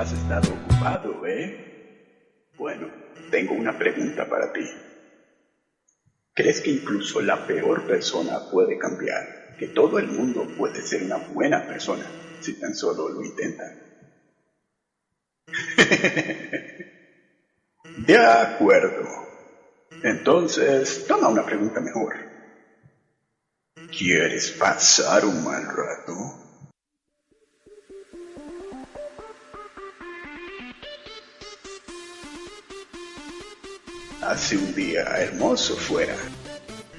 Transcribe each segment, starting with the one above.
Has estado ocupado, ¿eh? Bueno, tengo una pregunta para ti. ¿Crees que incluso la peor persona puede cambiar? ¿Que todo el mundo puede ser una buena persona si tan solo lo intenta? De acuerdo. Entonces, toma una pregunta mejor. ¿Quieres pasar un mal rato? Hace un día hermoso fuera.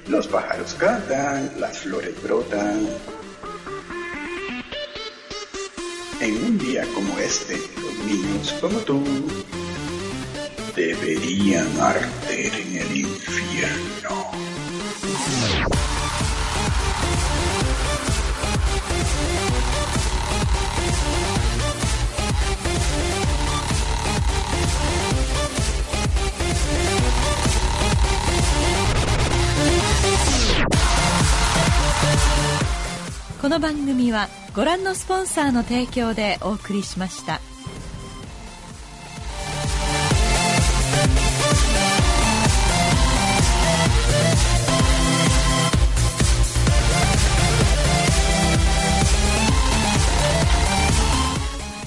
Los pájaros cantan, las flores brotan. En un día como este, los niños como tú deberían arder en el infierno. "この番組はご覧のスポンサーの提供でお送りしました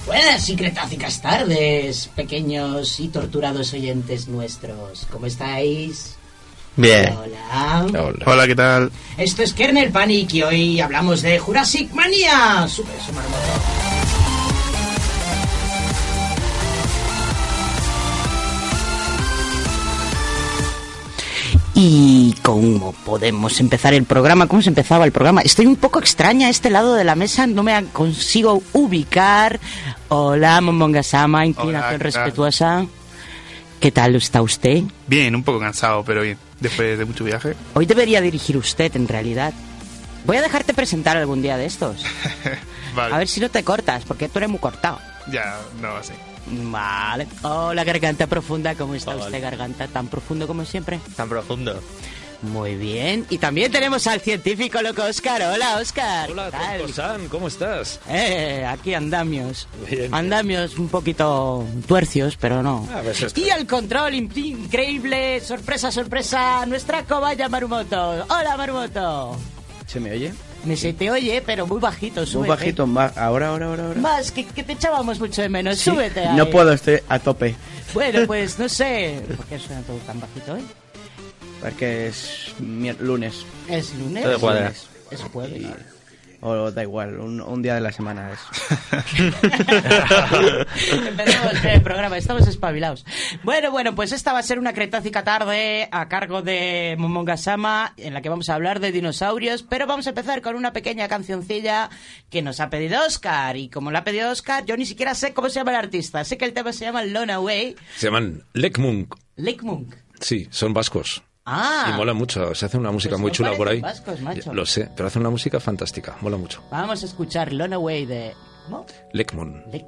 Buenas y cretácicas tardes, pequeños y torturados oyentes nuestros. ¿Cómo estáis? Bien. Hola. Hola. Hola, ¿qué tal? Esto es Kernel Panic y hoy hablamos de Jurassic Mania. Super Sumarmoto. Y cómo podemos empezar el programa, cómo se empezaba el programa. Estoy un poco extraña a este lado de la mesa, no me consigo ubicar. Hola, Momongasama, inclinación ¿qué tal? respetuosa. ¿Qué tal está usted? Bien, un poco cansado, pero bien. Después de mucho viaje. Hoy debería dirigir usted, en realidad. Voy a dejarte presentar algún día de estos. Vale. A ver si no te cortas, porque tú eres muy cortado. Ya, no, así. Vale. Hola, garganta profunda. ¿Cómo está usted, garganta? ¿Tan profundo como siempre? Tan profundo. Muy bien. Y también tenemos al científico loco Oscar. Hola, Oscar. Hola, San, ¿cómo estás? Eh, aquí andamios. Bien. Andamios un poquito tuercios, pero no. A está- Y al control in- increíble, sorpresa, sorpresa, nuestra cobaya Marumoto. Hola, Marumoto. ¿Se me oye? Me se te oye, pero muy bajito, Muy súbete. bajito, más. Ahora, ahora, ahora, ahora. Más, que, que te echábamos mucho de menos. Sí. Súbete ahí. No puedo, estoy a tope. Bueno, pues no sé. ¿Por qué suena todo tan bajito hoy? Porque es lunes. ¿Es lunes? Todo cuadra. Es jueves. Y- O da igual, un, un día de la semana es. Empezamos el programa, estamos espabilados. Bueno, bueno, pues esta va a ser una cretácica tarde a cargo de Momongasama, en la que vamos a hablar de dinosaurios, pero vamos a empezar con una pequeña cancioncilla que nos ha pedido Oscar. Y como la ha pedido Oscar, yo ni siquiera sé cómo se llama el artista. Sé que el tema se llama Lone Away, Se llaman Lekmunk. Lake Monk. Sí, son vascos. Ah, Y mola mucho. Se hace una música Pues muy chula por ahí. vascos, macho. Lo sé, pero hacen una música fantástica. Mola mucho. vamos a escuchar Lone Away de... ¿Cómo? Lekmon. Lake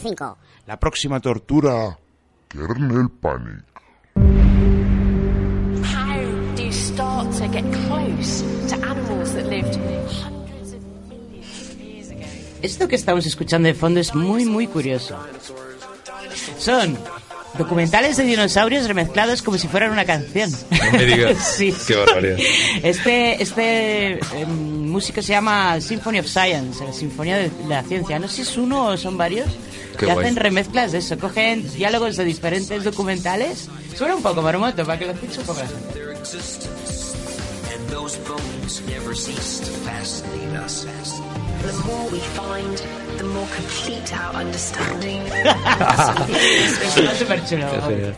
107.5. La próxima tortura. Kernel Panic. How do you start to get close to animals that lived hundreds of millions of years ago? Esto que estamos escuchando de fondo es muy, muy curioso. Son documentales de dinosaurios remezclados como si fueran una canción. No me digas. sí. Qué barbaridad. Este, este em, músico se llama Symphony of Science, la Sinfonía de la Ciencia. No sé si es uno o son varios. Qué que guay. hacen remezclas de eso. Cogen diálogos de diferentes documentales. Suena un poco marmoto para que lo escuche un poco la gente. The more we find, the more complete our understanding. Está súper chulo. Qué genial.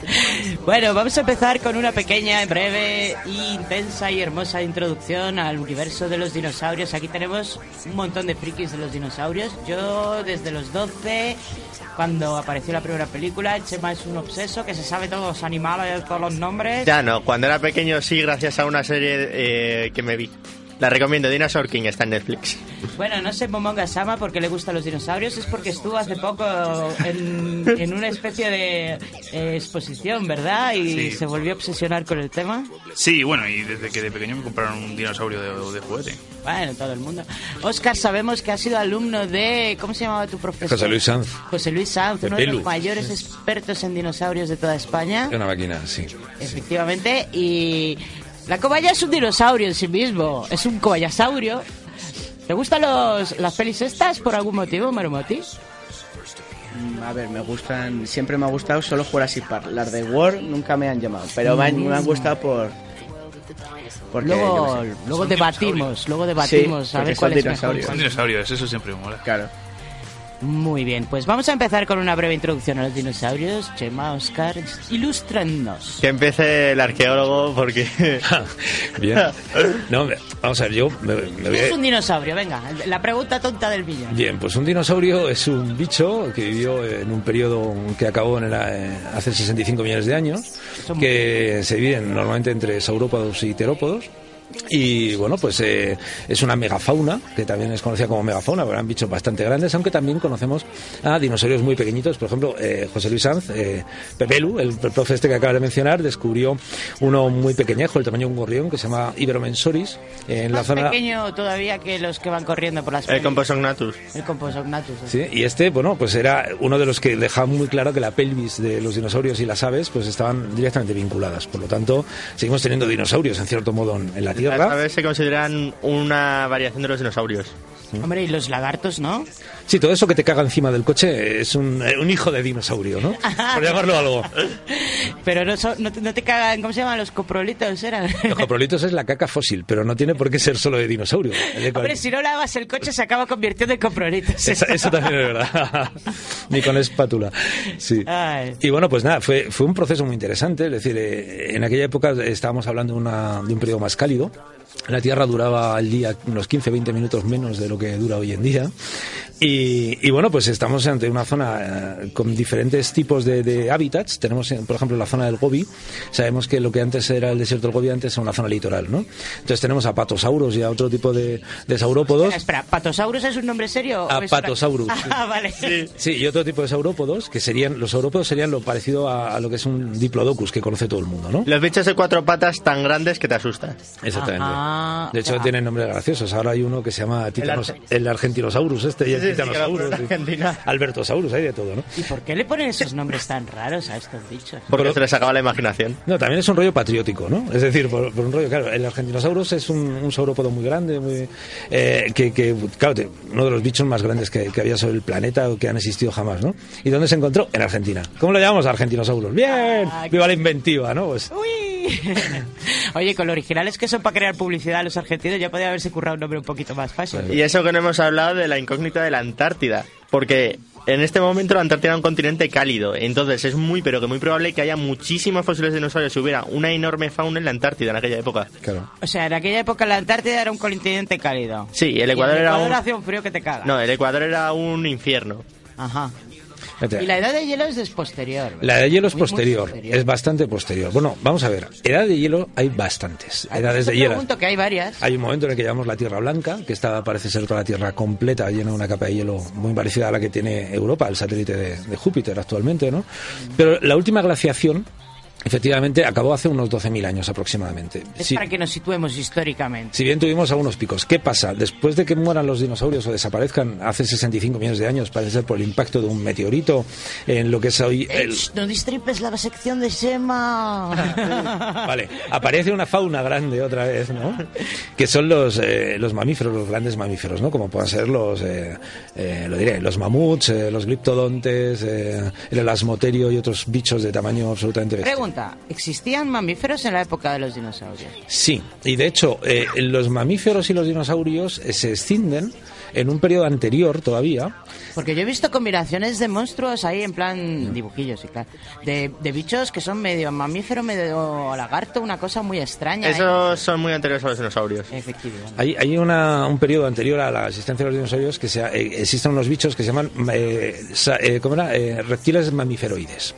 Bueno, vamos a empezar con una pequeña, breve, intensa y hermosa introducción al universo de los dinosaurios. Aquí tenemos un montón de frikis de los dinosaurios. Yo desde los 12, cuando apareció la primera película, Chema es un obseso que se sabe todos los animales, todos los nombres. Ya no, cuando era pequeño sí, gracias a una serie eh, que me vi. La recomiendo, Dinosaur King, está en Netflix. Bueno, no sé Momonga Sama por qué le gustan los dinosaurios, es porque estuvo hace poco en, en una especie de eh, exposición, ¿verdad? Y Sí. se volvió a obsesionar con el tema. Sí, bueno, y desde que de pequeño me compraron un dinosaurio de, de juguete. Bueno, todo el mundo. Oscar, sabemos que has sido alumno de... ¿Cómo se llamaba tu profesor? José Luis Sanz. José Luis Sanz, De uno de los mayores expertos en dinosaurios de toda España. Una máquina, sí. Efectivamente. Y la cobaya es un dinosaurio en sí mismo. Es un cobayasaurio. ¿Te gustan los, las pelis estas por algún motivo, Marmoti? Mm, A ver, me gustan, siempre me ha gustado solo Jurassic Park. Las de War nunca me han llamado, pero me han, me han gustado por... Porque, luego luego debatimos, luego debatimos Sí, a ver cuál son es mejor. Son dinosaurios, eso siempre me mola. Claro. Muy bien, pues vamos a empezar con una breve introducción a los dinosaurios. Chema, Oscar, ilústrennos. Que empiece el arqueólogo porque... Bien. No, vamos a ver, yo me, me voy ¿Qué es un dinosaurio? Venga, la pregunta tonta del millón. Bien, pues un dinosaurio es un bicho que vivió en un periodo que acabó en la- eh, hace 65 millones de años, Son- que se dividen normalmente entre saurópodos y terópodos. Y bueno, pues eh, es una megafauna, que también es conocida como megafauna, porque eran bichos bastante grandes, aunque también conocemos a dinosaurios muy pequeñitos. Por ejemplo, eh, José Luis Sanz, eh, Pepelu, el profe este que acabas de mencionar, descubrió uno muy pequeñejo, el tamaño de un gorrión, que se llama Iberomensoris, en la Más zona... pequeño todavía que los que van corriendo por las El pelis. Composognathus. El Composognathus. Sí, y este, bueno, pues era uno de los que dejaba muy claro que la pelvis de los dinosaurios y las aves pues estaban directamente vinculadas. Por lo tanto, seguimos teniendo dinosaurios en cierto modo en en Tierra. aves se consideran una variación de los dinosaurios. Hombre, y los lagartos, ¿no? Sí, todo eso que te caga encima del coche es un, eh, un hijo de dinosaurio, ¿no? Por llamarlo algo. Pero no, son- no, te- no te cagan, ¿cómo se llaman? Los coprolitos, ¿eran? Los coprolitos es la caca fósil, pero no tiene por qué ser solo de dinosaurio. De Hombre, si no lavas el coche se acaba convirtiendo en coprolitos. Esa- eso también es verdad. Ni con espátula. Sí. Ay. Y bueno, pues nada, fue, fue un proceso muy interesante. Es decir, eh, en aquella época estábamos hablando una- de un periodo más cálido. La Tierra duraba al día unos 15-20 minutos menos de lo que dura hoy en día. Y, y bueno, pues estamos ante una zona eh, con diferentes tipos de, de hábitats. Tenemos, eh, por ejemplo, la zona del Gobi. Sabemos que lo que antes era el desierto del Gobi antes era una zona litoral, ¿no? Entonces tenemos a patosaurus y a otro tipo de, de saurópodos. Espera, ¿Patosaurus es un nombre serio? o es una- Apatosaurus. Ah, vale. Sí, y otro tipo de saurópodos, que serían, los saurópodos serían lo parecido a, a lo que es un diplodocus, que conoce todo el mundo, ¿no? Los bichos de cuatro patas tan grandes que te asustan. Exactamente. Ajá. De hecho, Ya. tienen nombres graciosos. Ahora hay uno que se llama Titanos, el, Argentinosaurus, este, y el Sí, Titanosaurus. sí. Albertosaurus, hay de todo, ¿no? ¿Y por qué le ponen esos nombres tan raros a estos bichos? Porque Pero- se les acaba la imaginación. No, también es un rollo patriótico, ¿no? Es decir, por, por un rollo, claro, el Argentinosaurus es un, un saurópodo muy grande, muy, eh, que, que, claro, uno de los bichos más grandes que, que había sobre el planeta o que han existido jamás, ¿no? ¿Y dónde se encontró? En Argentina. ¿Cómo lo llamamos? Argentinosaurus. ¡Bien! Ah, ¡Viva la inventiva, ¿no? Pues, ¡Uy! Oye, con lo originales que son para crear publicidad a los argentinos, ya podría haberse currado un nombre un poquito más fácil. Y eso que no hemos hablado de la incógnita de la Antártida. Porque en este momento la Antártida es un continente cálido. Entonces es muy, pero que muy probable que haya muchísimos fósiles de dinosaurios si hubiera una enorme fauna en la Antártida en aquella época. claro. O sea, en aquella época la Antártida era un continente cálido. Sí, el Y Ecuador el era Ecuador un... hacía un frío que te caga. No, el Ecuador era un infierno. Ajá. Y la edad de hielo es posterior. ¿verdad? La edad de hielo es posterior, es bastante posterior. Bueno, vamos a ver, edad de hielo hay bastantes. Edades Te de hielo. que hay varias. Hay un momento en el que llamamos la Tierra Blanca, que está, parece ser toda la Tierra completa, llena de una capa de hielo muy parecida a la que tiene Europa, el satélite de, de Júpiter actualmente, ¿no? Pero la última glaciación, efectivamente, acabó hace unos 12.000 años aproximadamente. Es Sí. para que nos situemos históricamente. Si bien tuvimos algunos picos, ¿qué pasa? Después de que mueran los dinosaurios o desaparezcan hace 65 millones de años, parece ser por el impacto de un meteorito en lo que es hoy el, Ech, no distripes la sección de Sema. Vale, aparece una fauna grande otra vez, ¿no? Que son los, eh, los mamíferos, los grandes mamíferos, ¿no? Como puedan ser los, eh, eh, lo diré, los mamuts, eh, los gliptodontes, eh, el elasmoterio y otros bichos de tamaño absolutamente bestial. Pregunta, ¿existían mamíferos en la época de los dinosaurios? Sí, y de hecho, eh, los mamíferos y los dinosaurios eh, se escinden en un periodo anterior todavía. Porque yo he visto combinaciones de monstruos ahí en plan dibujillos y claro, de, de bichos que son medio mamífero, medio lagarto, una cosa muy extraña. ¿eh? Esos son muy anteriores a los dinosaurios. Efectivamente. Hay, hay una- un periodo anterior a la existencia de los dinosaurios que se, eh, existen unos bichos que se llaman eh, sa- eh, ¿cómo era? Eh, reptiles mamiferoides.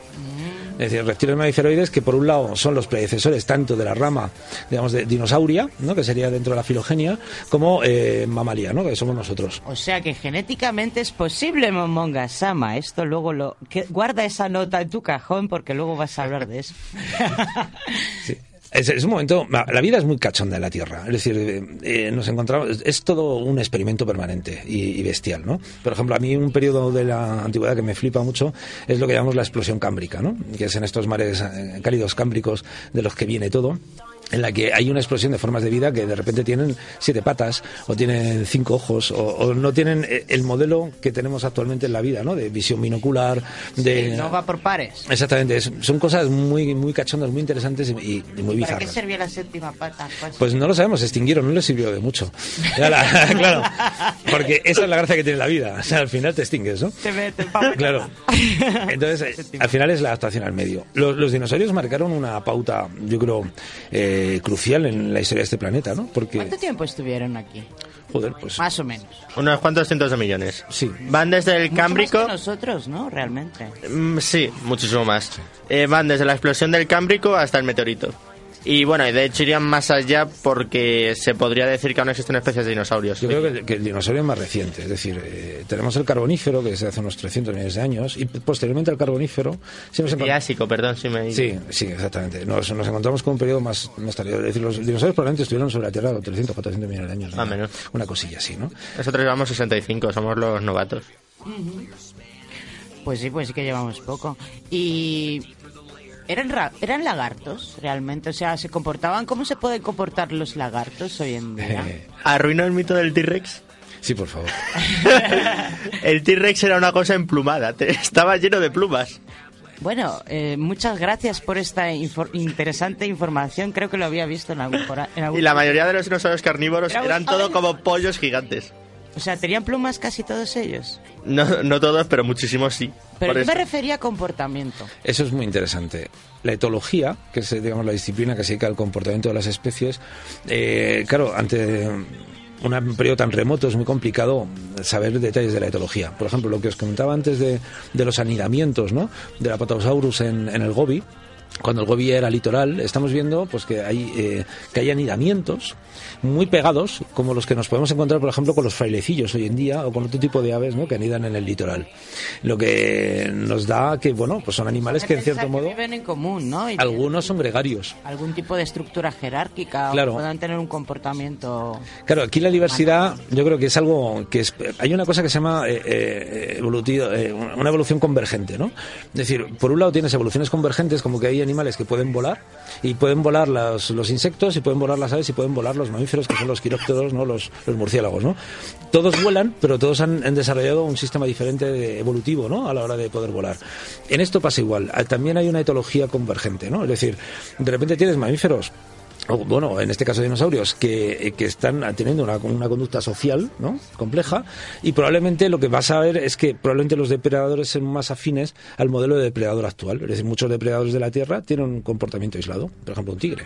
Es decir, reptiles mamiferoides que por un lado son los predecesores tanto de la rama, digamos, de dinosauria, ¿no? que sería dentro de la filogenia, como eh, mamalia, ¿no? que somos nosotros. O sea que genéticamente es posible, Momonga Sama. Esto luego lo. que- guarda esa nota en tu cajón porque luego vas a hablar de eso. Es, es un momento, la vida es muy cachonda en la Tierra, es decir, eh, eh, nos encontramos, es todo un experimento permanente y, y bestial, ¿no? Por ejemplo, a mí un periodo de la antigüedad que me flipa mucho es lo que llamamos la explosión cámbrica, ¿no? Que es en estos mares eh, cálidos cámbricos de los que viene todo en la que hay una explosión de formas de vida que de repente tienen siete patas o tienen cinco ojos o, o no tienen eh, el modelo que tenemos actualmente en la vida, ¿no? De visión binocular, de... No va por pares. Exactamente, es- son cosas muy muy cachondas, muy interesantes y, y- muy ¿Para qué bizarras. servía la séptima pata? ¿Cuál Pues no lo sabemos, se extinguieron, no les sirvió de mucho. La- claro, porque esa es la gracia que tiene la vida. O sea, al final te extingues, ¿no? Te mete el papel. Claro. Entonces, eh, al final es la adaptación al medio. Los, los dinosaurios marcaron una pauta, yo creo, eh, crucial en la historia de este planeta, ¿no? Porque, ¿Cuánto tiempo estuvieron aquí? joder, pues Más o menos. Unos cuantos cientos de millones. sí. Van desde el Mucho más Cámbrico. que nosotros, ¿no? Realmente. Mm, Sí, muchísimo más. Eh, van desde la explosión del Cámbrico hasta el meteorito. Y bueno, y de hecho irían más allá porque se podría decir que aún existen especies de dinosaurios. Yo creo que, el- que el dinosaurio es más reciente, es decir, eh, tenemos el carbonífero, que es de hace unos 300 millones de años, y posteriormente al carbonífero siempre encontró- Triásico, perdón, si me... Sí, sí, exactamente. Nos, nos encontramos con un periodo más, más tardío. Es decir, los dinosaurios probablemente estuvieron sobre la Tierra 300, 400 millones de años. Más o ¿no? menos. Una cosilla así, ¿no? Nosotros llevamos 65, somos los novatos. Pues sí, pues sí que llevamos poco. Y... ¿Eran, ra- ¿Eran lagartos realmente? O sea, ¿se comportaban? ¿Cómo se pueden comportar los lagartos hoy en día? ¿Arruinó el mito del T-Rex? Sí, por favor. El T-Rex era una cosa emplumada, te- estaba lleno de plumas. Bueno, eh, muchas gracias por esta infor- interesante información. Creo que lo había visto en algún... en algún- Y la mayoría de los dinosaurios carnívoros eran todo como pollos gigantes. O sea, ¿tenían plumas casi todos ellos? No, no todos, pero muchísimos sí. Pero yo me refería a comportamiento. Eso es muy interesante. La etología, que es digamos, la disciplina que se dedica al comportamiento de las especies, eh, claro, ante un periodo tan remoto es muy complicado saber detalles de la etología. Por ejemplo, lo que os comentaba antes de, de los anidamientos ¿no? de la Patosaurus en, en el Gobi, cuando el Gobi era litoral, estamos viendo pues que hay eh, que hay anidamientos muy pegados, como los que nos podemos encontrar, por ejemplo, con los frailecillos hoy en día o con otro tipo de aves ¿no? que anidan en el litoral. Lo que nos da que, bueno, pues son animales que en cierto modo, viven en común, ¿no? Y algunos son gregarios. algún tipo de estructura jerárquica Claro. o puedan tener un comportamiento... Claro, aquí la diversidad yo creo que es algo que es... Hay una cosa que se llama eh, eh, evolutivo- eh, una evolución convergente, ¿no? Es decir, por un lado tienes evoluciones convergentes, como que hay animales que pueden volar, y pueden volar los, los insectos, y pueden volar las aves, y pueden volar los mamíferos, que son los quirópteros, ¿no? Los, murciélagos, ¿no? Todos vuelan, pero todos han, han desarrollado un sistema diferente de- evolutivo, ¿no? A la hora de poder volar. En esto pasa igual. También hay una etología convergente, ¿no? Es decir, de repente tienes mamíferos o, bueno, en este caso dinosaurios, que, que están teniendo una, una conducta social ¿no? compleja y probablemente lo que vas a ver es que probablemente los depredadores son más afines al modelo de depredador actual. Es decir, muchos depredadores de la Tierra tienen un comportamiento aislado. Por ejemplo, un tigre.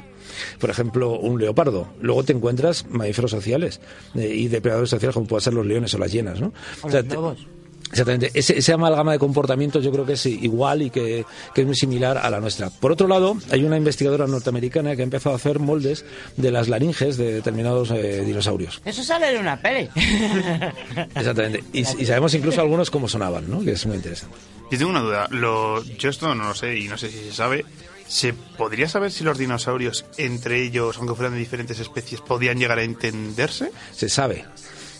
Por ejemplo, un leopardo. Luego te encuentras mamíferos sociales eh, y depredadores sociales como pueden ser los leones o las hienas. ¿no? O O sea, los te- lobos. Exactamente. Ese, ese amalgama de comportamientos yo creo que es igual y que, que es muy similar a la nuestra. Por otro lado, hay una investigadora norteamericana que ha empezado a hacer moldes de las laringes de determinados eh, dinosaurios. Eso sale de una peli. Exactamente. Y, y sabemos incluso algunos cómo sonaban, ¿no? Que es muy interesante. Yo tengo una duda. Lo, yo esto no lo sé y no sé si se sabe. ¿Se podría saber si los dinosaurios entre ellos, aunque fueran de diferentes especies, podían llegar a entenderse? Se sabe.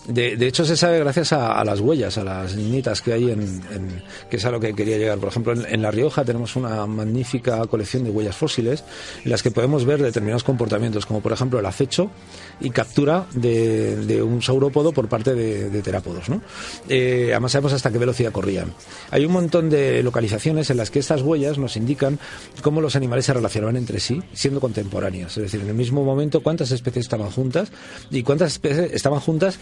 De, de hecho, se sabe gracias a, las huellas, a las niñitas que hay en, que es a lo que quería llegar. Por ejemplo, en, La Rioja tenemos una magnífica colección de huellas fósiles en las que podemos ver determinados comportamientos, como por ejemplo el acecho y captura de, de un saurópodo por parte de, terápodos. ¿no? Eh, además, sabemos hasta qué velocidad corrían. Hay un montón de localizaciones en las que estas huellas nos indican cómo los animales se relacionaban entre sí, siendo contemporáneas. Es decir, en el mismo momento, cuántas especies estaban juntas y cuántas especies estaban juntas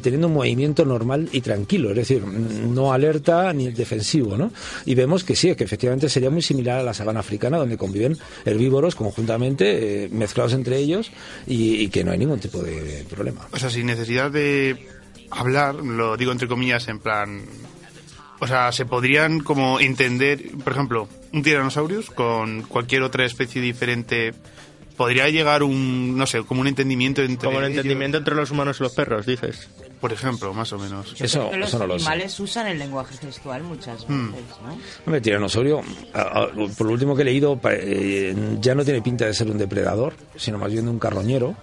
teniendo un movimiento normal y tranquilo, es decir, no alerta ni defensivo, ¿no? Y vemos que sí, que efectivamente sería muy similar a la sabana africana, donde conviven herbívoros conjuntamente, eh, mezclados entre ellos, y, y que no hay ningún tipo de problema. O sea, sin necesidad de hablar, lo digo entre comillas, en plan... O sea, se podrían como entender, por ejemplo, un Tyrannosaurus con cualquier otra especie diferente. ¿Podría llegar un, no sé, como un entendimiento entre Como el ellos? entendimiento entre los humanos y los perros, dices. Por ejemplo, más o menos. Eso, los eso no lo sé. animales usan el lenguaje gestual muchas veces, Hmm. ¿no? Hombre, tiranosaurio, por lo último que he leído, eh, ya no tiene pinta de ser un depredador, sino más bien de un carroñero.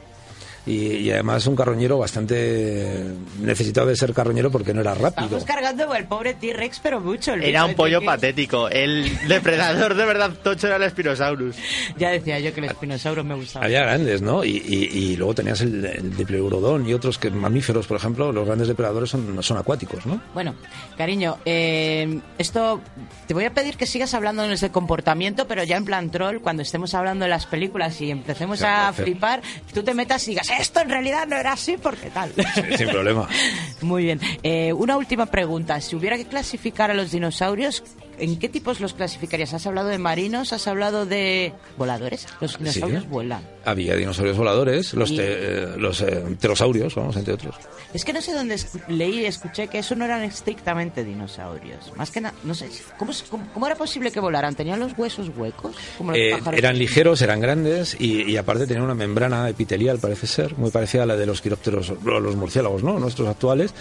Y, y además un carroñero bastante necesitado de ser carroñero porque no era rápido. Estamos cargando el pobre T-Rex, pero mucho. Luis. Era un pollo Que- patético. El depredador de verdad tocho era el Spinosaurus. Ya decía yo que el espinosauro me gustaba. Había grandes, ¿no? Y, y- y luego tenías el, el dipleurodón y otros que mamíferos, por ejemplo, los grandes depredadores son, son acuáticos, ¿no? Bueno, cariño, eh, esto te voy a pedir que sigas hablándonos de comportamiento, pero ya en plan troll, cuando estemos hablando de las películas y empecemos Sí, a flipar, tú te metas y digas, esto en realidad no era así, porque tal. Sin problema. Muy bien. Eh, una última pregunta. Si hubiera que clasificar a los dinosaurios, ¿en qué tipos los clasificarías? ¿Has hablado de marinos? ¿Has hablado de voladores? Los dinosaurios Sí. vuelan. Había dinosaurios voladores, los, Y- te- eh, los eh, pterosaurios, vamos, entre otros. Es que no sé dónde leí y escuché que eso no eran estrictamente dinosaurios. Más que nada, no sé, ¿cómo, es- cómo, cómo era posible que volaran? ¿Tenían los huesos huecos? Como los Eh, eran ligeros, eran grandes y, y aparte tenían una membrana epitelial, parece ser, muy parecida a la de los quirópteros, los murciélagos, ¿no? Nuestros actuales.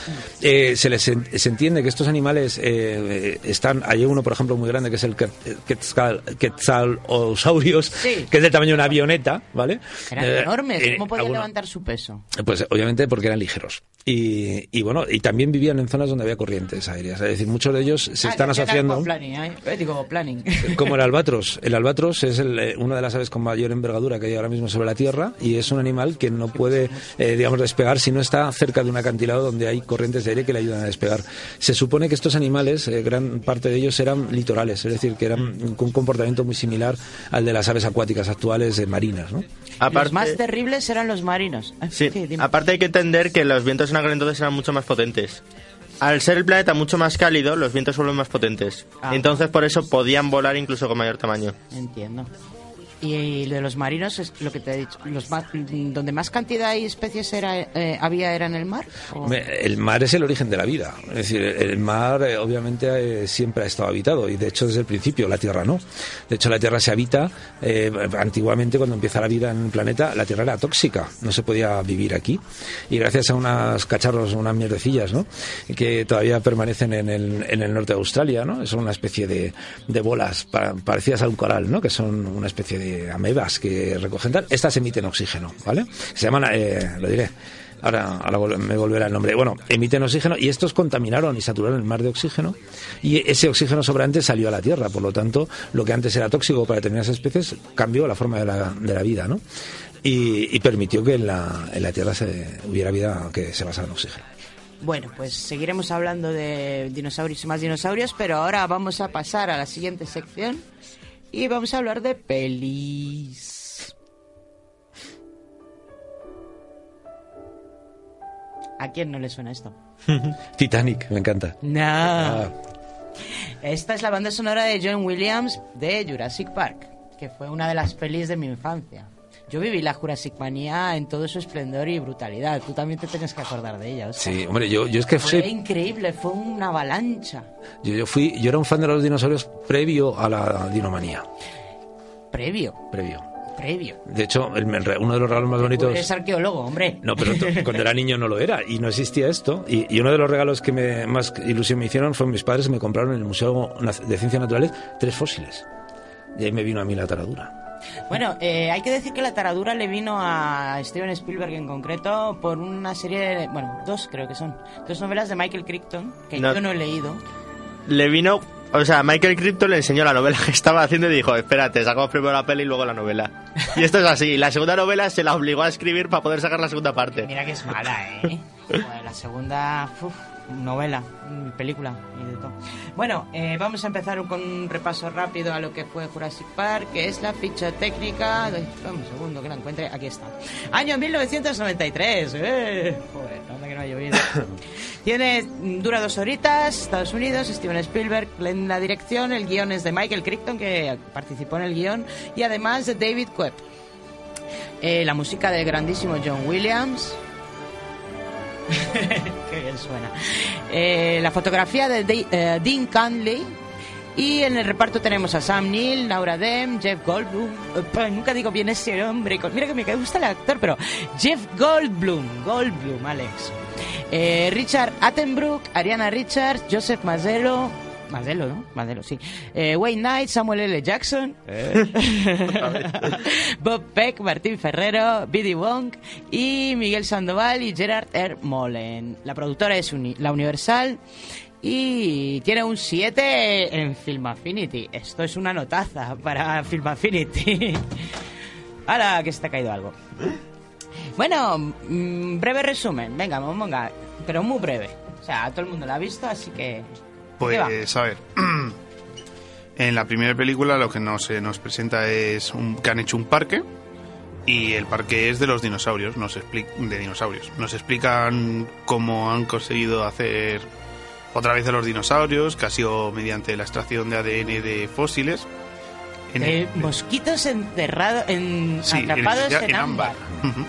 Eh, se les se entiende que estos animales están. Hay uno, por ejemplo, muy grande que es el que- Quetzal, Quetzalosaurios, Sí. que es del tamaño de una avioneta, ¿vale? Eran Eh, enormes. eh, ¿Cómo podían alguno- levantar su peso? Pues obviamente porque eran ligeros. Y, y bueno, y también vivían en zonas donde había corrientes aéreas. Es decir, muchos de ellos se Ah, están asociando. aquaplaning, ¿eh? Eh, digo, planning. Como el albatros. El albatros es el, eh, una de las aves con mayor envergadura que hay ahora mismo sobre la Tierra y es un animal que no puede, eh, digamos, despegar si no está cerca de un acantilado donde hay corrientes de aire que le ayudan a despegar. Se supone que estos animales, eh, gran parte de ellos eran litorales, es decir, que eran con un comportamiento muy similar al de las aves acuáticas actuales eh, marinas, ¿no? Los más terribles eran los marinos. Sí, aparte hay que entender que los vientos en aquel entonces eran mucho más potentes. Al ser el planeta mucho más cálido, los vientos vuelven más potentes. Ah. Entonces por eso podían volar incluso con mayor tamaño. Entiendo. Y de los marinos es lo que te he dicho. Los más, donde más cantidad y especies era, eh, había era en el mar. El mar es el origen de la vida. Es decir, el mar eh, obviamente eh, siempre ha estado habitado y de hecho desde el principio la Tierra no. De hecho la Tierra se habita. eh, antiguamente cuando empieza la vida en el planeta la Tierra era tóxica, no se podía vivir aquí. Y gracias a unos cacharros, unas mierdecillas, ¿no? que todavía permanecen en el, en el norte de Australia, ¿no? son una especie de, de bolas pa- parecidas a un coral, ¿no? que son una especie de amebas que recogen tal. Estas emiten oxígeno, ¿vale? Se llaman, eh, lo diré. Ahora, ahora me volverá el nombre. Bueno, emiten oxígeno y estos contaminaron y saturaron el mar de oxígeno y ese oxígeno sobrante salió a la Tierra. Por lo tanto, lo que antes era tóxico para determinadas especies cambió la forma de la, de la vida, ¿no? Y, y permitió que en la, en la Tierra se, hubiera vida que se basara en oxígeno. Bueno, pues seguiremos hablando de dinosaurios y más dinosaurios, pero ahora vamos a pasar a la siguiente sección y vamos a hablar de pelis. ¿A quién no le suena esto? Titanic, me encanta. No. Ah, Esta es la banda sonora de John Williams de Jurassic Park, que fue una de las pelis de mi infancia. Yo viví la Jurassic Manía en todo su esplendor y brutalidad. Tú también te tienes que acordar de ella. Oscar. Sí, hombre, yo, yo es que Fue sé- increíble, fue una avalancha. yo, yo fui, yo era un fan de los dinosaurios previo a la dinomanía. Previo, Previo. previo. De hecho, el- el- uno de los regalos más bonitos. Eres arqueólogo, hombre. No, pero cuando era niño no lo era y no existía esto. Y, y uno de los regalos que me, más ilusión me hicieron fue mis padres que me compraron en el Museo de Ciencias Naturales tres fósiles. Y ahí me vino a mí la taradura. Bueno, eh, hay que decir que la taradura le vino a Steven Spielberg en concreto por una serie, de- bueno, dos creo que son, dos novelas de Michael Crichton, que No. yo no he leído. Le vino... O sea, Michael Crichton le enseñó la novela que estaba haciendo y dijo, espérate, sacamos primero la peli y luego la novela. Y esto es así. La segunda novela se la obligó a escribir para poder sacar la segunda parte. Mira que es mala, ¿eh? La segunda, uf, novela, mm, película y de todo. Bueno, eh, vamos a empezar con un repaso rápido a lo que fue Jurassic Park, que es la ficha técnica. de- un segundo que la encuentre. Aquí está. Año 1993. ¡Eh! Joder, anda que no ha llovido. Tiene, mm, dura dos horitas, Estados Unidos, Steven Spielberg en la dirección, el guion es de Michael Crichton, que participó en el guion, y además de David Webb. Eh, la música del grandísimo John Williams. Qué bien suena. Eh, la fotografía de eh, Dean Conley. Y en el reparto tenemos a Sam Neill, Laura Dem, Jeff Goldblum. Eh, nunca digo bien ese nombre. Mira que me gusta el actor, pero Jeff Goldblum. Goldblum, Alex. Richard Attenborough, Ariana Richards, Joseph Mazzello. Mazzello, ¿no? Mazzello, sí. Eh, Wayne Knight, Samuel L. Jackson. Bob Peck, Martín Ferrero, Biddy Wong y Miguel Sandoval y Gerard R. Molen. La productora es Uni- la Universal y tiene un 7 en Film Affinity. Esto es una notaza para Film Affinity. Ahora que se te ha caído algo. Bueno, mm, breve resumen. Venga, venga, pero muy breve. O sea, todo el mundo la ha visto, así que... Pues, a ver. En la primera película lo que nos, se nos presenta es un, que han hecho un parque y el parque es de los dinosaurios, nos expli- de dinosaurios. Nos explican cómo han conseguido hacer otra vez de los dinosaurios, que ha sido mediante la extracción de ADN de fósiles. En el- Eh, mosquitos encerrados, en, sí, en- atrapados en, ámbar. Ujú.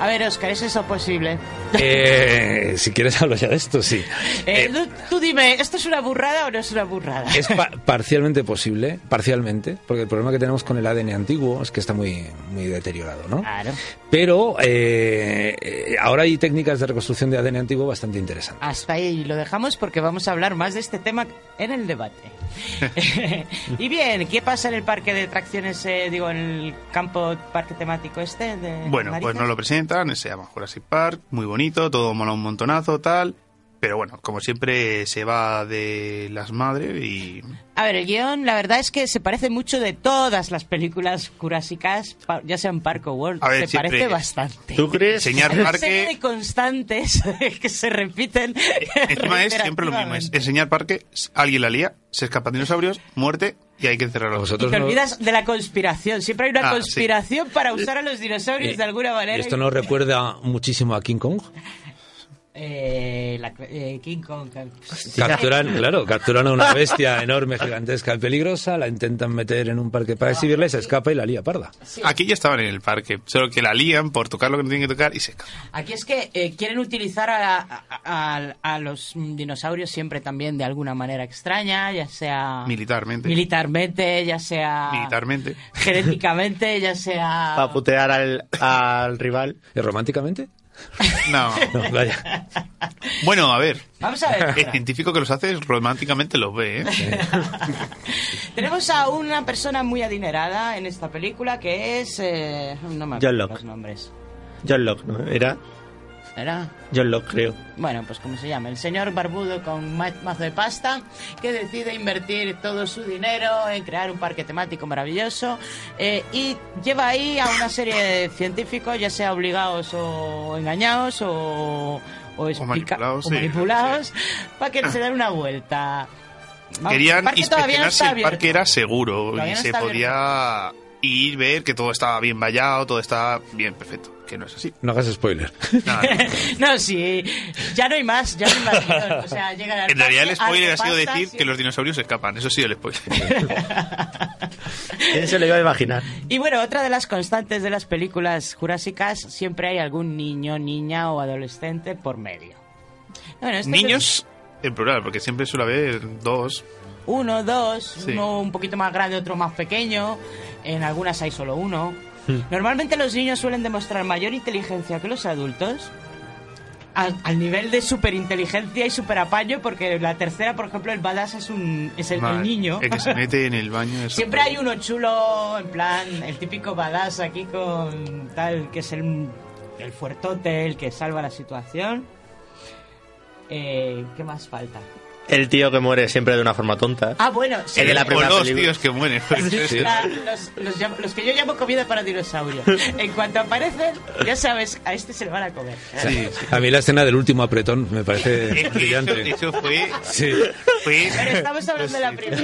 A ver, Oscar, ¿es eso posible? Eh, si quieres hablo ya de esto, sí. Eh, tú, tú dime, ¿esto es una burrada o no es una burrada? Es pa- parcialmente posible, parcialmente, porque el problema que tenemos con el ADN antiguo es que está muy, muy deteriorado, ¿no? Claro. Pero eh, eh, ahora hay técnicas de reconstrucción de ADN antiguo bastante interesantes. Hasta ahí lo dejamos porque vamos a hablar más de este tema en el debate. y bien, ¿qué pasa en el parque de atracciones, eh, digo, en el campo parque temático este? De Bueno, pues nos lo presentan, se llama Jurassic Park, muy bonito, todo mola un montonazo, tal. Pero bueno, como siempre se va de las madres y... A ver, el guion, la verdad es que se parece mucho de todas las películas jurásicas, ya sean Park o World. A ver, se siempre- parece bastante. ¿Tú crees? Enseñar una serie parque... de constantes que se repiten. Encima es siempre lo mismo, es enseñar parque, alguien la lía, se escapan dinosaurios, muerte y hay que encerrarlo. Y Vosotros te no- olvidas de la conspiración. Siempre hay una Ah, sí. conspiración para usar a los dinosaurios Eh, de alguna manera. ¿Esto nos recuerda muchísimo a King Kong? Eh, la, eh, King Kong. Capturan, claro, capturan a una bestia enorme, gigantesca y peligrosa, la intentan meter en un parque para exhibirla y se escapa y la lía parda. Aquí ya estaban en el parque, solo que la lían por tocar lo que no tienen que tocar y se escapan. Aquí es que eh, quieren utilizar a, a- a- a los dinosaurios siempre también de alguna manera extraña, ya sea Militarmente. militarmente, ya sea Militarmente. genéticamente, ya sea Para putear al, al rival. ¿Y románticamente? No. No, vaya. Bueno, a ver. Vamos a ver. El científico que los hace románticamente los ve, ¿eh? Tenemos a una persona muy adinerada en esta película que es eh, no me John Locke. los nombres. John Locke, ¿no? Era ¿Era? John Locke, creo. Bueno, pues como se llama, el señor barbudo con ma- mazo de pasta que decide invertir todo su dinero en crear un parque temático maravilloso eh, y lleva ahí a una serie de científicos, ya sea obligados o engañados o, o, explica- manipulados, o sí, manipulados, para que se den una vuelta. Vamos, Querían no inspeccionar si el parque era seguro Todavía y no se podía y ver que todo está bien vallado, todo está bien perfecto, que no es así. No hagas spoiler. No. no, sí, ya no hay más, ya no hay más guion, O sea, llega En realidad el spoiler ha sido pasa, decir sí. que los dinosaurios se escapan, eso sí el spoiler. ¿Quién se lo iba a imaginar? Y bueno, otra de las constantes de las películas jurásicas, siempre hay algún niño, niña o adolescente por medio. Bueno, este Niños en plural, porque siempre suele haber dos. Uno, dos, Sí. uno un poquito más grande, otro más pequeño. En algunas hay solo uno. Normalmente los niños suelen demostrar mayor inteligencia que los adultos. Al, al nivel de superinteligencia y superapaño, porque la tercera, por ejemplo, el badass es, un, es el, niño. El que se mete en el baño. Siempre hay uno chulo, en plan, el típico badass aquí con tal, que es el, el fuertote, el que salva la situación. Eh, ¿Qué más falta? El tío que muere siempre de una forma tonta. Ah, bueno, sí. El de la O primera los película. tíos que mueren. La- los, los llamo- los que yo llamo comida para dinosaurios. En cuanto aparecen, ya sabes, a este se le van a comer. Sí, sí. A mí la escena del último apretón me parece Es que eso, brillante. eso fue, Sí. fue Pero estamos hablando de la primera.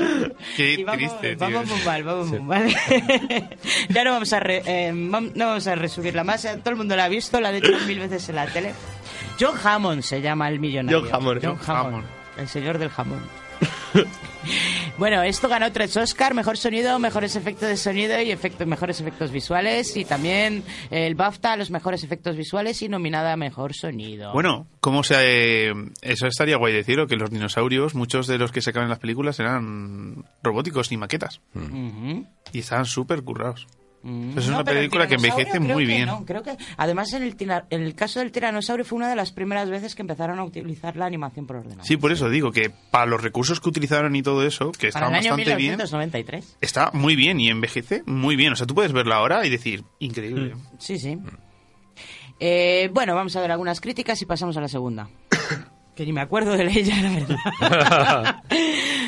Qué Y vamos, triste, tío. vamos muy mal, vamos muy mal. ya no vamos a re- eh, vam- no vamos a resumirla más. eh, Todo el mundo la ha visto, la ha dicho mil veces en la tele. John Hammond se llama el millonario. John Hammond. John John Hammond. El señor del jamón. bueno, esto ganó tres Oscar, mejor sonido, mejores efectos de sonido y efectos, mejores efectos visuales y también el BAFTA a los mejores efectos visuales y nominada a mejor sonido. Bueno, ¿cómo se, eh, eso estaría guay decirlo, que los dinosaurios, muchos de los que se caen en las películas eran robóticos y maquetas. Y estaban súper currados. Mm. Es No, una película que envejece muy que bien. no, creo que además en el, tina- en el caso del tiranosaurio fue una de las primeras veces que empezaron a utilizar la animación por ordenador. Sí, por eso digo que para los recursos que utilizaron y todo eso, que Para estaban el año bastante bien, 1993. está muy bien y envejece muy bien. O sea, tú puedes verla ahora y decir, increíble. Sí, sí. Eh, bueno, vamos a ver algunas críticas y pasamos a la segunda. Que ni me acuerdo de ella, la verdad.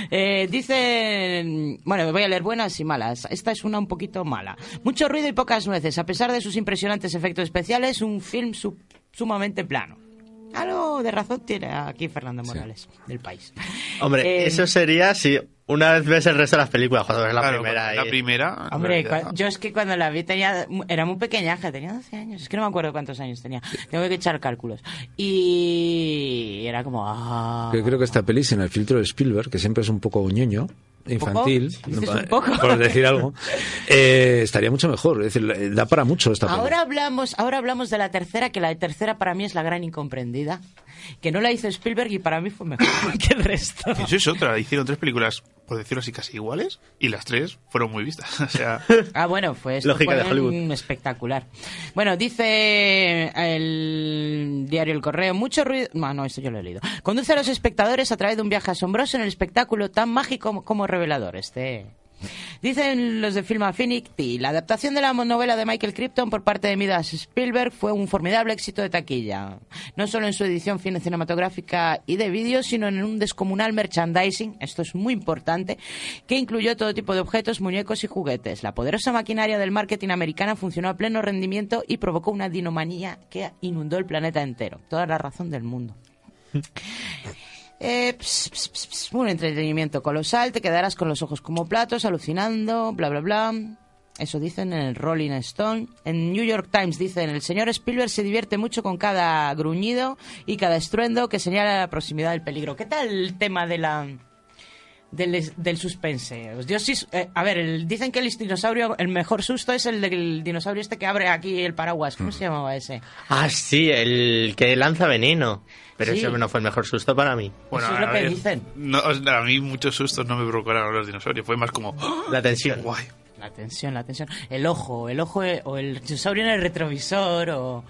Eh, dicen, bueno, voy a leer buenas y malas. Esta es una un poquito mala. Mucho ruido y pocas nueces. A pesar de sus impresionantes efectos especiales, un film su- sumamente plano. Algo de razón tiene aquí Fernando Morales, del país. Hombre, Eh, eso sería si una vez ves el resto de las películas, cuando ves la Claro, primera. la y- primera. Hombre, realidad, yo es que cuando la vi tenía, era muy pequeñaja, tenía 12 años, es que no me acuerdo cuántos años tenía, tengo que echar cálculos. Y era como, ah, Yo creo que esta peli sin el filtro de Spielberg, que siempre es un poco ñoño, infantil, ¿Dices un poco? por decir algo, eh, estaría mucho mejor. Es decir, da para mucho esta. Ahora hablamos, ahora hablamos de la tercera, que la tercera para mí es la gran incomprendida, que no la hizo Spielberg y para mí fue mejor que el resto. Eso es otra. Hicieron tres películas, por decirlo así, casi iguales. Y las tres fueron muy vistas. O sea, Ah, bueno, fue esto Lógica fue de Hollywood. espectacular. Bueno, dice el diario El Correo, mucho ruido... No, no, esto yo lo he leído. Conduce a los espectadores a través de un viaje asombroso en el espectáculo tan mágico como, como revelador. Este... Dicen los de Film Affinity, la adaptación de la novela de Michael Crichton por parte de Midas Spielberg fue un formidable éxito de taquilla. No solo en su edición cine cinematográfica y de vídeo, sino en un descomunal merchandising, esto es muy importante, que incluyó todo tipo de objetos, muñecos y juguetes. La poderosa maquinaria del marketing americana funcionó a pleno rendimiento y provocó una dinomanía que inundó el planeta entero. Toda la razón del mundo. Eh, ps, ps, ps, un entretenimiento colosal, te quedarás con los ojos como platos, alucinando, bla, bla, bla. Eso dicen en el Rolling Stone. En New York Times dicen, el señor Spielberg se divierte mucho con cada gruñido y cada estruendo que señala la proximidad del peligro. ¿Qué tal el tema de la del, del suspense? Yo sí, eh, a ver, el- dicen que el dinosaurio, el mejor susto es el del dinosaurio este que abre aquí el paraguas. ¿Cómo se llamaba ese? Ah, sí, el que lanza veneno. Pero Sí. ese no fue el mejor susto para mí. bueno, Eso es lo a que ver, dicen. no, a mí muchos sustos no me provocaron los dinosaurios. Fue más como, ¡ah! La tensión. guay. La tensión, la tensión. El ojo, el ojo eh, o el dinosaurio en el retrovisor o...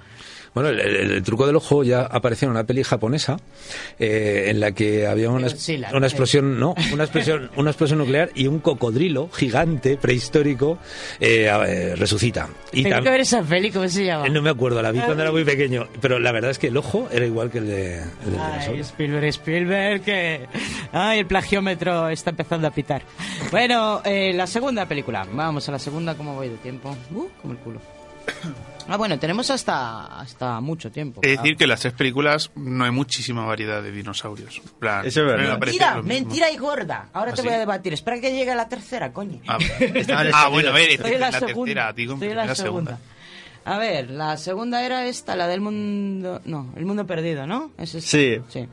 Bueno, el, el- el truco del ojo ya apareció en una peli japonesa eh, en la que había una, una explosión, no, una explosión, una explosión nuclear y un cocodrilo gigante prehistórico eh, eh, resucita. Y Tengo que ver esa peli, ¿cómo se llama? no me acuerdo, la vi cuando era muy pequeño, pero la verdad es que el ojo era igual que el, de, el del Ay. Spielberg, Spielberg, que... Ay, el plagiómetro está empezando a pitar. Bueno, eh, la segunda película. Vamos a la segunda, ¿cómo voy de tiempo? Uh, como el culo. Ah, bueno, tenemos hasta, hasta mucho tiempo. Es decir, que en las tres películas no hay muchísima variedad de dinosaurios. Plan, Eso es verdad. Mentira, mentira y gorda. Ahora ¿Ah, te sí? voy a debatir. Espera que llegue la tercera, coño. Ah, ah, bueno, a ver, Estoy es en la, la segunda. tercera, digo, Estoy en la, la segunda. segunda. A ver, la segunda era esta, la del mundo... No, el mundo perdido, ¿no? ¿Es? Sí. Sí.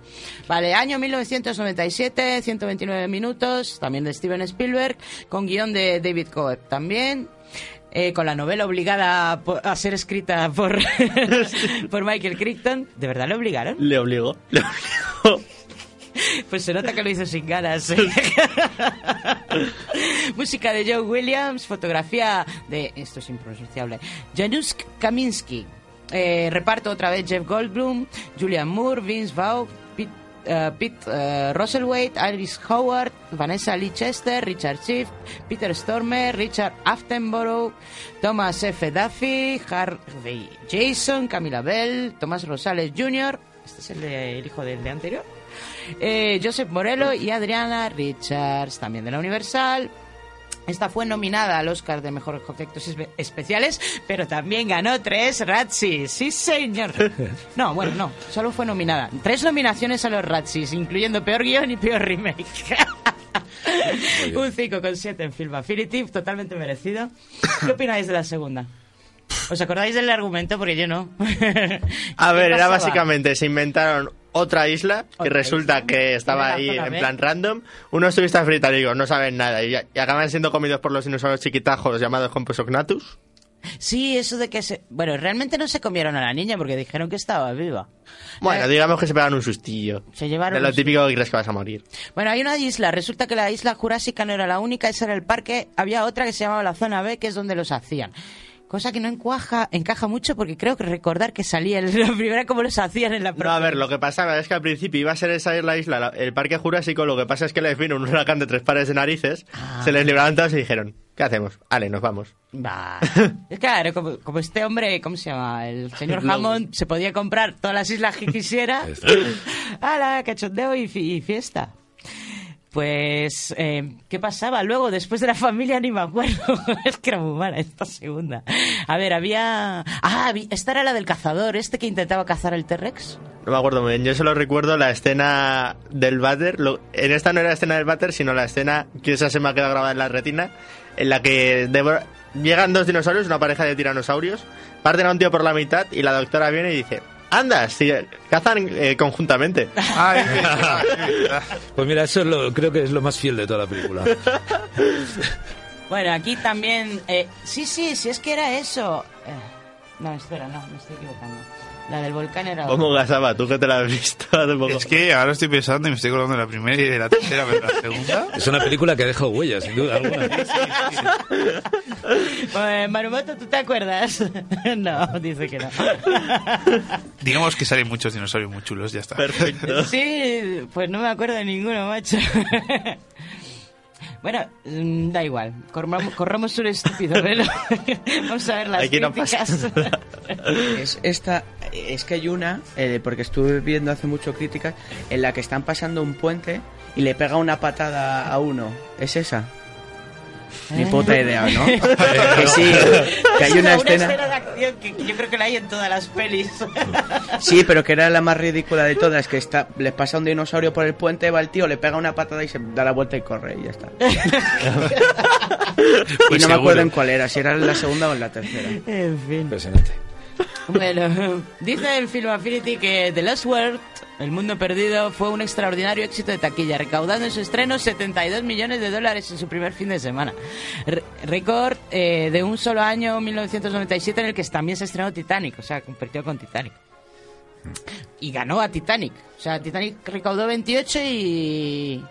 Vale, año 1997, 129 minutos, también de Steven Spielberg, con guion de David Coeb también. Eh, con la novela obligada a ser escrita por, por Michael Crichton. ¿De verdad le obligaron? Le obligó. Le obligó. Pues se nota que lo hizo sin ganas. ¿eh? Música de Joe Williams, fotografía de. Esto es impronunciable. Janusz Kaminski. Eh, reparto otra vez Jeff Goldblum, Julian Moore, Vince Vaughn, Pete, eh, Pete eh, Russellwaite, Iris Howard, Vanessa Lee Chester, Richard Schiff, Peter Stormer, Richard Attenborough, Thomas F. Duffy, Harvey Jason, Camila Bell, Tomás Rosales Jr. Este es el hijo del de anterior. Eh, Joseph Morello y Adriana Richards, también de la Universal. Esta fue nominada al Oscar de Mejores Efectos Espe- Especiales, pero también ganó tres Razzies. Sí, señor. No, bueno, no. Solo fue nominada. Tres nominaciones a los Razzies, incluyendo Peor Guión y Peor Remake. Un 5,7 en Film Affinity, totalmente merecido. ¿Qué opináis de la segunda? ¿Os acordáis del argumento? Porque yo no. A ¿Qué ver, era básicamente, se inventaron otra isla Otra resulta isla. que estaba ahí en plan random. Unos turistas británicos no saben nada y, y acaban siendo comidos por los dinosaurios chiquitajos llamados Compsognathus. Sí, eso de que se... Bueno, realmente no se comieron a la niña porque dijeron que estaba viva. Bueno, Eh, digamos que se pegan un sustillo. Se llevaron De lo típico que crees que vas a morir. Bueno, hay una isla. Resulta que la isla Jurásica no era la única, ese era el parque. Había otra que se llamaba la Zona B, que es donde los hacían. Cosa que no encuaja, encaja mucho porque creo que recordar que salía en la primera como los hacían en la No, a ver, lo que pasaba es que al principio iba a ser esa isla, isla la- el parque jurásico, lo que pasa es que les vino un huracán de tres pares de narices, se les libraron todos y dijeron, ¿qué hacemos? Ale, nos vamos. Va. Es claro, como, como este hombre, ¿cómo se llama? El señor. Hammond se podía comprar todas las islas que quisiera. ¡Hala! Cachondeo y, y fiesta. Pues, eh, ¿qué pasaba luego? Después de la familia ni me acuerdo. es que era muy esta segunda. A ver, había... Ah, esta era la del cazador, este que intentaba cazar el T-Rex. No me acuerdo muy bien, yo solo recuerdo la escena del váter, en esta no era la escena del váter, sino la escena que esa se me ha quedado grabada en la retina, en la que llegan dos dinosaurios, una pareja de tiranosaurios, parten a un tío por la mitad y la doctora viene y dice, anda, si cazan eh, conjuntamente. Pues mira, eso es lo- creo que es lo más fiel de toda la película. Bueno, aquí también... eh, sí, sí, sí, es que era eso. Eh, no, espera, no, me estoy equivocando. La del volcán era... ¿Cómo gasaba? ¿Tú que te la has visto hace poco? Es que ahora estoy pensando y me estoy acordando de la primera y de la tercera, pero la segunda. Es una película que ha dejado huellas, sin duda alguna. Eh, Marumoto, ¿tú te acuerdas? no, dice que no. Digamos que salen muchos dinosaurios muy chulos, ya está. Perfecto. Sí, pues no me acuerdo de ninguno, macho. Bueno, mm, da igual. Corramos, corramos un estúpido velo. Vamos a ver las Aquí no pasa críticas. Es esta, es que hay una, eh, porque estuve viendo hace mucho críticas, en la que están pasando un puente y le pega una patada a uno. ¿Es esa? Ni puta idea, ¿no? que sí, que hay Es una una escena... de acción que yo creo que la hay en todas las pelis. Sí, pero que era la más ridícula de todas, que está, le pasa un dinosaurio por el puente, va el tío, le pega una patada y se da la vuelta y corre y ya está. y Pues no me acuerdo seguro. en cuál era, si era en la segunda o en la tercera. en fin. Impresionante. Bueno, dice el Film Affinity que The Lost World, El Mundo Perdido, fue un extraordinario éxito de taquilla, recaudando en su estreno 72 millones de dólares en su primer fin de semana. Récord eh, de un solo año, 1997, en el que también se estrenó Titanic, o sea, compitió con Titanic. Y ganó a Titanic. O sea, Titanic recaudó 28 y...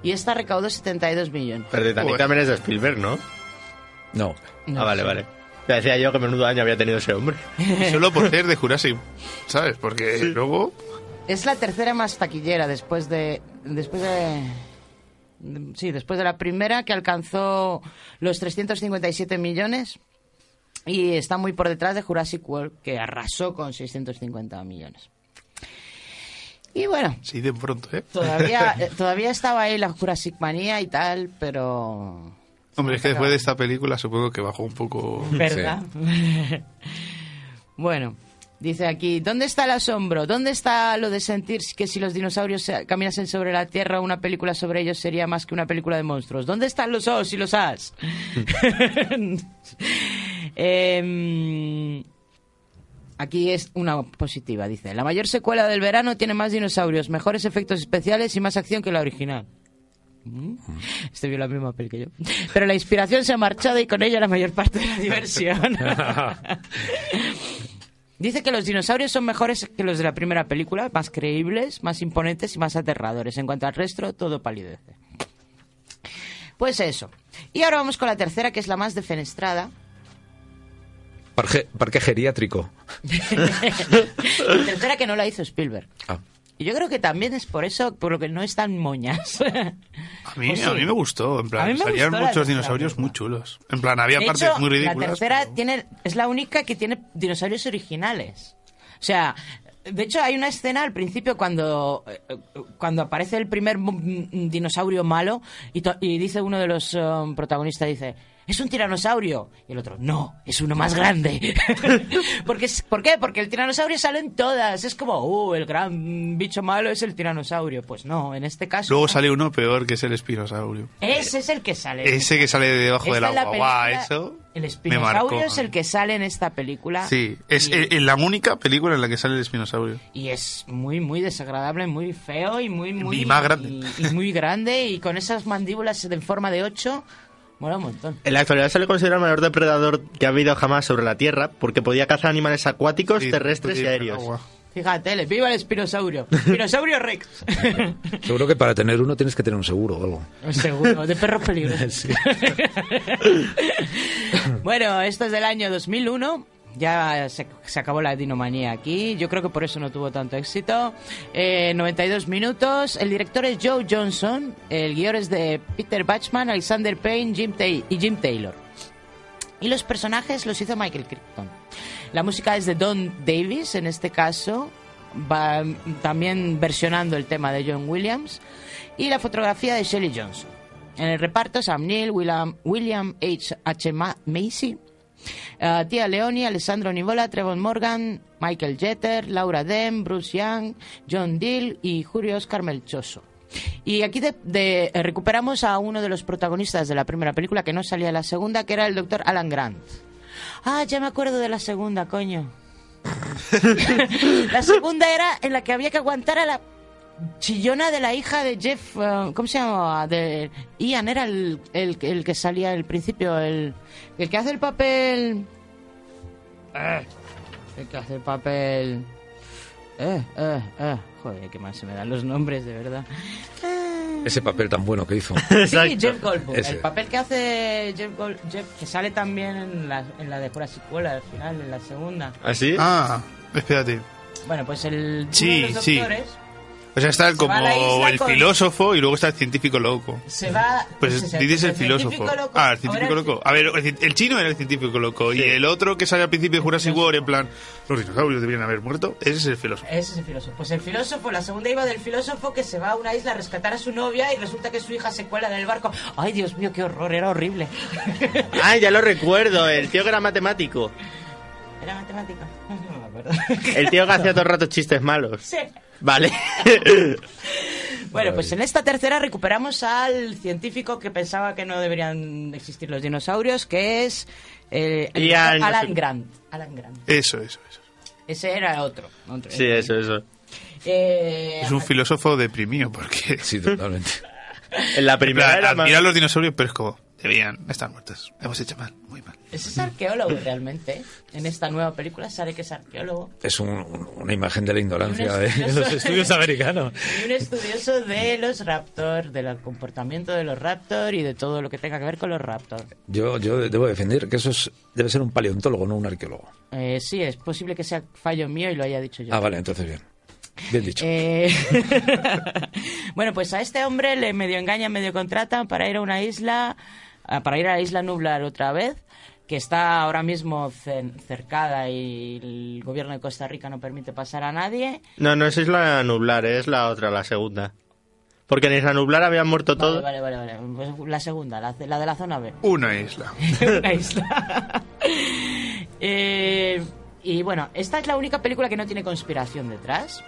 Y esta recaudó 72 millones. Pero Titanic también es de Spielberg, ¿no? No. No ah, vale, vale. Ya decía yo que menudo año había tenido ese hombre. Y solo por ser de Jurassic, ¿sabes? Porque luego... Es la tercera más taquillera después de. Después de. Sí, después de la primera que alcanzó los 357 millones. Y está muy por detrás de Jurassic World, que arrasó con 650 millones. Y bueno, Sí, de pronto, ¿eh? todavía, eh, todavía estaba ahí la Jurassic Manía y tal, pero. Hombre, es que después de esta película supongo que bajó un poco... ¿Verdad? bueno, dice aquí, ¿dónde está el asombro? ¿Dónde está lo de sentir que si los dinosaurios se- caminasen sobre la Tierra, una película sobre ellos sería más que una película de monstruos? ¿Dónde están los os y los as? Em, Aquí es una positiva, dice. La mayor secuela del verano tiene más dinosaurios, mejores efectos especiales y más acción que la original. Mm. Este vio la misma peli que yo. Pero la inspiración se ha marchado y con ella la mayor parte de la diversión. Dice que los dinosaurios son mejores que los de la primera película, más creíbles, más imponentes y más aterradores. En cuanto al resto, todo palidece. Pues eso. Y ahora vamos con la tercera, que es la más defenestrada. Parque, parque geriátrico. la tercera que no la hizo Spielberg. Ah. Yo creo que también es por eso, por lo que no están moñas. A mí, Pues sí. a mí me gustó, en plan, salían muchos dinosaurios muy chulos. En plan, había De partes hecho, muy ridículas. La tercera tiene, es la única que tiene dinosaurios originales. O sea, de hecho hay una escena al principio cuando, eh, cuando aparece el primer dinosaurio malo y, to- y dice uno de los um, protagonistas, dice, es un tiranosaurio. Y el otro, no, es uno más grande. Porque, ¿Por qué? Porque el tiranosaurio sale en todas. Es como, uh, el gran bicho malo es el tiranosaurio. Pues no, en este caso... Luego no. sale uno peor, que es el espinosaurio. Ese es el que sale. Ese que sale de debajo del agua. Guau, eso El espinosaurio es el que sale en esta película. Sí, es Y- la única película en la que sale el espinosaurio. Y es muy, muy desagradable, muy feo y muy, muy... Y más grande. Y, y muy grande y con esas mandíbulas en forma de ocho, mola un montón. En la actualidad se le considera el mayor depredador que ha habido jamás sobre la Tierra porque podía cazar animales acuáticos, Sí, terrestres sí, y aéreos. agua. Fíjate, le viva el espinosaurio. Espinosaurio Rex. Seguro que para tener uno tienes que tener un seguro o algo. Seguro, de perros peligrosos. bueno, esto es del año 2001. Ya se, acabó la dinomanía aquí. Yo creo que por eso no tuvo tanto éxito. Eh, 92 minutos. El director es Joe Johnson. El guion es de Peter Bachman, Alexander Payne Jim y Jim Taylor. Y los personajes los hizo Michael Crichton. La música es de Don Davis, en este caso, va también versionando el tema de John Williams. Y la fotografía de Shelley Johnson. En el reparto Sam Neill, William, William H. H. Ma- Macy, eh, Tia Leoni, Alessandro Nivola, Trevor Morgan, Michael Jeter, Laura Dem, Bruce Young, John Dill y Julio Oscar Melchoso. Y aquí eh, recuperamos a uno de los protagonistas de la primera película que no salía en la segunda, que era el doctor Alan Grant. Ah, ya me acuerdo de la segunda, coño. la segunda era en la que había que aguantar a la chillona de la hija de Jeff, eh, ¿cómo se llamaba? De Ian, era el, el, el que salía al principio, el, el que hace el papel... Eh, el que hace el papel... Eh, eh, eh. Joder, qué mal se me dan los nombres, de verdad. Ese papel tan bueno que hizo. Sí, Jeff Goldblum. Ese. El papel que hace Jeff, Gold- Jeff, que sale también en la, en la de Jurassic World al final, en la segunda. ¿Así? Ah, espérate. Bueno, pues el uno Sí, de los sí. O sea, está el Se como el con- filósofo y luego está el científico loco. se va... Pues ese, dices el científico filósofo. loco. Ah, el científico el- loco. A ver, el, el chino era el científico loco. Y el otro que sale al principio de Jurassic World, en plan, los dinosaurios deberían haber muerto. Ese es el filósofo. Ese es el filósofo. Pues el filósofo, la segunda iba del filósofo que se va a una isla a rescatar a su novia y resulta que su hija se cuela del barco. Ay, Dios mío, qué horror, era horrible. Ah, ya lo recuerdo, el tío que era matemático. Era matemática. No me acuerdo. El tío que hacía todo el rato chistes malos. Sí. Vale. Bueno, pues en esta tercera recuperamos al científico que pensaba que no deberían existir los dinosaurios, que es eh, el Ian- doctor Alan Grant. Alan Grant. Eso, eso, eso. Ese era otro. otro. Sí, eso, eso. Eh, Es un filósofo deprimido porque... Sí, totalmente. En la primera admira los dinosaurios, pero es como, debían estar muertos. Hemos hecho mal, muy mal. ese es arqueólogo realmente. En esta nueva película sale que es arqueólogo. Es un- un- una imagen de la ignorancia de los estudios americanos. Y un estudioso de los raptor, del comportamiento de los raptor y de todo lo que tenga que ver con los raptor. Yo, yo debo defender que eso es, debe ser un paleontólogo, no un arqueólogo. Eh, sí, es posible que sea fallo mío y lo haya dicho yo. Ah, vale, entonces bien. Bien dicho. Eh, bueno, pues a este hombre le medio engañan, medio contratan para ir a una isla, para ir a la isla Nublar otra vez, que está ahora mismo cer- cercada y el gobierno de Costa Rica no permite pasar a nadie. No, no es Isla Nublar, es la otra, la segunda. Porque en Isla Nublar habían muerto Vale, todos. vale, vale, vale. Pues la segunda, la, la de la zona B. Una isla. Una isla. Eh, y bueno, esta es la única película que no tiene conspiración detrás.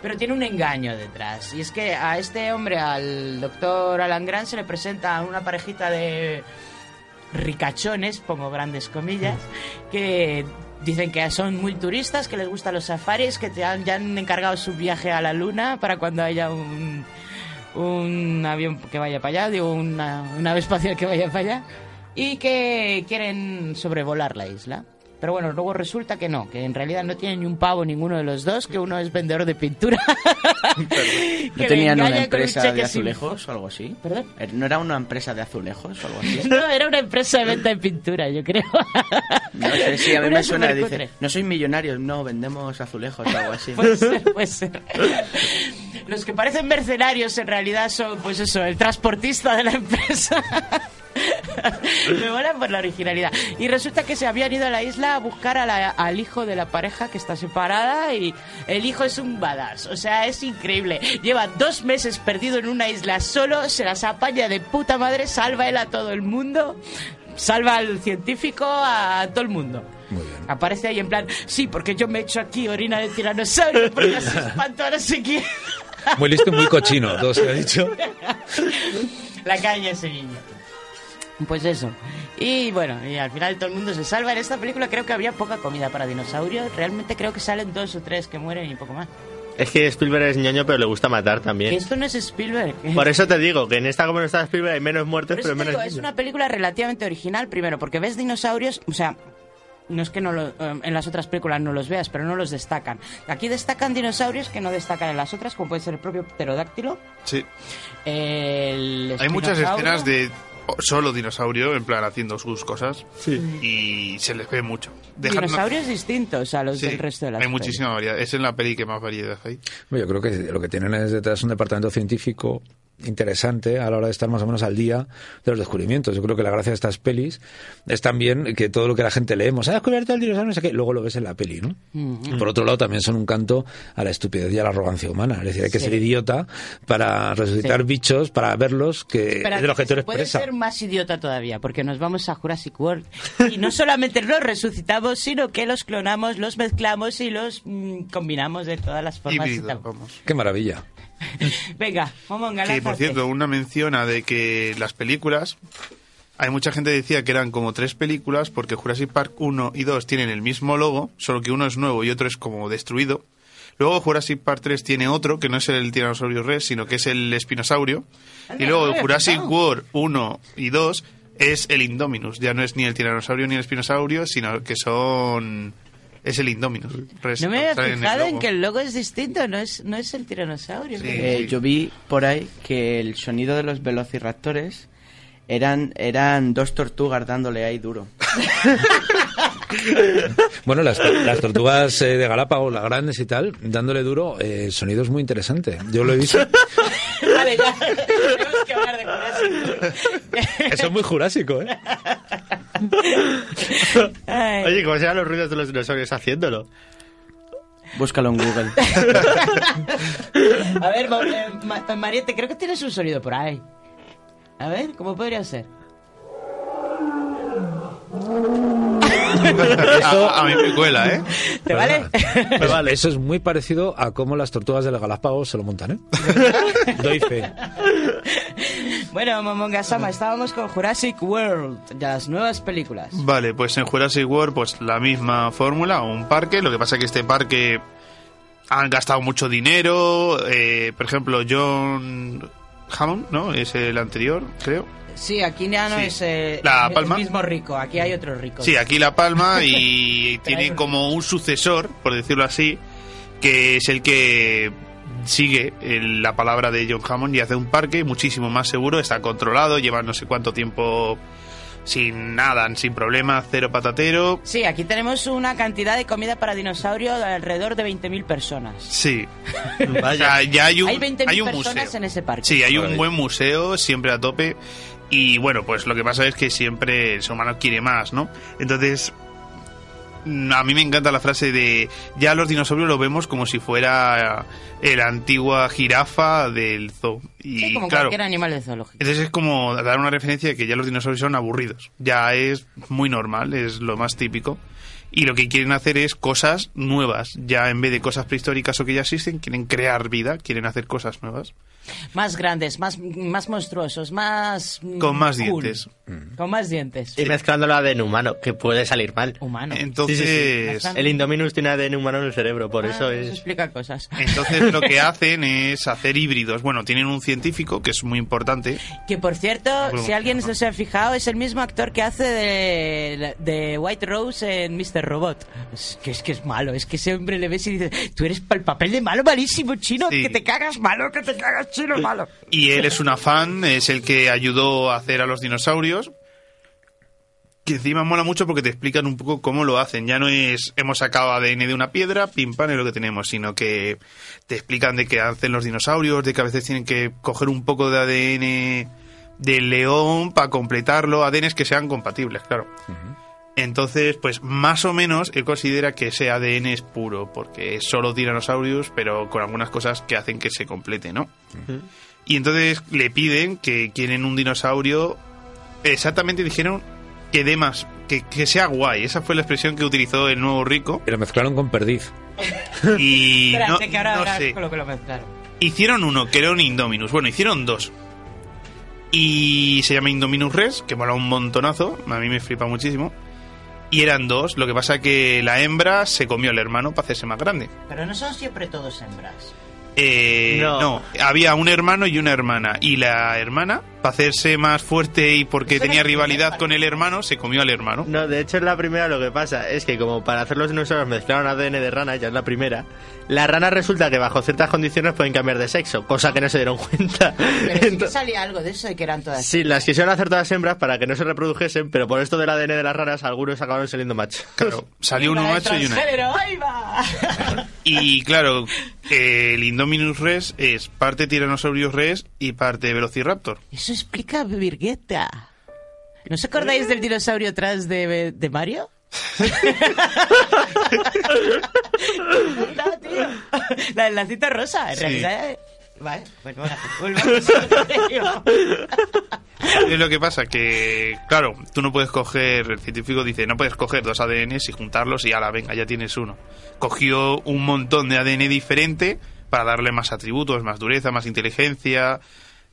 Pero tiene un engaño detrás. Y es que a este hombre, al doctor Alan Grant, se le presenta una parejita de ricachones, pongo grandes comillas, que dicen que son muy turistas, que les gustan los safaris, que te han, ya han encargado su viaje a la luna para cuando haya un, un avión que vaya para allá, digo, una, una nave espacial que vaya para allá, y que quieren sobrevolar la isla. Pero bueno, luego resulta que no, que en realidad no tienen ni un pavo ninguno de los dos, que uno es vendedor de pintura. ¿No tenían una un empresa de sin azulejos o algo así? ¿Perdón? Eh, ¿No era una empresa de azulejos o algo así? No, era una empresa de venta de pintura, yo creo. No sé, sí, a mí Una me suena, dice, no soy millonario, no, vendemos azulejos o algo así. Puede ser, puede ser. Los que parecen mercenarios en realidad son, pues eso, el transportista de la empresa. Me mola por la originalidad. Y resulta que se habían ido a la isla a buscar a la- al hijo de la pareja que está separada y el hijo es un badass. O sea, es increíble. Lleva dos meses perdido en una isla solo, se las apaña de puta madre, salva él a todo el mundo, salva al científico, a todo el mundo. Aparece ahí en plan, sí, porque yo me he hecho aquí orina de tiranosaurio, porque así espanto a no sé quién. Muy listo y muy cochino, todo se ha dicho. La caña ese niño. Pues eso. Y bueno, y al final todo el mundo se salva. En esta película creo que había poca comida para dinosaurios. Realmente creo que salen dos o tres que mueren y poco más. Es que Spielberg es ñoño, pero le gusta matar Que también. esto no es Spielberg. Por eso te digo que en esta, como no está Spielberg, hay menos eso pero menos. digo, es una película relativamente original, primero, porque ves dinosaurios, o sea, no es que no lo- eh, en las otras películas no los veas, pero no los destacan. Aquí destacan dinosaurios que no destacan en las otras, como puede ser el propio pterodáctilo, Sí. el Hay muchas escenas de solo dinosaurio, en plan haciendo sus cosas. Y se les ve mucho. Dejar- Dinosaurios distintos a los Sí, del resto de las Hay pelis. muchísima variedad. Es en la peli que más variedad hay. Yo creo que lo que tienen es detrás un departamento científico interesante a la hora de estar más o menos al día de los descubrimientos. Yo creo que la gracia de estas pelis es también que todo lo que la gente leemos, ha descubierto el dinosaurio, no sé qué, luego lo ves en la peli, ¿no? Ujú. Por otro lado, también son un canto a la estupidez y a la arrogancia humana. Es decir, hay que Sí. ser idiota para resucitar Sí. bichos, para verlos, que Espera, es de lo que tú eres puede presa. ser más idiota todavía, porque nos vamos a Jurassic World y no solamente los resucitamos, sino que los clonamos, los mezclamos y los mm, combinamos de todas las formas. y Híbrido, tal. vamos. Qué maravilla. Venga, Momonga, Que por cierto, una menciona de que las películas. Hay mucha gente que decía que eran como tres películas porque Jurassic Park 1 y 2 tienen el mismo logo, solo que uno es nuevo y otro es como destruido. Luego Jurassic Park 3 tiene otro, que no es el Tiranosaurio Rex, sino que es el Espinosaurio. Y luego Jurassic. World 1 y 2 es el Indominus. Ya no es ni el Tiranosaurio ni el Espinosaurio, sino que son... Es el Indominus. No me había fijado en que el logo es distinto, no es, no es el tiranosaurio. Eh, yo vi por ahí que el sonido de los velociraptores eran, eran dos tortugas dándole ahí duro. Bueno, las, las tortugas eh, de Galápagos, las grandes y tal, dándole duro, eh, el sonido es muy interesante. Yo lo he visto. vale, ya. Tenemos que hablar de Jurassic. Eso es muy jurásico, ¿eh? Ay. Oye, ¿cómo se llaman los ruidos de los dinosaurios haciéndolo? Búscalo en Google. A ver, eh, Ma- Mariette, creo que tienes un sonido por ahí. A ver, ¿cómo podría ser? A, a mí me cuela, ¿eh? ¿Te vale? Eso, eso es muy parecido a cómo las tortugas del Galápagos se lo montan, ¿eh? Doy fe. Bueno, Momongasama, estábamos con Jurassic World, de las nuevas películas. Vale, pues en Jurassic World, pues la misma fórmula, un parque. Lo que pasa es que este parque han gastado mucho dinero. eh, por ejemplo, John Hammond, ¿no? Es el anterior, creo. Sí, aquí ya no Sí. es eh, La el Palma. mismo rico, aquí hay otros ricos. Sí, aquí La Palma y tiene como un sucesor, por decirlo así, que es el que sigue el- la palabra de John Hammond y hace un parque muchísimo más seguro, está controlado, lleva no sé cuánto tiempo sin nada, sin problema, cero patatero. Sí, aquí tenemos una cantidad de comida para dinosaurio de alrededor de 20.000 personas. Sí. O sea, ya hay un, Hay 20.000 hay un personas museo. en ese parque. Sí, hay un buen museo, siempre a tope. Y bueno, pues lo que pasa es que siempre el ser humano quiere más, ¿no? Entonces, a mí me encanta la frase de ya los dinosaurios lo vemos como si fuera la antigua jirafa del zoo. Y Sí, como claro, cualquier animal de zoológico. entonces es como dar una referencia de que ya los dinosaurios son aburridos. Ya es muy normal, es lo más típico. Y lo que quieren hacer es cosas nuevas. Ya en vez de cosas prehistóricas o que ya existen, quieren crear vida, quieren hacer cosas nuevas. Más grandes, más, más monstruosos, más... mm, Con más cool. dientes. Con más dientes. Y mezclándola ADN humano, que puede salir mal. Humano. Entonces, Sí, sí, sí. El Indominus tiene ADN humano en el cerebro, por eso Ah, es... explica cosas. entonces lo que hacen es hacer híbridos. Bueno, tienen un científico que es muy importante. Que por cierto, Bueno, si alguien no se ha fijado, es el mismo actor que hace de, de White Rose en Mr. Robot. Es que es que es malo, es que ese hombre le ves y dices, tú eres para el papel de malo malísimo, chino, Sí. que te cagas malo, que te cagas chino malo. Y él es una fan, es el que ayudó a hacer a los dinosaurios. Que encima mola mucho porque te explican un poco cómo lo hacen. Ya no es hemos sacado ADN de una piedra, pim pam es lo que tenemos, sino que te explican de qué hacen los dinosaurios, de que a veces tienen que coger un poco de ADN del león para completarlo, ADNs que sean compatibles, claro. Entonces, pues más o menos él considera que ese ADN es puro, porque es solo Tyrannosaurus, pero con algunas cosas que hacen que se complete, ¿no? Y entonces le piden que quieren un dinosaurio. Exactamente dijeron que dé más, que, que sea guay. Esa fue la expresión que utilizó el nuevo rico. Y lo mezclaron con perdiz. Y no, que ahora no sé. con lo que lo mezclaron. Hicieron uno, que era un Indominus. Bueno, hicieron dos. Y se llama Indominus Res, que mola un montonazo. A mí me flipa muchísimo. Y eran dos. Lo que pasa que la hembra se comió al hermano para hacerse más grande. Pero no son siempre todos hembras. Eh, No. no. había un hermano y una hermana. Y la hermana, para hacerse más fuerte y porque tenía rivalidad con el hermano, se comió al hermano. No, de hecho es la primera lo que pasa. Es que como para hacer los dinosaurios mezclaron ADN de rana, ya es la primera. Las ranas resulta que bajo ciertas condiciones pueden cambiar de sexo, cosa que no se dieron cuenta. Pero sí que salía algo de eso de que eran todas. Sí, las quisieron hacer todas hembras para que no se reprodujesen, pero por esto del ADN de las ranas algunos acabaron saliendo machos. Claro, salió uno ¡Viva el macho y una. ¡Ahí va! Y claro, eh, el Indominus Res es parte Tyrannosaurus Res y parte Velociraptor. Eso explica Virgueta. ¿No os acordáis del dinosaurio trans de, de Mario? no, tío. La del lacito rosa, en Sí. realidad. eh, Vale, bueno. Es lo que pasa, que claro, tú no puedes coger, el científico dice, no puedes coger dos ADNs y juntarlos y ala, venga, ya tienes uno. Cogió un montón de ADN diferente para darle más atributos, más dureza, más inteligencia.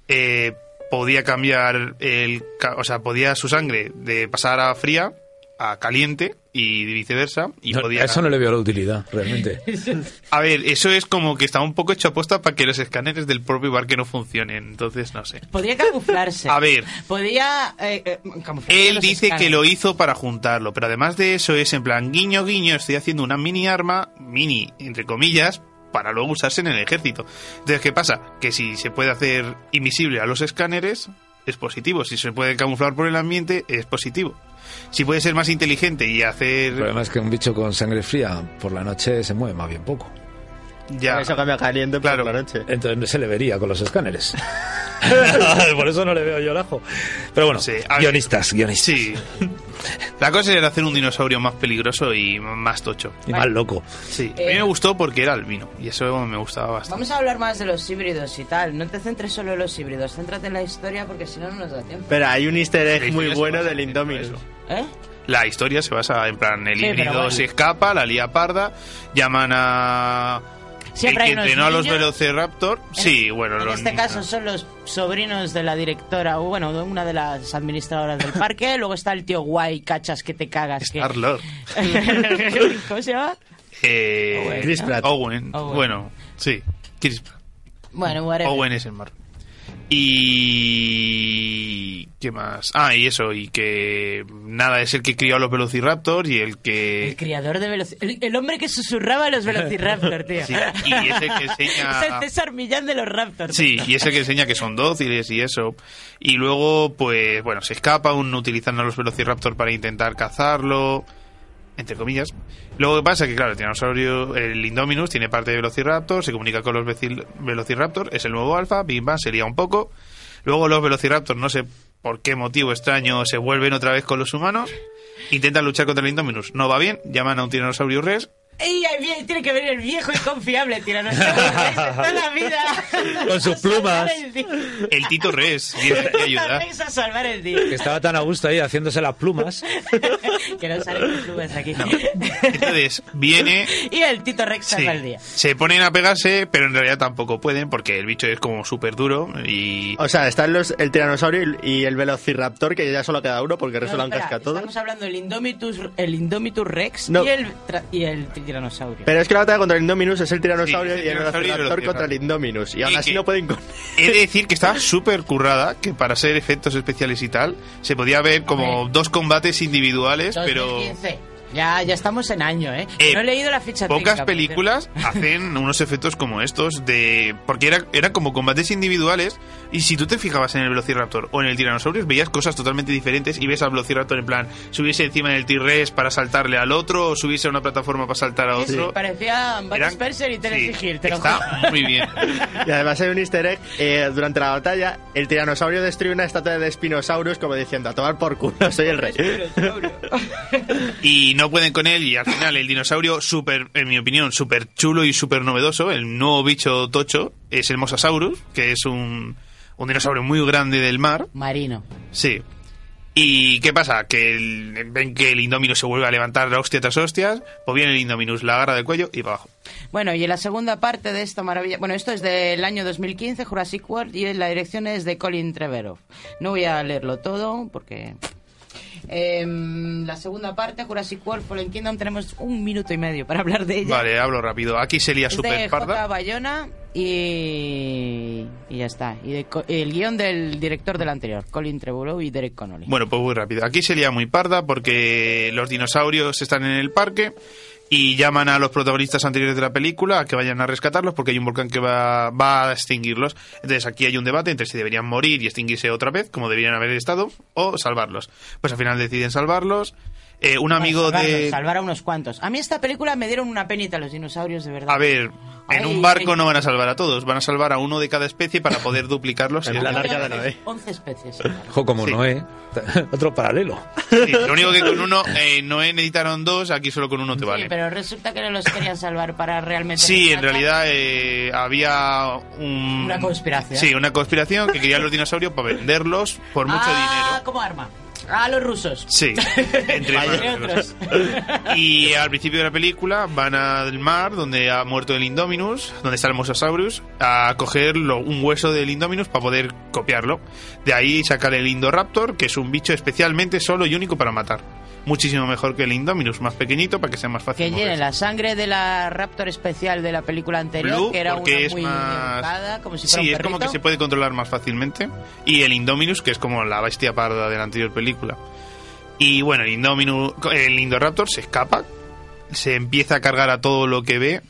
eh, podía cambiar el, ca- o sea, podía su sangre de pasar a fría a caliente y viceversa. Y No, podía eso no le veo la utilidad, realmente. A ver, eso es como que está un poco hecho aposta para que los escáneres del propio barque no funcionen, entonces no sé. Podría camuflarse. A ver. Podía eh, eh, camuflarse. Él dice que lo hizo para juntarlo, pero además de eso es en plan guiño guiño, estoy haciendo una mini arma, mini entre comillas, para luego usarse en el ejército. Entonces, ¿qué pasa? Que si se puede hacer invisible a los escáneres, es positivo. Si se puede camuflar por el ambiente, es positivo. Si puede ser más inteligente y El hacer... problema es que un bicho con sangre fría por la noche se mueve más bien poco. Ya, Eso cambia caliente Claro. por la noche. Entonces no se le vería con los escáneres. por eso no le veo yo el ajo. Pero bueno, Sí, guionistas, guionistas. Sí. La cosa era hacer un dinosaurio más peligroso y más tocho. Y más loco. Sí, a Eh, mí me gustó porque era albino y eso me gustaba bastante. Vamos a hablar más de los híbridos y tal. No te centres solo en los híbridos, céntrate en la historia porque si no, no nos da tiempo. Pero hay un easter egg muy bueno del Indominus. ¿Eh? La historia se basa en plan, el Sí, híbrido bueno. se escapa, la lía parda, llaman a... Siempre el que entrenó a los. Velociraptor. Sí, bueno, En los este niños. caso son los sobrinos de la directora, o bueno, de una de las administradoras del parque. Luego está el tío guay, cachas que te cagas. Que... Star-Lord. ¿Cómo se llama? Eh, Owen, Chris ¿no? Pratt. Owen. Owen. Bueno, sí. Chris Pratt. Bueno, whatever. Owen es el mar. Y... ¿Qué más? Ah, y eso, y que... Nada, es el que crió a los Velociraptor y el El que... criador de Velociraptor. El, el hombre que susurraba a los Velociraptor, tío. Sí, y es el que enseña... Es el César Millán de los Raptors. Sí, y es el que enseña que son dóciles y eso. Y luego, pues, bueno, se escapa uno utilizando a los Velociraptor para intentar cazarlo, entre comillas. Luego, ¿qué pasa? Que, claro, el tiranosaurio, el Indominus, tiene parte de Velociraptor, se comunica con los Velociraptor, es el nuevo alfa, bim bam, se lía un poco. Luego los Velociraptor, no sé por qué motivo extraño, se vuelven otra vez con los humanos. Intentan luchar contra el Indominus. No va bien, llaman a un Tyrannosaurus Rex Y ahí tiene que venir el viejo y confiable tiranosaurio toda la vida. Con sus plumas. el Tito Res viene aquí a ayudar. Rex a salvar el Que día. estaba tan a gusto ahí haciéndose las plumas. que no salen los plumas aquí. Entonces viene, y el Tito Rex sí, salva el día. se ponen a pegarse, pero en realidad tampoco pueden porque el bicho es como súper duro y... O sea, están los, el tiranosaurio y el velociraptor, que ya solo queda uno porque el resto No, lo han espera, cascado todos. Estamos hablando del Indomitus, el Indomitus Rex No. y, el y el tiranosaurio. Pero es que la batalla contra el Indominus es el tiranosaurio Sí, y el tiranosaurio el velociraptor contra el Indominus. Y aún así no pueden. He de decir que estaba súper currada, que para ser efectos especiales y tal, se podía ver como dos combates individuales, pero 2015. Ya, ya estamos en año, ¿eh? Eh, no he leído la ficha pocas técnica, películas hacen unos efectos como estos de porque era eran como combates individuales y si tú te fijabas en el Velociraptor o en el Tyrannosaurus veías cosas totalmente diferentes y ves al Velociraptor en plan subirse encima del T-Rex para saltarle al otro o subirse a una plataforma para saltar a Sí, otro. parecía Bud Eran- Spencer y Tennessee sí, Hill, te lo está muy bien. Y además hay un easter egg. eh, durante la batalla, el tiranosaurio destruye una estatua de Spinosaurus como diciendo, a tomar por culo, soy el rey. y no pueden con él y al final el dinosaurio súper, en mi opinión, súper chulo y súper novedoso, el nuevo bicho tocho, es el Mosasaurus, que es un, un dinosaurio muy grande del mar. Marino. Sí. ¿Y qué pasa? Que el- ven que el Indominus se vuelve a levantar de hostia tras hostias, pues viene el Indominus, la agarra del cuello y para abajo. Bueno, y en la segunda parte de esta maravilla... Bueno, esto es del año 2015, Jurassic World, y la dirección es de Colin Trevorrow. No voy a leerlo todo porque... Em, la segunda parte, Jurassic World Fallen Kingdom, tenemos un minuto y medio para hablar de ella. Vale, hablo rápido. Aquí se lía Es de super parda. Bayona y... y ya está. Y de el guion del director del anterior, Colin Trevorrow y Derek Connolly. Bueno, pues muy rápido. Aquí se lía muy parda porque los dinosaurios están en el parque y llaman a los protagonistas anteriores de la película a que vayan a rescatarlos porque hay un volcán que va, va a extinguirlos. Entonces aquí hay un debate entre si deberían morir y extinguirse otra vez, como deberían haber estado, o salvarlos. Pues al final deciden salvarlos. Eh, un amigo Bueno, de... Salvar a unos cuantos. A mí esta película me dieron una penita los dinosaurios, de verdad. A ver, en Ay, un barco ay. no van a salvar a todos, van a salvar a uno de cada especie para poder duplicarlos. En plan arca de Noé. 11 especies. Ojo, como Sí. Noé. Otro paralelo. Sí, lo único que con uno, eh, no necesitaron dos, aquí solo con uno te Sí, vale. pero resulta que no los querían salvar para realmente... Sí, en realidad eh, había un... Una conspiración. Sí, una conspiración que querían los dinosaurios para venderlos por mucho ah, dinero. como arma. A los rusos. Sí, entre otros. Y al principio de la película van al mar donde ha muerto el Indominus, donde está el Mosasaurus, a coger lo- un hueso del Indominus para poder copiarlo. De ahí sacar el Indoraptor, que es un bicho especialmente solo y único para matar. Muchísimo mejor que el Indominus, más pequeñito para que sea más fácil. Que moverse. la sangre de la Raptor especial de la película anterior, Blue, que era una es muy más... educada, como si fuera sí, un es como que se puede controlar más fácilmente. Y el Indominus, que es como la bestia parda de la anterior película. Y bueno, el Indominus, el Indoraptor se escapa, se empieza a cargar a todo lo que ve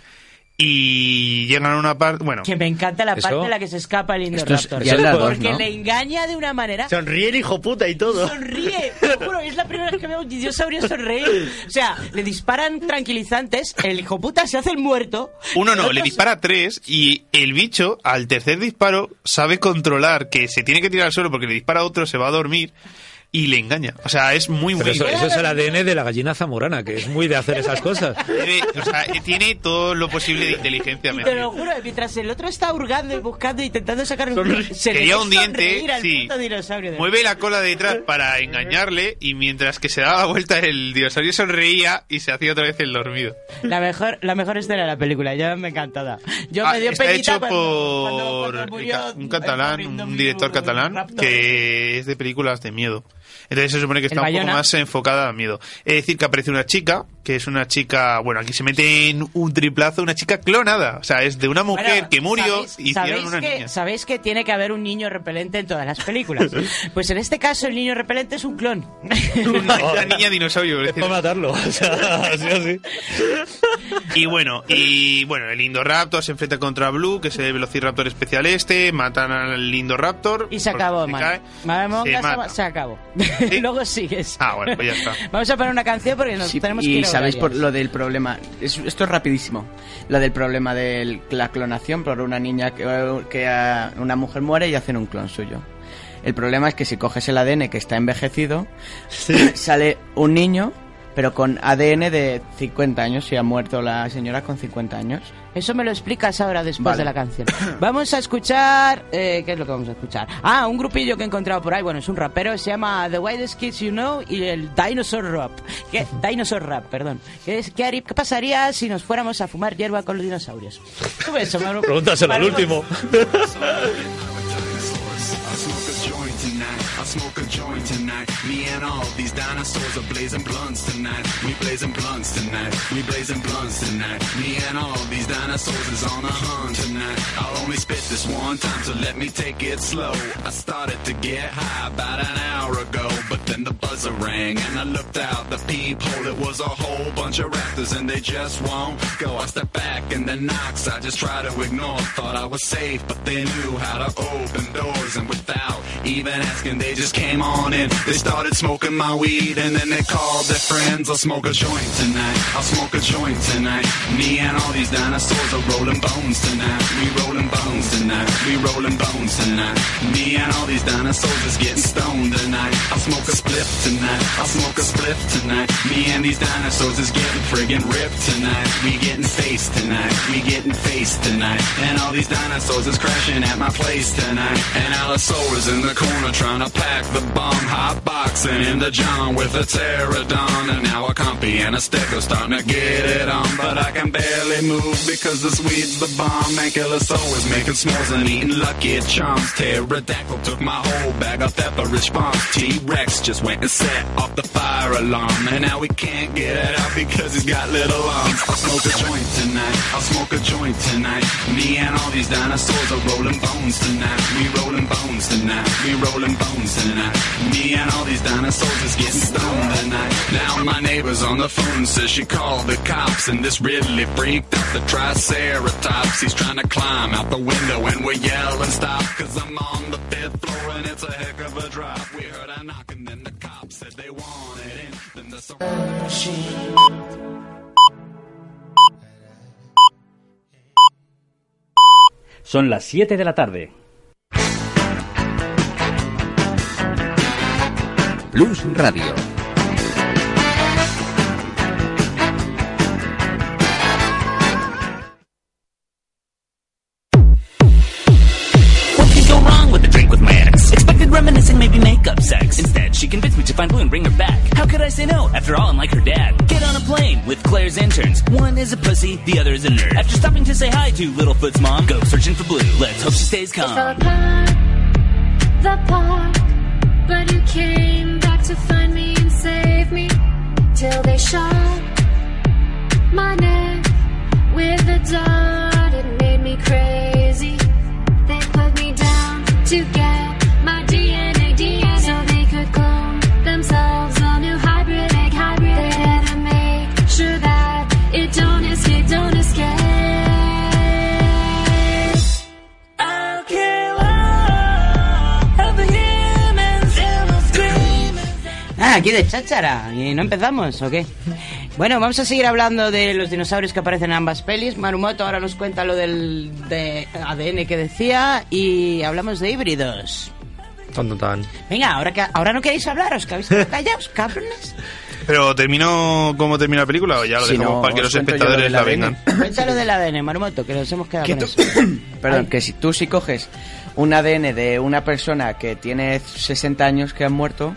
y llegan a una parte, bueno, Que me encanta la Eso- parte en la que se escapa el es Indoraptor. porque ¿no? le engaña de una manera... Sonríe el hijo puta y todo. Sonríe, te juro, es la primera vez que veo a un dinosaurio sonreír. O sea, le disparan tranquilizantes, el hijo puta se hace el muerto. uno no, otro le dispara tres y el bicho al tercer disparo sabe controlar que se tiene que tirar al suelo porque le dispara a otro, se va a dormir y le engaña. O sea, es muy, Pero muy... eso, eso es el ADN de la gallina zamorana, que es muy de hacer esas cosas. Tiene, o sea, tiene todo lo posible de inteligencia. Y te lo juro, mientras el otro está hurgando y buscando, intentando sacar un... Se Quería un diente, sí. de Mueve la cola de detrás para engañarle y mientras que se daba vuelta el dinosaurio sonreía y se hacía otra vez el dormido. La mejor, la mejor escena de la película, ya me encantada. Yo Ah, me dio está hecho cuando- por cuando- cuando murió un catalán, pobre un director catalán que es de películas de miedo. Entonces se supone que está un poco más enfocada a miedo. Es decir, que aparece una chica, que es una chica, bueno, aquí se mete en un triplazo, una chica clonada. O sea, es de una mujer Bueno, que murió ¿sabéis- y hicieron sabéis una que, niña. Sabéis que tiene que haber un niño repelente en todas las películas. Pues en este caso el niño repelente es un clon. Una, niña dinosaurio. es decir. Para matarlo. O sea, así, así. Y bueno, y bueno, el Indoraptor se enfrenta contra Blue, que es el Velociraptor especial este, matan al Indoraptor. Y se acabó, se cae, Vamos, se se, mata. se acabó. Luego sigues. Ah, bueno, pues ya está. Vamos a poner una canción porque nos Sí, tenemos que y ir a sabéis por lo del problema. es- esto es rapidísimo. Lo del problema de la clonación por una niña que, que, una mujer muere y hacen un clon suyo. El problema es que si coges el ADN que está envejecido, sale un niño, pero con ADN de 50 años y ha muerto la señora con 50 años. Eso me lo explicas ahora después Vale. de la canción. Vamos a escuchar... eh, ¿Qué es lo que vamos a escuchar? Ah, un grupillo que he encontrado por ahí. Bueno, es un rapero. Se llama The Widest Kids You Know y el Dinosaur Rap. ¿Qué? Dinosaur Rap, perdón. ¿Qué, es, qué, harí- qué pasaría si nos fuéramos a fumar hierba con los dinosaurios? ¿Tú ves? Pregúntaselo al último. smoke a joint tonight. Me and all these dinosaurs are blazing blunts tonight. We blazing blunts tonight. We blazing blunts tonight. Me and all these dinosaurs is on a hunt tonight. I'll only spit this one time, so let me take it slow. I started to get high about an hour ago, but then the buzzer rang and I looked out the peephole. It was a whole bunch of raptors and they just won't go. I stepped back and the knocks I just tried to ignore. Thought I was safe, but they knew how to open doors and without even asking, they just came on in. They started smoking my weed and then they called their friends. I'll smoke a joint tonight. I'll smoke a joint tonight. Me and all these dinosaurs are rolling bones tonight. We rolling bones tonight. We rolling bones tonight. Me and all these dinosaurs is getting stoned tonight. I'll smoke a spliff tonight. I'll smoke a spliff tonight. Me and these dinosaurs is getting friggin' ripped tonight. We getting faced tonight. We getting faced tonight. And all these dinosaurs is crashing at my place tonight. And Allosaurus in the corner trying to the bomb. Hot boxing in the John with a pterodon. And now a compy and a stego starting to get it on. But I can barely move because the Swede's the bomb. Ankylosaurus making s'mores and eating Lucky Charms. Pterodactyl took my whole bag of pepper response. T-Rex just went and set off the fire alarm. And now we can't get it out because he's got little arms. I'll smoke a joint tonight. I'll smoke a joint tonight. Me and all these dinosaurs are rolling bones tonight. We rolling bones tonight. We rolling bones tonight. Me and all these dinosaurs is getting stoned tonight. Now my neighbor's on the phone says she called the cops and this really freaked out the Triceratops. He's trying to climb out the window and we're yelling stop cause I'm on the fifth floor and it's a heck of a drop. We heard a knock and then the cops said they wanted in. Then the machine. Son las 7 de la tarde. Me to find Blue and bring her back. How could I say no? After all, I'm like her dad. Get on a plane with Claire's interns. One is a pussy, the other is a nerd. After stopping to say hi to Littlefoot's mom, go searching for Blue. Let's hope she stays calm. the park, but you came back to find me and save me till they shot my neck with a dart. It made me crazy. They put me down to Ah, aquí de cháchara. ¿Y no empezamos o qué? Bueno, vamos a seguir hablando de los dinosaurios que aparecen en ambas pelis. Marumoto ahora nos cuenta lo del de ADN que decía y hablamos de híbridos. Tan, tan. Venga, ahora que ahora no queréis hablar, os que habéis callados, cabrones. Pero terminó como termina la película o ya lo Si dejamos no, para que os los espectadores lo la vengan. Cuéntalo del ADN, Marumoto, que nos hemos quedado Que con tú- eso. Perdón, que si tú si coges un ADN de una persona que tiene 60 años que han muerto,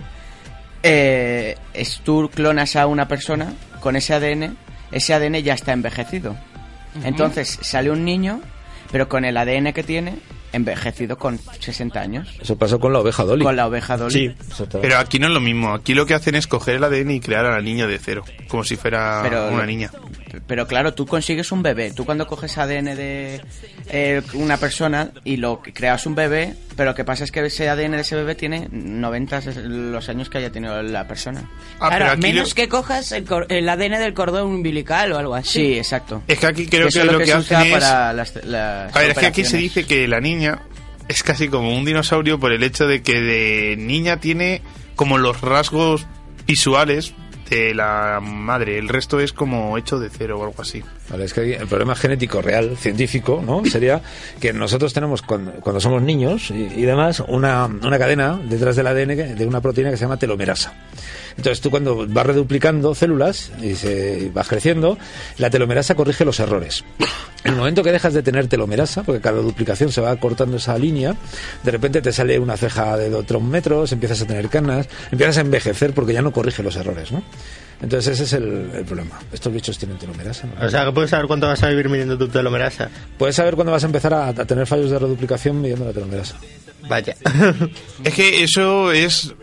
eh, es, tú clonas a una persona con ese ADN, ese ADN ya está envejecido. Entonces sale un niño, pero con el ADN que tiene, envejecido con 60 años. Eso pasó con la oveja Dolly. Con la oveja Dolly. Sí, pero aquí no es lo mismo. Aquí lo que hacen es coger el ADN y crear a la niña de cero, como si fuera Pero- una niña. Pero claro, tú consigues un bebé. Tú cuando coges ADN de eh, una persona y lo creas un bebé, pero lo que pasa es que ese ADN de ese bebé tiene 90 los años que haya tenido la persona. Ah, claro, a menos que cojas el, cor- el ADN del cordón umbilical o algo así. Sí, exacto. Es que aquí creo que es lo que, que hacen es- para las, las A ver, es que aquí se dice que la niña es casi como un dinosaurio por el hecho de que de niña tiene como los rasgos visuales de la madre. El resto es como hecho de cero o algo así. El problema genético real, científico, ¿no? Sería que nosotros tenemos, cuando, cuando somos niños y, y demás, una, una cadena detrás del ADN de una proteína que se llama telomerasa. Entonces tú cuando vas reduplicando células y se vas creciendo, la telomerasa corrige los errores. En el momento que dejas de tener telomerasa, porque cada duplicación se va cortando esa línea, de repente te sale una ceja de otros metros, empiezas a tener canas, empiezas a envejecer porque ya no corrige los errores, ¿no? Entonces ese es el, el problema. Estos bichos tienen telomerasa. ¿no? O sea, que puedes saber cuánto vas a vivir midiendo tu telomerasa. Puedes saber cuándo vas a empezar a, a tener fallos de reduplicación midiendo la telomerasa. Vaya. Es que eso es.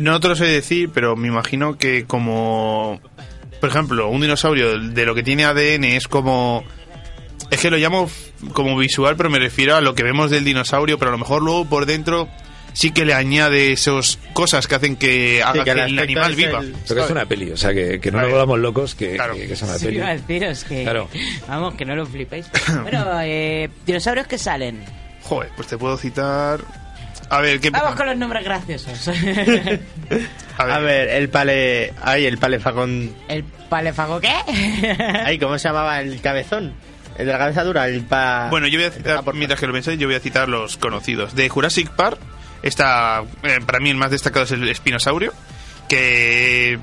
No te lo sé decir, pero me imagino que como. Por ejemplo, un dinosaurio de lo que tiene ADN es como. Es que lo llamo como visual, pero me refiero a lo que vemos del dinosaurio, pero a lo mejor luego por dentro sí que le añade esas cosas que hacen que haga que que, el animal viva. el- Pero que es una peli, o sea, que, que no nos volvamos locos, que, que- que es una Sí, peli. deciros que. Claro. Vamos, que no lo flipéis. Bueno, eh, dinosaurios que salen. Joder, pues te puedo citar. A ver, ¿qué Vamos con los nombres graciosos. A ver, el pale... Ay, el palefagón... ¿El palefago qué? Ay, ¿cómo se llamaba el cabezón? El de la cabeza dura, el pa... Bueno, yo voy a citar, mientras que lo pensáis, yo voy a citar los conocidos. De Jurassic Park, está, eh, para mí el más destacado es el espinosaurio, que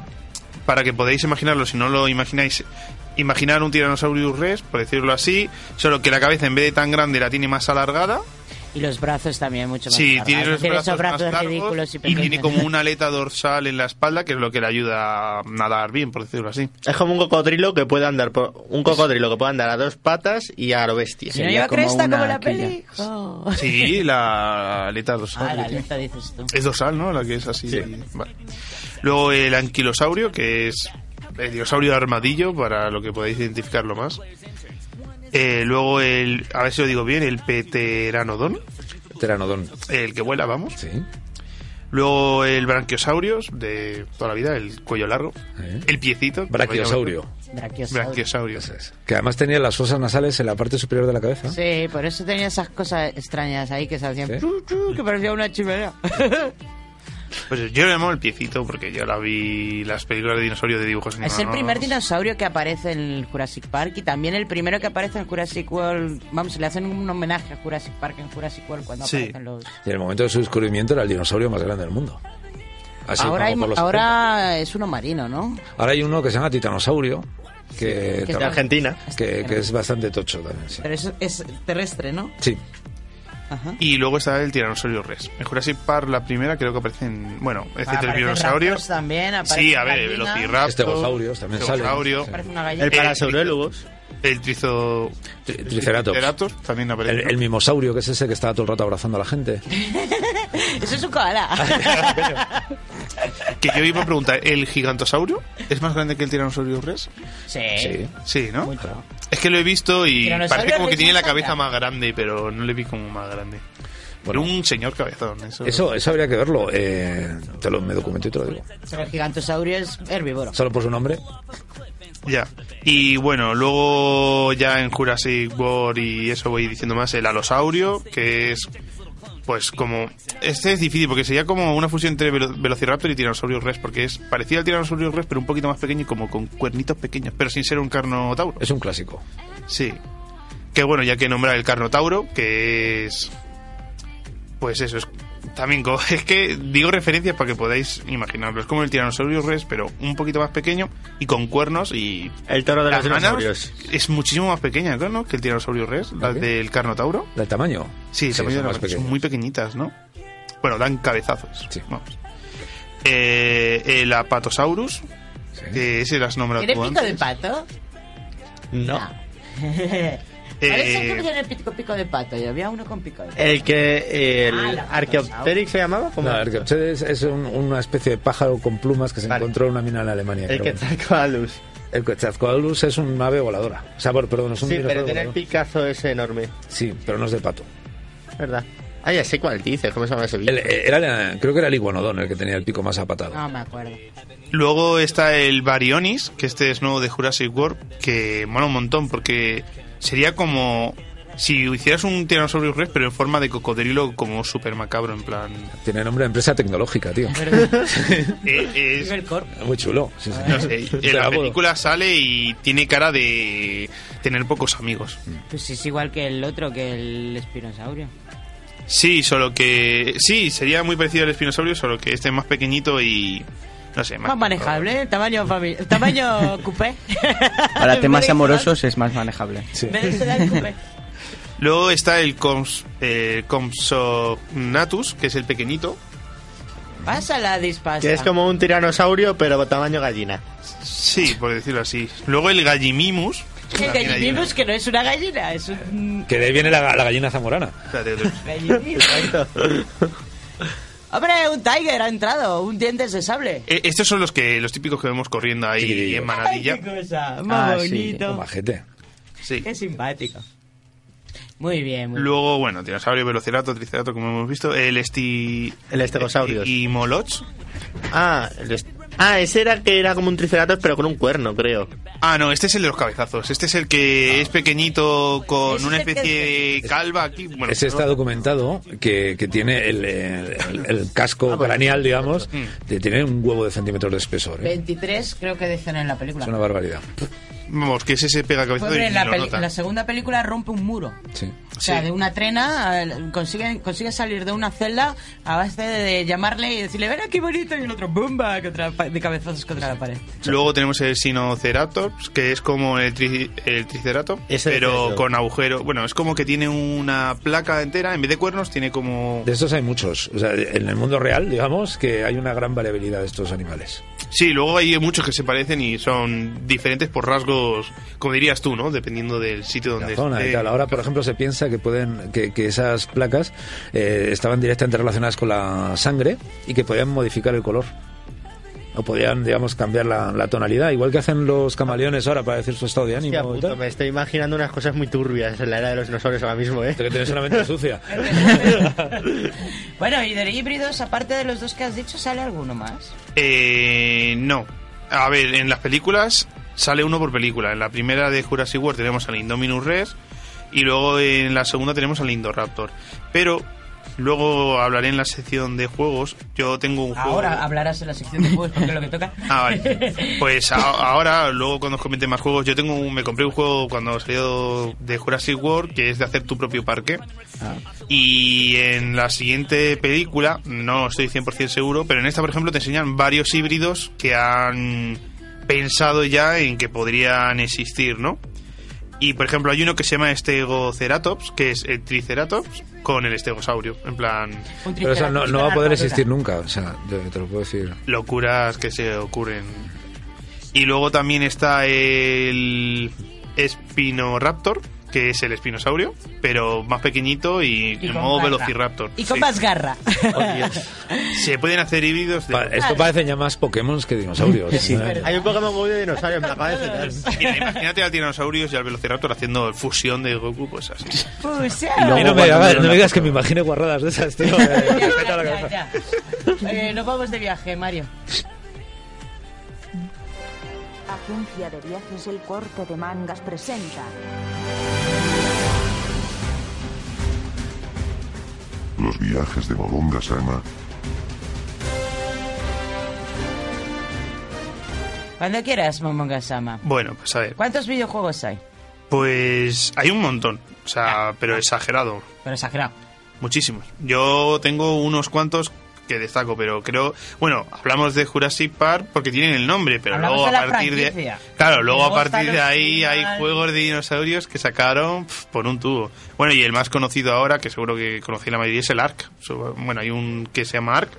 para que podáis imaginarlo, si no lo imagináis, imaginar un Tyrannosaurus Rex, por decirlo así, solo que la cabeza en vez de tan grande la tiene más alargada. Y los brazos también mucho más Sí, largos. tiene los Tiene esos brazos, más brazos largos ridículos y y tiene como una aleta dorsal en la espalda, que es lo que le ayuda a nadar bien, por decirlo así. Es como un cocodrilo que puede andar por... Un cocodrilo que puede andar a dos patas y a lo bestia. ¿Y no lleva cresta como la peli? Oh. Sí, la aleta dorsal. Ah, la aleta dices tú. Es dorsal, ¿no? La que es así. Vale. Luego el anquilosaurio, que es el dinosaurio de armadillo, para lo que podáis identificarlo más. Eh, luego el, a ver si lo digo bien, el pteranodón. Pteranodón. El que vuela, vamos. Sí. Luego el branquiosaurios, de toda la vida, el cuello largo. El piecito. Brachiosaurio. Brachiosaurio. Brachiosaurio. Que además tenía las fosas nasales en la parte superior de la cabeza. Sí, por eso tenía esas cosas extrañas ahí que se hacían chu, chu, que parecía una chimenea. Pues yo le llamo el piecito porque yo la vi las películas de dinosaurio de dibujos Es el animados. primer dinosaurio que aparece en el Jurassic Park y también el primero que aparece en Jurassic World. Vamos, le hacen un homenaje a Jurassic Park en Jurassic World cuando Sí. aparecen los. Y en el momento de su descubrimiento era el dinosaurio más grande del mundo. Así ahora hay- ahora es uno marino, ¿no? 70. Ahora hay uno que se llama titanosaurio. Que, es de Argentina. Que, que es bastante tocho también. Sí. Pero eso es terrestre, ¿no? Sí. Y luego está el Tiranosaurio Rex. En Jurassic Park, la primera, creo que aparece en. Bueno, excepto el Aparecen dinosaurio. también, aparecen Sí, a ver, velociraptor. Estegosaurios también salen. Estegosaurio. Sí. Parece una gallina. El Parasaurólogos. El trizo. Triceratops. Triceratops también aparece. El, el mimosaurio, que es ese que estaba todo el rato abrazando a la gente. Eso es un koala. Que yo iba a preguntar, ¿el gigantosaurio es más grande que el Tiranosaurio Rex? Sí. Sí. Sí, ¿no? Es que lo he visto y parece como que tiene la cabeza más grande, pero no le vi como más grande. Bueno. un señor cabezón. Eso, Eso, eso habría que verlo. Eh, te lo, me documento y te lo digo. Pero el gigantosaurio es herbívoro. Solo por su nombre. Ya. Y bueno, luego ya en Jurassic World y eso voy diciendo más, el alosaurio, que es pues como... Este es difícil porque sería como una fusión entre Velo- Velociraptor y Tiranosaurio Rex, porque es parecido al Tiranosaurio Rex, pero un poquito más pequeño y como con cuernitos pequeños, pero sin ser un carnotauro. Es un clásico. Sí. Que bueno, ya que nombrar el carnotauro, que es... Pues eso, es también es que digo referencias para que podáis imaginarlo. Es como el tiranosaurio rex, pero un poquito más pequeño y con cuernos y... El toro de Las los manos dinosaurios. Es muchísimo más pequeña, ¿no? Que el tiranosaurio las qué? del carnotauro. ¿Del tamaño? Sí, el Sí, tamaño son de las- son muy pequeñitas, ¿no? Bueno, dan cabezazos. Sí. Vamos. Eh, el apatosaurus, que ese las nombrado ¿Tiene pico de pato? No. Parece Eh, que tiene pico, pico de pato. Y había uno con pico de pato. El que... El Ah, Archaeopteryx se llamaba. No, el Archaeopteryx es un- una especie de pájaro con plumas que se Vale. encontró en una mina en Alemania. El. Quetzalcoatlus. El Quetzalcoatlus es un ave voladora. O sea, bueno, perdón, es un Sí, pero tiene el picazo ese enorme. Sí, pero no es de pato. ¿Verdad? Ah, ya sé cuál dices. ¿Cómo se llama ese bicho? El- eh, era creo que era el iguanodón el que tenía el pico más apatado. No me acuerdo. Luego está el Baryonyx, que este es nuevo de Jurassic World, que mola un montón porque sería como Si hicieras un Tyrannosaurus Rex, pero en forma de cocodrilo como súper macabro, en plan... Tiene nombre de empresa tecnológica, tío. Eh, es- Muy chulo. sí, sí. no sé, en la película sale y tiene cara de tener pocos amigos. Pues es igual que el otro, que el espinosaurio. Sí, solo que... Sí, sería muy parecido al espinosaurio, solo que este es más pequeñito y... No sé, Más manejable, ¿eh? tamaño fami- tamaño coupé. Para temas amorosos es más manejable. Luego está el Coms, eh, Compsognathus, que es el pequeñito. Pásala, dispasa. Que es como un tiranosaurio, pero tamaño gallina. Sí, por decirlo así. Luego el Gallimimus. El gallimimus que no es una gallina, es un Que de ahí viene la, la gallina zamorana. gallimimus. Hombre, un tiger ha entrado, un dientes de sable. Eh, Estos son los que los típicos que vemos corriendo ahí en manadilla. Ay, qué cosa, más Ah, sí. bonito. Majete. Sí. Qué simpático. Muy bien, muy Luego, bueno, dinosaurio, velociraptor, triceratops, como hemos visto. El esti... El estegosaurios. Y moloch. Ah, el est- ah, ese era que era como un triceratops, pero con un cuerno, creo. Ah, no, este es el de los cabezazos. Este es el que es pequeñito con una especie de calva aquí. Bueno, Ese está documentado que, que tiene el, el- el- casco craneal, digamos, que tiene un huevo de centímetros de espesor. ¿eh? 23 creo que dicen en la película. Es una barbaridad. Vamos, que ese se pega cabezado Pobre, y en la, lo peli- nota. en la segunda película rompe un muro. Sí. O sea, de una trena consigue, consigue salir de una celda a base de llamarle y decirle, ven aquí bonito, y el otro, ¡bumba! Contra, de cabezazos contra la pared. Luego tenemos el Sinoceratops, que es como el, tri- el Triceratops, pero con agujero. Bueno, es como que tiene una placa entera, en vez de cuernos, tiene como. De estos hay muchos. O sea, en el mundo real, digamos, que hay una gran variabilidad de estos animales. Sí, luego hay muchos que se parecen y son diferentes por rasgos, como dirías tú, ¿no? Dependiendo del sitio donde la zona y esté. tal. Ahora, por ejemplo, se piensa que pueden que, que esas placas eh, estaban directamente relacionadas con la sangre y que podían modificar el color. O podían, digamos, cambiar la, la tonalidad, igual que hacen los camaleones ahora para decir su estado de ánimo. Hostia, puto, me estoy imaginando unas cosas muy turbias en la era de los dinosaurios ahora mismo, ¿eh? Que tienes una mente sucia. Bueno, y de híbridos, aparte de los dos que has dicho, ¿sale alguno más? Eh, no. A ver, en las películas sale uno por película. En la primera de Jurassic World tenemos al Indominus Rex y luego en la segunda tenemos al Indoraptor. Pero luego hablaré en la sección de juegos. Yo tengo un juego. Ahora hablarás en la sección de juegos porque es lo que toca. Ah, vale. Pues a- ahora, luego cuando os comente más juegos, yo tengo un- me compré un juego cuando salió de Jurassic World que es de hacer tu propio parque. Y en la siguiente película, no estoy 100% seguro, pero en esta, por ejemplo, te enseñan varios híbridos que han pensado ya en que podrían existir, ¿no? Y, por ejemplo, hay uno que se llama Stegoceratops, que es el Triceratops con el Estegosaurio. En plan, Pero eso no, no va a poder existir nunca, o sea, te, te lo puedo decir. locuras que se ocurren. Y luego también está el Spinoraptor, que es el espinosaurio, pero más pequeñito y, Y en modo garra. Velociraptor. Y con Sí. más garra. Se pueden hacer híbridos de... Pa- Esto parecen ya más Pokémon que dinosaurios. Sí. ¿eh? Hay un Pokémon Go de dinosaurio, me acaba de enseñar. Mira, imagínate al Tiranosaurios y al Velociraptor haciendo fusión de Goku, pues así. Pues Y no, me, hagas- no me digas que me imagine guarradas de esas, tío. Ya, Me ya, la ya, cabeza. ya. Eh, nos vamos de viaje, Mario. Agencia de Viajes El Corte de Mangas presenta Los viajes de Momonga Sama Cuando quieras, Momonga-sama. Bueno, pues a ver. ¿Cuántos videojuegos hay? Pues hay un montón, o sea, pero exagerado. Pero exagerado. Muchísimos. Yo tengo unos cuantos que destaco, pero creo, bueno, hablamos de Jurassic Park porque tienen el nombre, pero Hablamos luego a partir de. Claro, luego luego a partir de ahí hay juegos de dinosaurios que sacaron pf, por un tubo. Bueno, y el más conocido ahora, que seguro que conocí la mayoría, es el Ark. Bueno, hay un que se llama Ark,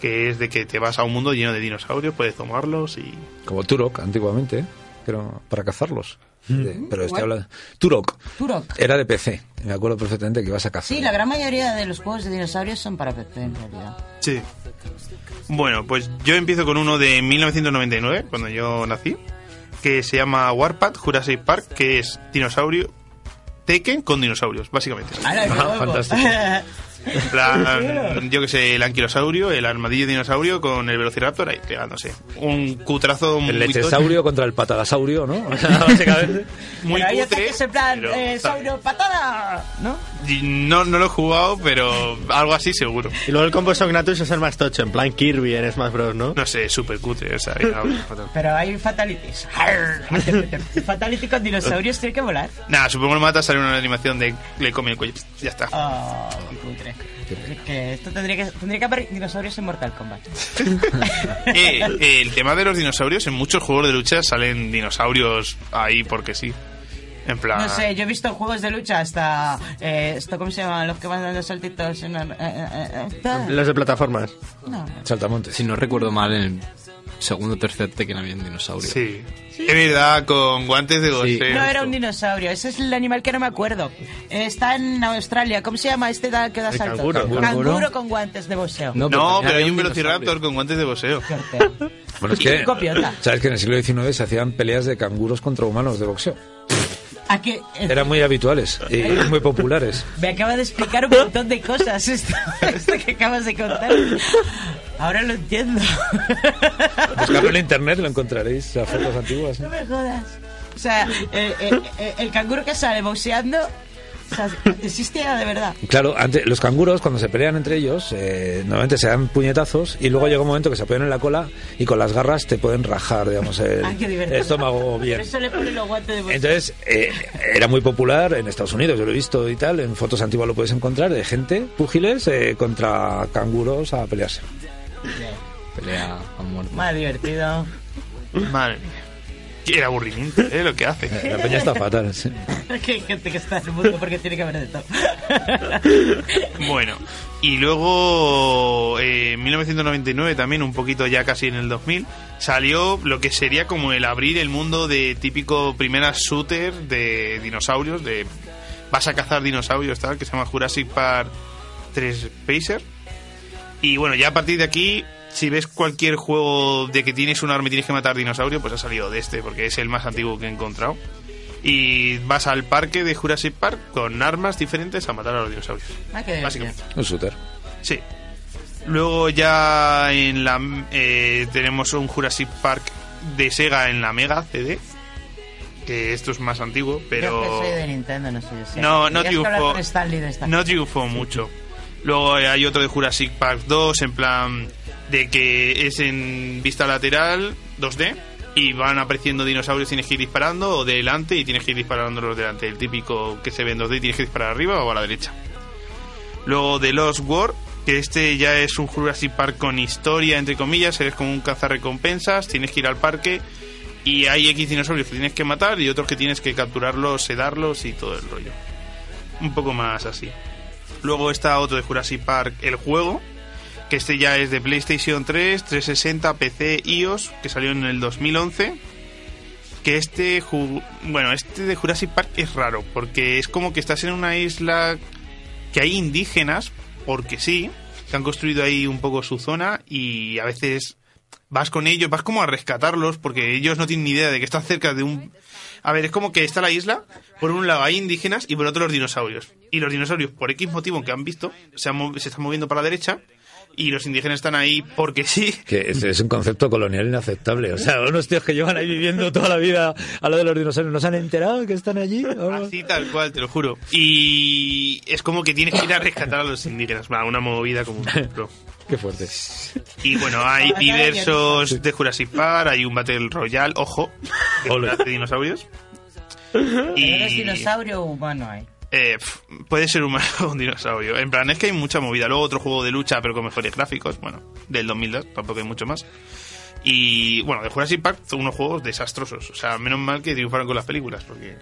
que es de que te vas a un mundo lleno de dinosaurios, puedes tomarlos y... Como Turok, antiguamente, ¿eh? que era para cazarlos. De- pero estoy hablando... Turok. Turok. Era de PC. Me acuerdo perfectamente que ibas a cazar. Sí, la gran mayoría de los juegos de dinosaurios son para PC en realidad. Sí. Bueno, pues yo empiezo con uno de 1999, cuando yo nací, que se llama Warpath Jurassic Park, que es dinosaurio Tekken con dinosaurios, básicamente. ¡Hala, qué Ah, fantástico. En plan, yo que sé, el anquilosaurio, el armadillo dinosaurio con el velociraptor ahí pegándose. Un cutrazo muy El lechesaurio contra el patagasaurio, ¿no? O sea, básicamente. Muy Pero cutre, en plan, pero eh, saurio patada, ¿no? No, no lo he jugado, pero algo así seguro. Y luego el combo Sognatus es el más tocho, en plan Kirby en Smash Bros, ¿no? No sé, súper cutre, o sea. Pero hay fatalities. Fatality con dinosaurios tiene que volar. Nada, supongo que lo mata, sale una animación de le come el cuello. Ya está. Oh, qué que esto tendría que, tendría que haber dinosaurios en Mortal Kombat. Eh, eh, el tema de los dinosaurios, en muchos juegos de lucha salen dinosaurios ahí porque sí. En plan. No sé, yo he visto juegos de lucha hasta... Eh, ¿Esto cómo se llaman? Los que van dando saltitos en... eh, eh, eh, Los de plataformas. No. Saltamontes. Si no recuerdo mal, en el segundo o tercer Tekken había un dinosaurio. Sí. Es verdad, con guantes de goseo. No era un dinosaurio, ese es el animal que no me acuerdo. Eh, Está en Australia, ¿cómo se llama este da- que da El saltos? canguro. Canguro con guantes de boxeo. No, pero, hay un velociraptor con guantes de boxeo. Bueno, es que, Copiota. ¿sabes que en el siglo XIX se hacían peleas de canguros contra humanos de boxeo? ¿A qué? Eh, Eran muy habituales y muy populares. Me acaba de explicar un montón de cosas esto, esto que acabas de contar. Ahora lo entiendo. Buscarlo en internet lo encontraréis, las fotos antiguas. No me jodas. O sea, eh, eh, eh, el canguro que sale boxeando, o sea, existía de verdad. Claro, antes, los canguros cuando se pelean entre ellos, eh, normalmente se dan puñetazos y luego llega un momento que se apoyan en la cola y con las garras te pueden rajar, digamos, el, divertido. el estómago bien. eso le ponen los guantes de. Entonces, eh, era muy popular en Estados Unidos, yo lo he visto y tal, en fotos antiguas lo puedes encontrar, de gente, púgiles, eh, contra canguros a pelearse. Pelea a muerte. Más divertido. Madre Qué aburrimiento, ¿eh? Lo que hace. La peña está fatal, sí. que hay gente que está en el mundo porque tiene que haber de todo. Bueno, y luego eh, en 1999 también, un poquito ya casi en el 2000, salió lo que sería como el abrir el mundo de típico primera shooter de dinosaurios, de vas a cazar dinosaurios, tal, que se llama Jurassic Park 3 Pacer. Y bueno, ya a partir de aquí, si ves cualquier juego de que tienes un arma y tienes que matar dinosaurio, pues ha salido de este, porque es el más antiguo que he encontrado. Y vas al parque de Jurassic Park con armas diferentes a matar a los dinosaurios. Ah, qué. Básicamente. Un shooter. Sí. Luego ya en la eh, tenemos un Jurassic Park de Sega en la Mega CD. Que esto es más antiguo, Yo pero. que soy de Nintendo, no sé. si- No, no hablar triunfó. de No triunfó mucho. Luego hay otro de Jurassic Park 2, en plan de que es en vista lateral, 2D, y van apareciendo dinosaurios, tienes que ir disparando, o delante, y tienes que ir disparando los delante. El típico que se ve en 2D, tienes que disparar arriba o a la derecha. Luego de Lost World, que este ya es un Jurassic Park con historia, entre comillas, eres como un cazarrecompensas, tienes que ir al parque y hay X dinosaurios que tienes que matar y otros que tienes que capturarlos, sedarlos y todo el rollo. Un poco más así. Luego está otro de Jurassic Park, el juego, que este ya es de PlayStation 3, 360, PC, iOS, que salió en el 2011. Que este, bueno, este de Jurassic Park es raro, porque es como que estás en una isla que hay indígenas, porque sí, que han construido ahí un poco su zona y a veces vas con ellos, vas como a rescatarlos, porque ellos no tienen ni idea de que están cerca de un... A ver, es como que está la isla, por un lado hay indígenas y por otro los dinosaurios. Y los dinosaurios, por X motivo que han visto, se están moviendo para la derecha y los indígenas están ahí porque sí. Que es, es un concepto colonial inaceptable. O sea, unos tíos que llevan ahí viviendo toda la vida a lo de los dinosaurios, ¿no se han enterado que están allí? Así tal cual, te lo juro. Y es como que tienes que ir a rescatar a los indígenas. Va, una movida como un templo. Qué fuerte. Y bueno, hay diversos de Jurassic Park, hay un Battle Royale, ojo, de, de dinosaurios. ¿Eres Y dinosaurio o humano hay? eh, pf, puede ser humano o un dinosaurio. En plan, es que hay mucha movida. Luego otro juego de lucha, pero con mejores gráficos. Bueno, del 2002, tampoco hay mucho más. Y bueno, de Jurassic Park son unos juegos desastrosos. O sea, menos mal que triunfaron con las películas, porque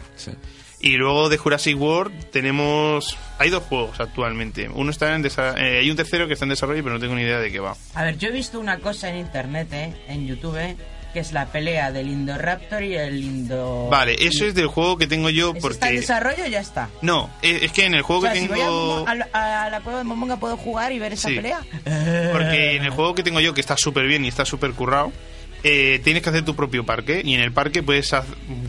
y luego de Jurassic World tenemos... Hay dos juegos actualmente. Uno está en desa- eh, hay un tercero que está en desarrollo, pero no tengo ni idea de qué va. A ver, yo he visto una cosa en internet, eh, en YouTube, eh, que es la pelea del Indoraptor y el Indo... Vale, eso es del juego que tengo yo ¿Eso ¿Está en porque... desarrollo o ya está? No, es es que en el O juego sea, que si voy a, tengo... La- a la cueva de Momonga puedo jugar y ver esa Sí. pelea. Porque en el juego que tengo yo, que está súper bien y está súper currado, eh, tienes que hacer tu propio parque. Y en el parque puedes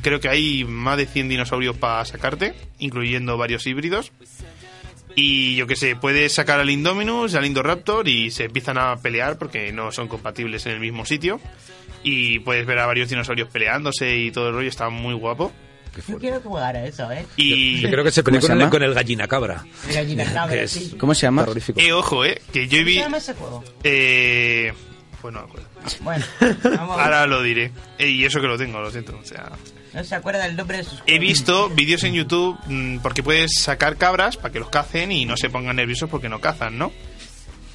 creo que hay más de 100 dinosaurios para sacarte, incluyendo varios híbridos. Y yo que sé, puedes sacar al Indominus, al Indoraptor y se empiezan a pelear porque no son compatibles en el mismo sitio. Y puedes ver a varios dinosaurios peleándose y todo el rollo, está muy guapo. Yo quiero jugar a eso, ¿eh? Y Yo creo que se peleó ¿Cómo se con, el- con el gallina cabra. El gallina cabra, Que es sí. ¿Cómo se llama? Eh, ojo, eh, que yo ¿Cómo vi... se llama ese juego? Eh, pues no me acuerdo. Bueno, vamos. Ahora lo diré. Eh, y eso que lo tengo, lo siento. O sea, No se acuerda el nombre de sus he visto vídeos en YouTube mm, porque puedes sacar cabras para que los cacen y no se pongan nerviosos porque no cazan, ¿no?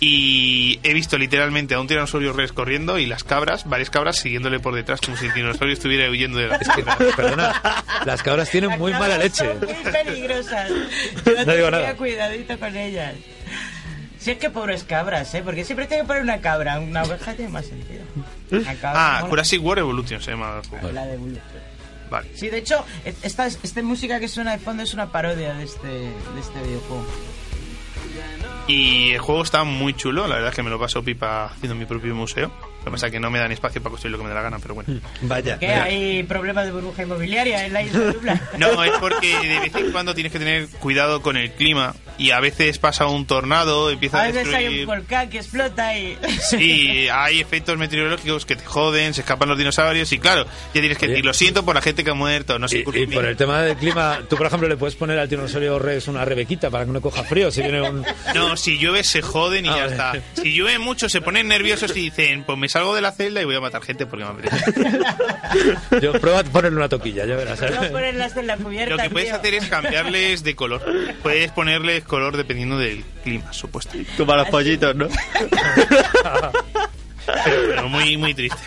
Y he visto literalmente a un tiranosaurio rex corriendo y las cabras, varias cabras, siguiéndole por detrás como si el dinosaurio estuviera huyendo de la Perdona, las cabras tienen muy mala leche. Son muy peligrosas. Yo No digo nada. cuidadito con ellas. Si es que pobres cabras, ¿eh? Porque siempre tiene que poner una cabra. Una oveja tiene más sentido. Una cabra Ah. Jurassic World Evolution se llama el juego. La de Evolution. Vale. Sí, de hecho, esta, esta música que suena de fondo es una parodia de este, de este videojuego. Y el juego está muy chulo, la verdad es que me lo paso pipa haciendo mi propio museo. Lo que pasa es que no me dan espacio para construir lo que me da la gana, pero bueno. Vaya. ¿Qué? ¿Hay problemas de burbuja inmobiliaria en la isla de Dubla? No, es porque de vez en cuando tienes que tener cuidado con el clima y a veces pasa un tornado, empieza A a veces hay un destruir... volcán que explota y... Sí, hay efectos meteorológicos que te joden, se escapan los dinosaurios y claro, ya tienes que decir, lo siento por la gente que ha muerto, no sé. Y por el tema del clima, tú por ejemplo le puedes poner al tiranosaurio rex una rebequita para que no coja frío si viene un... No, si llueve se joden y Ah, ya vale. está. Si llueve mucho se ponen nerviosos y dicen, pues me salgo de la celda y voy a matar gente porque me apetece. Yo prueba a ponerle una toquilla, ya verás. No ponerlas en la cubierta, Lo que puedes tío. hacer es cambiarles de color. Puedes ponerles color dependiendo del clima, supuesto. Como a los pollitos, ¿no? Pero, pero muy, muy triste.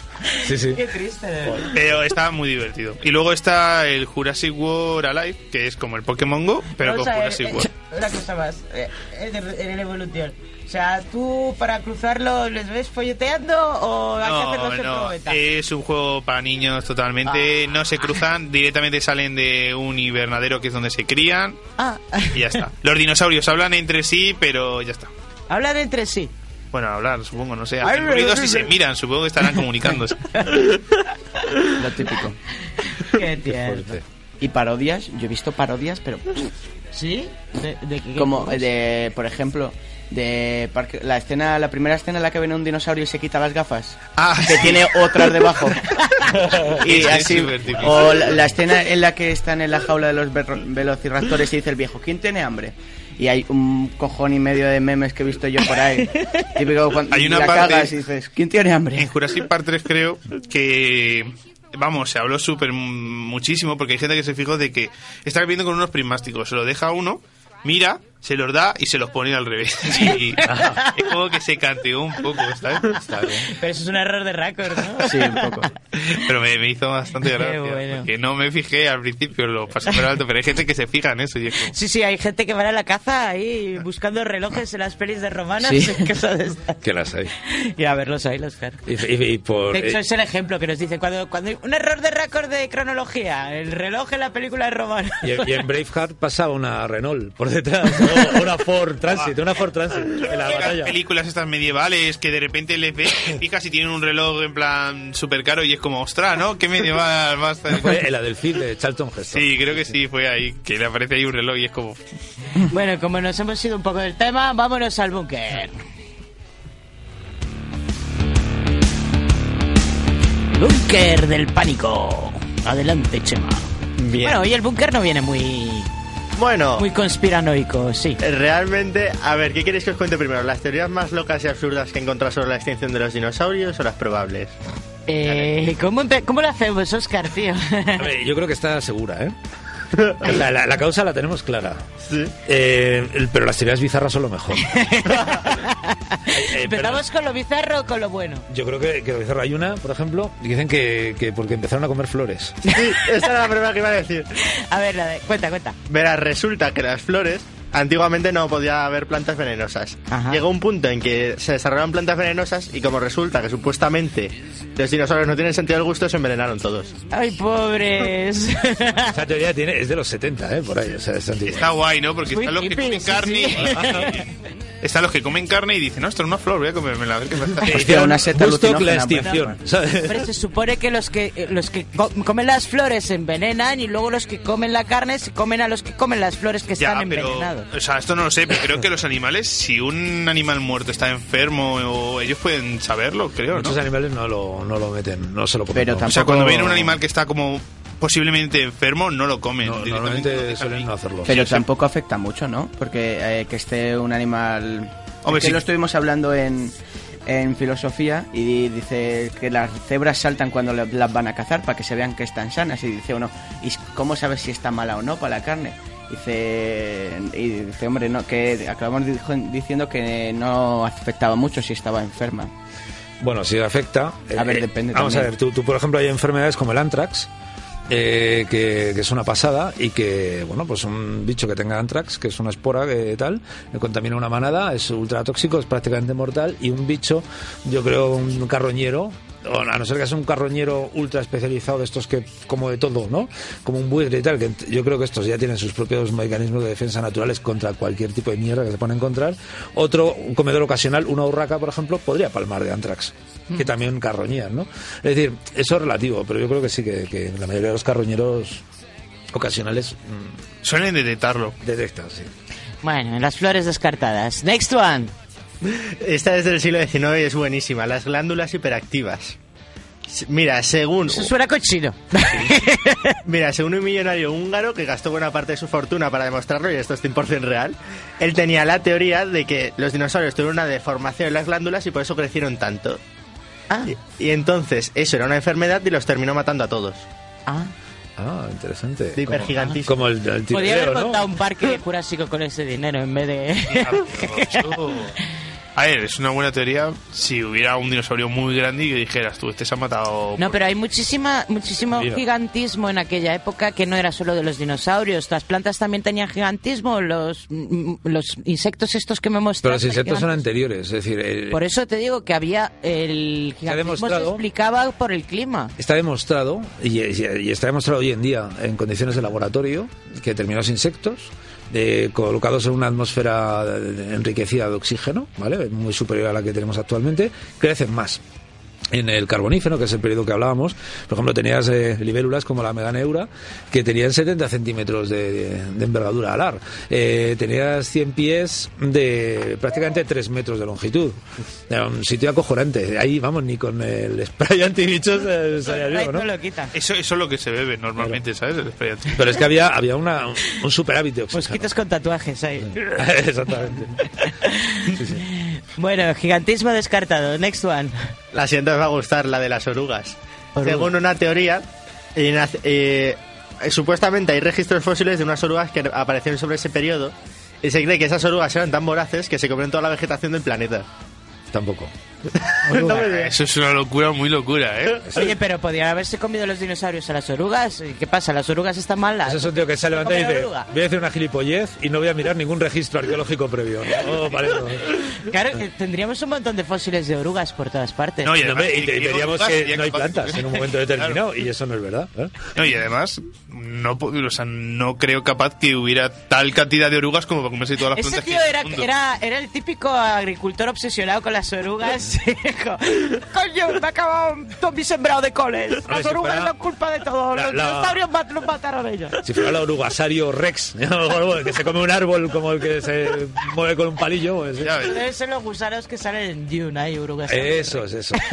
Sí, sí. Qué triste. Pero está muy divertido. Y luego está el Jurassic World Alive, que es como el Pokémon Go, pero con Jurassic eh, World. Una cosa más, eh, en evolución. O sea, ¿tú para cruzarlo les ves folleteando o hay que hacerlo No, no, es un juego para niños Ah. totalmente. No se cruzan, directamente salen de un invernadero que es donde se crían Ah, y ya está. Los dinosaurios hablan entre sí, pero ya está. hablan entre sí. Bueno, hablar, supongo, no sé. Hacen ruidos y se miran, supongo que estarán comunicándose. Lo típico. Qué tierno. Y parodias, yo he visto parodias, pero ¿Sí? ¿De, de qué como de, por ejemplo, de parque- la escena, la primera escena en la que viene un dinosaurio y se quita las gafas, Ah, que tiene otras debajo. y Es así, o la, la escena en la que están en la jaula de los velociraptores y dice el viejo, ¿quién tiene hambre? Y hay un cojón y medio de memes que he visto yo por ahí. Típico cuando Hay una la parte- cagas y dices, ¿quién tiene hambre? En Jurassic Park 3 creo que... Vamos, se habló súper muchísimo porque hay gente que se fijó de que está viviendo con unos prismáticos. Se lo deja uno, mira, se los da y se los pone al revés. Y es como que se canteó un poco, ¿sabes? Está bien. Pero eso es un error de récord, ¿no? Sí, un poco. Pero me, me hizo bastante gracia. bueno. Porque no me fijé al principio, lo pasé por alto, pero hay gente que se fija en eso y es como... Sí, sí, hay gente que va a la caza ahí buscando relojes en las pelis de romanas Sí. de. Que las hay. Y a verlos ahí, los claro. Y, y- y por, De hecho, eh, es el ejemplo que nos dicen cuando, cuando hay un error de récord de cronología, el reloj en la película de Romano. y, y en Braveheart pasaba una Renault por detrás, o una Ford Transit, una Ford Transit en la batalla. películas estas medievales que de repente les ves, te fijas y tienen un reloj en plan súper caro y es como, ostras, ¿no? ¿Qué medieval más? Fue la del film de Charlton Heston. Sí, creo que sí, fue ahí, que le aparece ahí un reloj y es como... Bueno, como nos hemos ido un poco del tema, vámonos al búnker. Búnker del pánico. Adelante, Chema. Bien. Bueno, hoy el búnker no viene muy, Bueno, muy conspiranoico, sí. realmente, a ver, ¿qué queréis que os cuente primero? ¿Las teorías más locas y absurdas que he encontrado sobre la extinción de los dinosaurios o las probables? Eh, ¿cómo, ¿Cómo lo hacemos, Oscar, tío? A ver, yo creo que está segura, ¿eh? La, la- la causa la tenemos clara. Sí. Eh, el- pero las teorías bizarras son lo mejor. ¿Empezamos con lo bizarro o con lo bueno? Yo creo que, que lo bizarro hay una, por ejemplo, que dicen que, que porque empezaron a comer flores. Sí, esa era la primera que iba a decir. A ver, la de- cuenta, cuenta. Verás, resulta que las flores antiguamente no podía haber plantas venenosas. Llegó un punto en que se desarrollaron plantas venenosas y como resulta que supuestamente los dinosaurios no tienen sentido del gusto, se envenenaron todos. ¡Ay, pobres! Esa teoría tiene, es de los 70, ¿eh? Por ahí, o sea, es. Está guay, ¿no? Porque están los que comen carne sí. y- están los que comen carne y dicen, no, esto es una flor, voy a comérmela, a ver qué me hace. Hostia, una seta Woodstock, la extinción. pues. ¿sabes? Hombre, se supone que los que eh, los que co- comen las flores se envenenan y luego los que comen la carne se comen a los que comen las flores que Ya, están pero, o sea, esto no lo sé, pero creo que los animales, si un animal muerto está enfermo, o ellos pueden saberlo, creo, ¿no? Muchos animales no lo, no lo meten, no se lo comen. Pero no. O sea, cuando viene un animal que está como posiblemente enfermo, no lo comen. No, directamente normalmente dejan suelen no hacerlo. Pero tampoco afecta mucho, ¿no? Porque eh, que esté un animal... Hombre, es que sí. lo estuvimos hablando en, en filosofía y dice que las cebras saltan cuando las van a cazar para que se vean que están sanas. Y dice uno, ¿y cómo sabes si está mala o no para la carne? Dice, y dice hombre, no, que acabamos dijo- diciendo que no afectaba mucho si estaba enferma. Bueno, si afecta. A ver, eh, depende Vamos también. a ver, tú, tú, por ejemplo, hay enfermedades como el antrax. eh, que, que es una pasada y que, bueno, pues un bicho que tenga antrax, que es una espora que tal, que contamina una manada, es ultra tóxico, es prácticamente mortal y un bicho, yo creo un carroñero, a no ser que sea un carroñero ultra especializado de estos que como de todo, ¿no? Como un buitre y tal, que yo creo que estos ya tienen sus propios mecanismos de defensa naturales contra cualquier tipo de mierda que se pueda encontrar. Otro, un comedor ocasional, una urraca, por ejemplo, podría palmar de antrax, que también carroñían, ¿no? Es decir, eso es relativo, pero yo creo que sí que, que la mayoría de los carroñeros ocasionales mm, Suelen detectarlo. detectan, sí. Bueno, las flores descartadas. Next one. Esta es del siglo XIX y es buenísima. Las glándulas hiperactivas. Mira, según... Eso suena cochino. Mira, según un millonario húngaro que gastó buena parte de su fortuna para demostrarlo, y esto es 100% real, él tenía la teoría de que los dinosaurios tuvieron una deformación en las glándulas y por eso crecieron tanto. Y, y entonces eso era una enfermedad y los terminó matando a todos. Ah. Ah, interesante. De hipergigantismo. Como, el, el Podría haber ¿no? montado un parque jurásico con ese dinero en vez de... A ver, es una buena teoría si hubiera un dinosaurio muy grande y que dijeras tú, este se ha matado. No, pero hay muchísima, muchísimo Mira. gigantismo en aquella época que no era solo de los dinosaurios. Las plantas también tenían gigantismo, los, mm, los insectos estos que me Pero mostraste. los insectos son anteriores, es decir, el- Por eso te digo que había el gigantismo se explicaba por el clima. Está demostrado, y, y- y está demostrado hoy en día en condiciones de laboratorio, que determinados insectos, colocados en una atmósfera enriquecida de oxígeno, ¿vale? muy superior a la que tenemos actualmente, crecen más. En el carbonífero, que es el periodo que hablábamos, por ejemplo, tenías eh, libélulas como la meganeura, que tenían 70 centímetros de, envergadura alar. Eh, tenías 100 pies de prácticamente 3 metros de longitud. Era un sitio acojonante. Ahí, vamos, ni con el spray antibichos eh, salía vivo, ¿no? Eso, eso es lo que se bebe normalmente, ¿sabes? El spray anti- Pero es que había, había una, un superávit de oxígeno. Mosquitos con tatuajes ahí. Exactamente. Bueno, gigantismo descartado. Next one. La siguiente os va a gustar, la de las orugas. Según una teoría, eh, supuestamente hay registros fósiles de unas orugas que aparecieron sobre ese periodo y se cree que esas orugas eran tan voraces que se comieron toda la vegetación del planeta. Tampoco. Eso es una locura, muy locura, ¿eh? Oye, pero podrían haberse comido los dinosaurios a las orugas. ¿Y ¿Qué pasa? ¿Las orugas están malas? Eso es un tío que se levanta y ¿Come la dice, voy a hacer una gilipollez y no voy a mirar ningún registro arqueológico previo. No, para eso. Claro, eh, tendríamos un montón de fósiles de orugas por todas partes. No, y No, además, hombre, y, te- y Diego veríamos Rivas que no hay plantas en un momento determinado y eso no es verdad. ¿eh? No, y además, no, o sea, no creo capaz que hubiera tal cantidad de orugas como para comerse todas las Ese plantas tío que hay en era, era, era el típico agricultor obsesionado con las orugas. Coño, me ha acabado todo mi sembrado de coles. Las si orugas fuera- son culpa de todo. la- Los la- dinosaurios mat- los mataron ellos. Si fuera el orugasario Rex, que se come un árbol como el que se mueve con un palillo. pues, ¿eh? Deben ser los gusanos que salen en Dune, hay orugas. Eso es eso.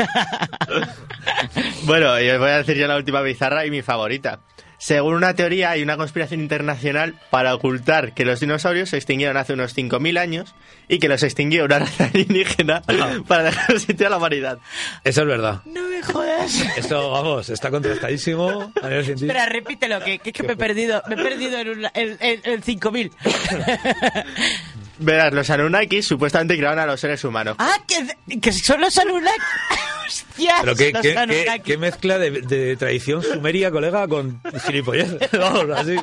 Bueno, y os voy a decir ya la última bizarra y mi favorita. Según una teoría, hay una conspiración internacional para ocultar que los dinosaurios se extinguieron hace unos 5.000 años y que los extinguió una raza alienígena para dejar sitio a la humanidad. Eso es verdad. No me jodas. Esto, vamos, está contrastadísimo a nivel científico. Espera, repítelo, que, que, que me he perdido. Me he perdido en, un, en, en, en 5000. Verás, los Anunnakis supuestamente crearon a los seres humanos. ah, que, que son los Anunnaki. Hostias, Pero qué, qué- qué- qué mezcla de, de tradición sumeria, colega, con gilipollez. Vamos, así.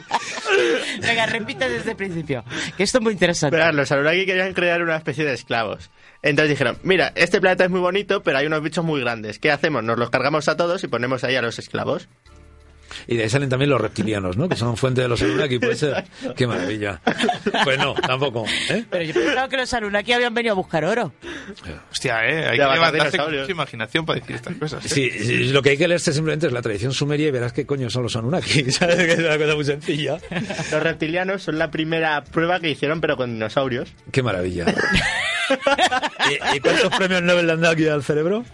Venga, repite desde el principio. Que esto es muy interesante. Verás, los Anunnaki querían crear una especie de esclavos. Entonces dijeron, mira, este planeta es muy bonito, pero hay unos bichos muy grandes. ¿Qué hacemos? Nos los cargamos a todos y ponemos ahí a los esclavos. Y de ahí salen también los reptilianos, ¿no? Que son fuente de los Anunnaki, puede ser. Qué maravilla. Pues no, tampoco. ¿eh? Pero yo pensaba que los Anunnaki habían venido a buscar oro. Hostia, ¿eh? Hay Ya que va, levantarse con mucha imaginación para decir estas cosas. ¿eh? Sí, sí, lo que hay que leerse simplemente es la tradición sumeria y verás qué coño son los Anunnaki. ¿Sabes? Que es una cosa muy sencilla. Los reptilianos son la primera prueba que hicieron, pero con dinosaurios. Qué maravilla. ¿Y, y cuántos premios Nobel le han dado aquí al cerebro?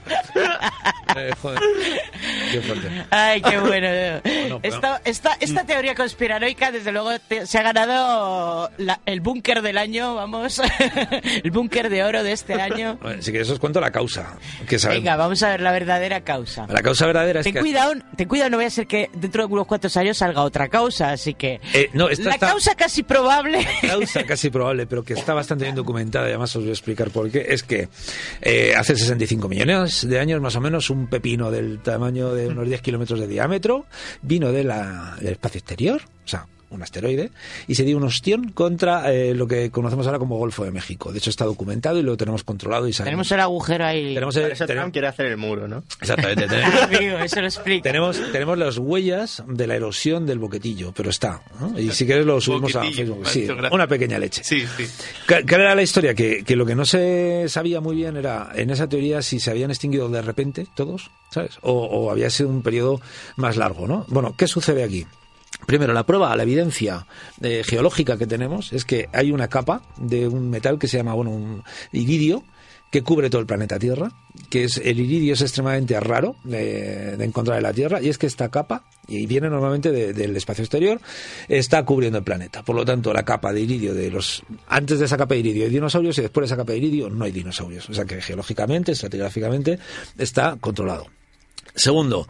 Eh, joder. Qué fuerte. Ay, qué bueno. pero- esta, esta, esta teoría conspiranoica, desde luego, te- se ha ganado la- el búnker del año, vamos. el búnker de oro de este año. Bueno, si queréis os cuento la causa. Que. Venga, vamos a ver la verdadera causa. La causa verdadera es Ten que... cuidado, ten cuidado, no voy a ser que dentro de unos cuantos años salga otra causa, así que... Eh, no, esta la está- causa casi probable... causa casi probable, pero que está bastante bien documentada, y además os voy a explicar por qué, es que eh, hace 65 millones de años, más o menos, un pepino del tamaño de unos 10 kilómetros de diámetro vino de la- del espacio exterior, o sea, un asteroide, y se dio un ostión contra eh, lo que conocemos ahora como Golfo de México. De hecho, está documentado y lo tenemos controlado y sabemos. Tenemos el agujero ahí. Tenemos el- eso tenemos- quiere hacer el muro, ¿no? Exactamente. tenemos- Amigo, eso lo explica. tenemos, tenemos las huellas de la erosión del boquetillo, pero está. ¿no? Y si quieres lo subimos a Facebook. Sí, una pequeña leche. Sí, sí. ¿Cuál cuál era la historia? Que, que lo que no se sabía muy bien era, en esa teoría, si se habían extinguido de repente todos, ¿sabes? O, o había sido un periodo más largo, ¿no? Bueno, ¿qué sucede aquí? Primero, la prueba, la evidencia eh, geológica que tenemos es que hay una capa de un metal que se llama, bueno, un iridio, que cubre todo el planeta Tierra, que es el iridio es extremadamente raro de, encontrar en la Tierra, y es que esta capa, y viene normalmente de- del espacio exterior, está cubriendo el planeta. Por lo tanto, la capa de iridio de los... Antes de esa capa de iridio hay dinosaurios y después de esa capa de iridio no hay dinosaurios. O sea que geológicamente, estratigráficamente, está controlado. Segundo,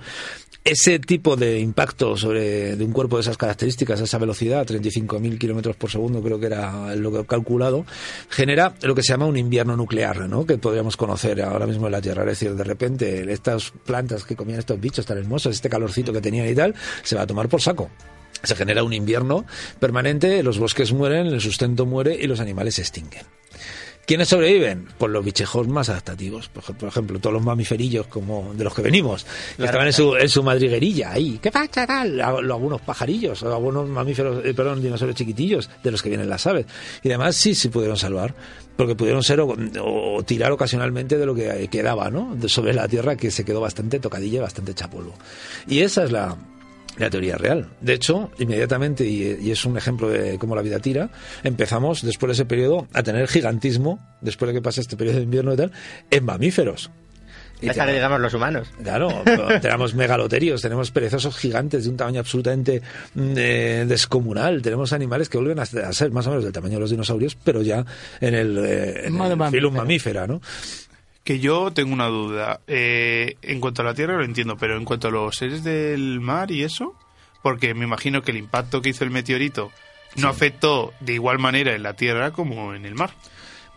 ese tipo de impacto sobre de un cuerpo de esas características, a esa velocidad, 35.000 kilómetros por segundo, creo que era lo que he calculado, genera lo que se llama un invierno nuclear, ¿no? Que podríamos conocer ahora mismo en la Tierra. Es decir, de repente, estas plantas que comían estos bichos tan hermosos, este calorcito que tenían y tal, se va a tomar por saco. Se genera un invierno permanente, los bosques mueren, el sustento muere y los animales se extinguen. ¿Quiénes sobreviven? Pues los bichejos más adaptativos. Por ej- por ejemplo, todos los mamiferillos como de los que venimos. Que Claro. estaban en su, en su madriguerilla ahí. ¿Qué pasa tal? Algunos pajarillos, o algunos mamíferos, eh, perdón, dinosaurios chiquitillos de los que vienen las aves. Y además sí se pudieron salvar. Porque pudieron ser o, o tirar ocasionalmente de lo que quedaba, ¿no? De- sobre la tierra que se quedó bastante tocadilla y bastante hecha polvo. Y esa es la, la teoría real. De hecho, inmediatamente, y, y es un ejemplo de cómo la vida tira, empezamos después de ese periodo a tener gigantismo, después de que pase este periodo de invierno y tal, en mamíferos. Y Hasta que te- llegamos los humanos. Claro, tenemos megaloterios, tenemos perezosos gigantes de un tamaño absolutamente mm, eh, descomunal, tenemos animales que vuelven a, a ser más o menos del tamaño de los dinosaurios, pero ya en el, eh, en Modo el mamífero. filum mamífera, ¿no? Que yo tengo una duda. Eh, en cuanto a la Tierra lo entiendo, pero en cuanto a los seres del mar y eso, porque me imagino que el impacto que hizo el meteorito no afectó de igual manera en la Tierra como en el mar.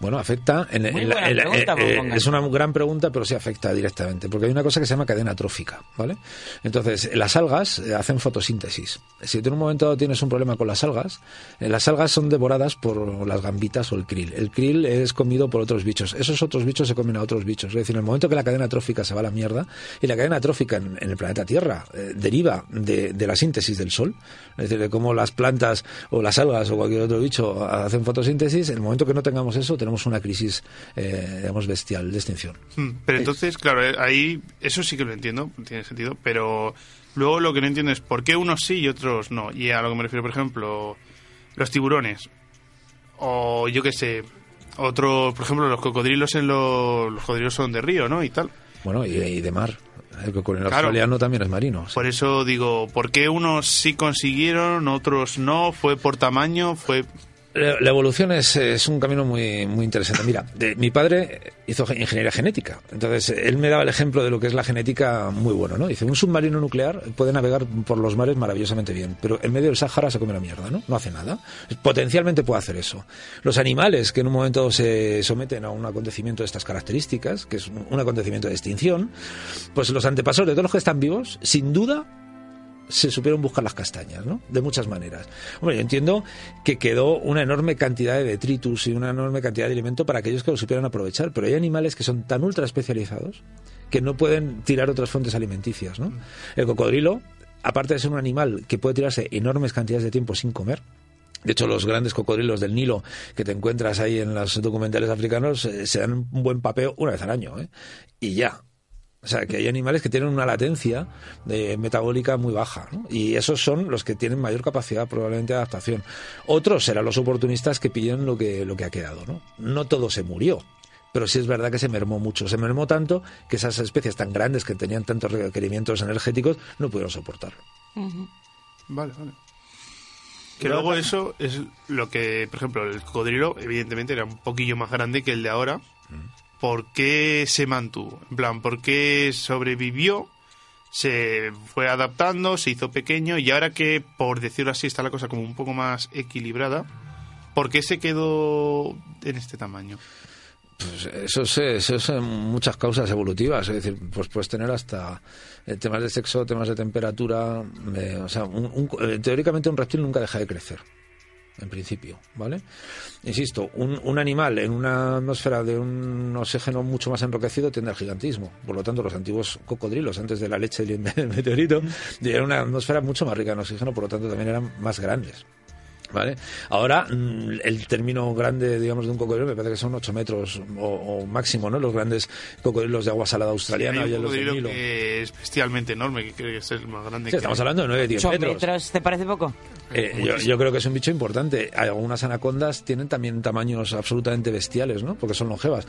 Bueno, afecta. En, Muy en la- buena en la- pregunta, eh, eh, es una gran pregunta, pero sí afecta directamente. Porque hay una cosa que se llama cadena trófica, ¿vale? Entonces, las algas eh, hacen fotosíntesis. Si tú en un momento dado tienes un problema con las algas, las algas son devoradas por las gambitas o el krill. El krill es comido por otros bichos. Esos otros bichos se comen a otros bichos. Es decir, en el momento que la cadena trófica se va a la mierda, y la cadena trófica en, en el planeta Tierra eh, deriva de, de la síntesis del sol, es decir, de cómo las plantas o las algas o cualquier otro bicho hacen fotosíntesis, en el momento que no tengamos eso, tenemos una crisis, eh, digamos, bestial de extinción. Hmm, Pero entonces, claro, eh, ahí eso sí que lo entiendo, tiene sentido, pero luego lo que no entiendo es por qué unos sí y otros no. Y a lo que me refiero, por ejemplo, los tiburones. O yo qué sé, otros, por ejemplo, los cocodrilos en los, los cocodrilos son de río, ¿no? Y tal. Bueno, y, y de mar. El cocodrilo Claro. australiano también es marino. sí. Por eso digo, ¿por qué unos sí consiguieron, otros no? ¿Fue por tamaño? ¿Fue...? La evolución es, un camino muy, muy interesante. Mira, de- mi padre hizo ge- ingeniería genética. Entonces, él me daba el ejemplo de lo que es la genética muy bueno, ¿no? Dice, un submarino nuclear puede navegar por los mares maravillosamente bien, pero en medio del Sáhara se come la mierda, ¿no? No hace nada. Potencialmente puede hacer eso. Los animales que en un momento se someten a un acontecimiento de estas características, que es un acontecimiento de extinción, pues los antepasados de todos los que están vivos, sin duda, se supieron buscar las castañas, ¿no? De muchas maneras. Hombre, yo entiendo que quedó una enorme cantidad de detritus y una enorme cantidad de alimento para aquellos que lo supieran aprovechar, pero hay animales que son tan ultra especializados que no pueden tirar otras fuentes alimenticias, ¿no? El cocodrilo aparte de ser un animal que puede tirarse enormes cantidades de tiempo sin comer, de hecho, los grandes cocodrilos del Nilo que te encuentras ahí en los documentales africanos eh, se dan un buen papeo una vez al año, ¿eh? Y ya. O sea, que hay animales que tienen una latencia de metabólica muy baja, ¿no? Y esos son los que tienen mayor capacidad probablemente de adaptación. Otros serán los oportunistas que pillan lo que, lo que ha quedado, ¿no? No todo se murió, pero sí es verdad que se mermó mucho. Se mermó tanto que esas especies tan grandes que tenían tantos requerimientos energéticos no pudieron soportarlo. Vale, vale. Que luego eso es lo que, por ejemplo, el cocodrilo evidentemente era un poquillo más grande que el de ahora. ¿Por qué se mantuvo? En plan, ¿por qué sobrevivió? Se fue adaptando, se hizo pequeño y ahora que, por decirlo así, está la cosa como un poco más equilibrada, ¿por qué se quedó en este tamaño? Pues eso es, eso es en muchas causas evolutivas, es decir, pues puedes tener hasta eh, temas de sexo, temas de temperatura, eh, o sea, eh, teóricamente un reptil nunca deja de crecer, en principio, ¿vale? Insisto, un, un animal en una atmósfera de un oxígeno mucho más enriquecido tiende al gigantismo, por lo tanto los antiguos cocodrilos antes de la leche del meteorito eran una atmósfera mucho más rica en oxígeno, por lo tanto también eran más grandes. ¿Vale? Ahora, mm, el término grande, digamos, de un cocodrilo me parece que son 8 metros o, o máximo, ¿no? Los grandes cocodrilos de agua salada australiana Hay y un los del cocodrilo Nilo. que es bestialmente enorme, que creo que es el más grande. Sí, que estamos hay. hablando de 9, 10 ¿Ocho metros. metros te parece poco? Eh, yo, yo creo que es un bicho importante. Hay Algunas anacondas tienen también tamaños absolutamente bestiales, ¿no? Porque son longevas.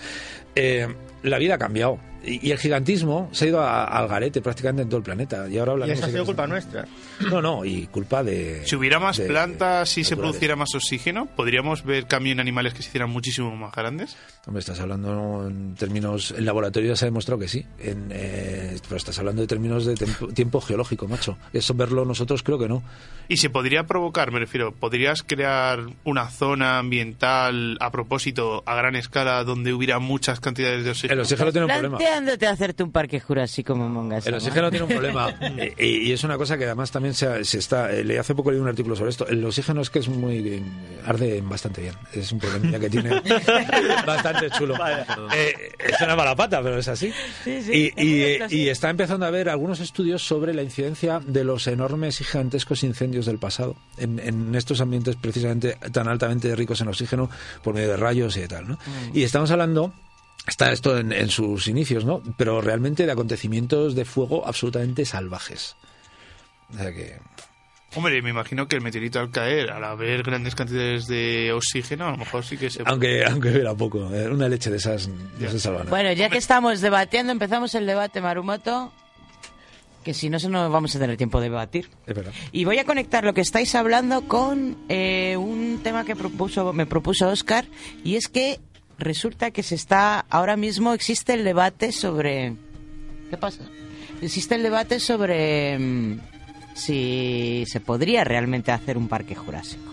Eh, la vida ha cambiado. Y, y el gigantismo se ha ido a- al garete prácticamente en todo el planeta. Y ahora Y hablaremos eso ha de sido culpa nuestra. No, no, y culpa de... Si hubiera más de- plantas y se naturales. produciera más oxígeno, ¿podríamos ver cambio en animales que se hicieran muchísimo más grandes? Hombre, estás hablando en términos... En laboratorio se ha demostrado que sí. En, eh, pero estás hablando de términos de tiempo, tiempo geológico, macho. Eso verlo nosotros creo que no. Y se podría provocar, me refiero, ¿podrías crear una zona ambiental a propósito, a gran escala, donde hubiera muchas cantidades de oxígeno? El oxígeno tiene un problema. Planteándote hacerte un parque jurásico como Mongas. El oxígeno tiene un problema Eh, y, y es una cosa que además también se, se está. eh, leí hace poco leí un artículo sobre esto. El oxígeno es que es muy eh, arde bastante bien. Es un problema que tiene bastante chulo. Eh, es una mala pata, pero es así. Sí, sí, y, y, eh, y está empezando a haber algunos estudios sobre la incidencia de los enormes y gigantescos incendios del pasado en, en estos ambientes precisamente tan altamente ricos en oxígeno por medio de rayos y de tal. ¿no? Mm. Y estamos hablando Está esto en, en sus inicios, ¿no? Pero realmente de acontecimientos de fuego absolutamente salvajes. O sea que... Hombre, me imagino que el meteorito al caer, al haber grandes cantidades de oxígeno, a lo mejor sí que se... Aunque, aunque hubiera poco, eh, una leche de esas no se salva nada. Bueno, ya que estamos debatiendo, empezamos el debate, Marumoto. Que si no, se no vamos a tener tiempo de debatir. Es verdad. Y voy a conectar lo que estáis hablando con eh, un tema que propuso, me propuso Oscar, y es que resulta que se está, ahora mismo existe el debate sobre... ¿Qué pasa? Existe el debate sobre mm, si se podría realmente hacer un parque jurásico.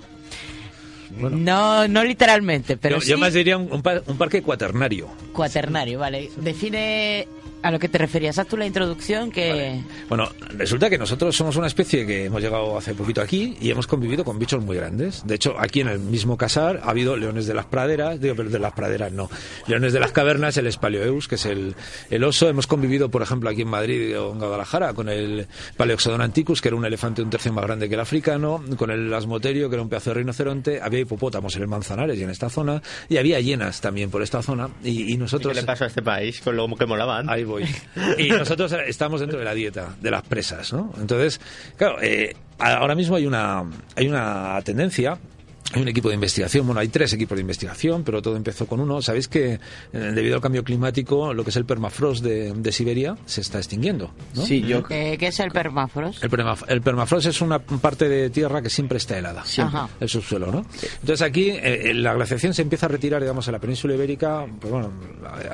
No, no literalmente, pero yo, sí yo más diría un parque cuaternario. cuaternario, vale. Define a lo que te referías. Haz tú la introducción que... Bueno, resulta que nosotros somos una especie que hemos llegado hace poquito aquí y hemos convivido con bichos muy grandes. De hecho, aquí en el mismo casar ha habido leones de las praderas, digo, pero de las praderas no. Leones de las cavernas, el espaleoeus, que es el, el oso. Hemos convivido, por ejemplo, aquí en Madrid o en Guadalajara con el Paleoxodon anticus, que era un elefante un tercio más grande que el africano, con el asmoterio, que era un pedazo de rinoceronte. Había hipopótamos en el Manzanares y en esta zona, y había hienas también por esta zona. Y, y nosotros... ¿Qué le pasó a este país con lo que molaban? Ahí voy. Y nosotros estamos dentro de la dieta de las presas, ¿no? Entonces, claro, eh, ahora mismo hay una, hay una tendencia. Hay un equipo de investigación, bueno, hay tres equipos de investigación, pero todo empezó con uno. Sabéis que eh, debido al cambio climático, lo que es el permafrost de, de Siberia se está extinguiendo, ¿no? Eh, ¿Qué es el permafrost? El, permaf- el permafrost es una parte de tierra que siempre está helada. Siempre. Ajá. El subsuelo, ¿no? Entonces aquí eh, la glaciación se empieza a retirar, digamos, en la península ibérica, pues bueno,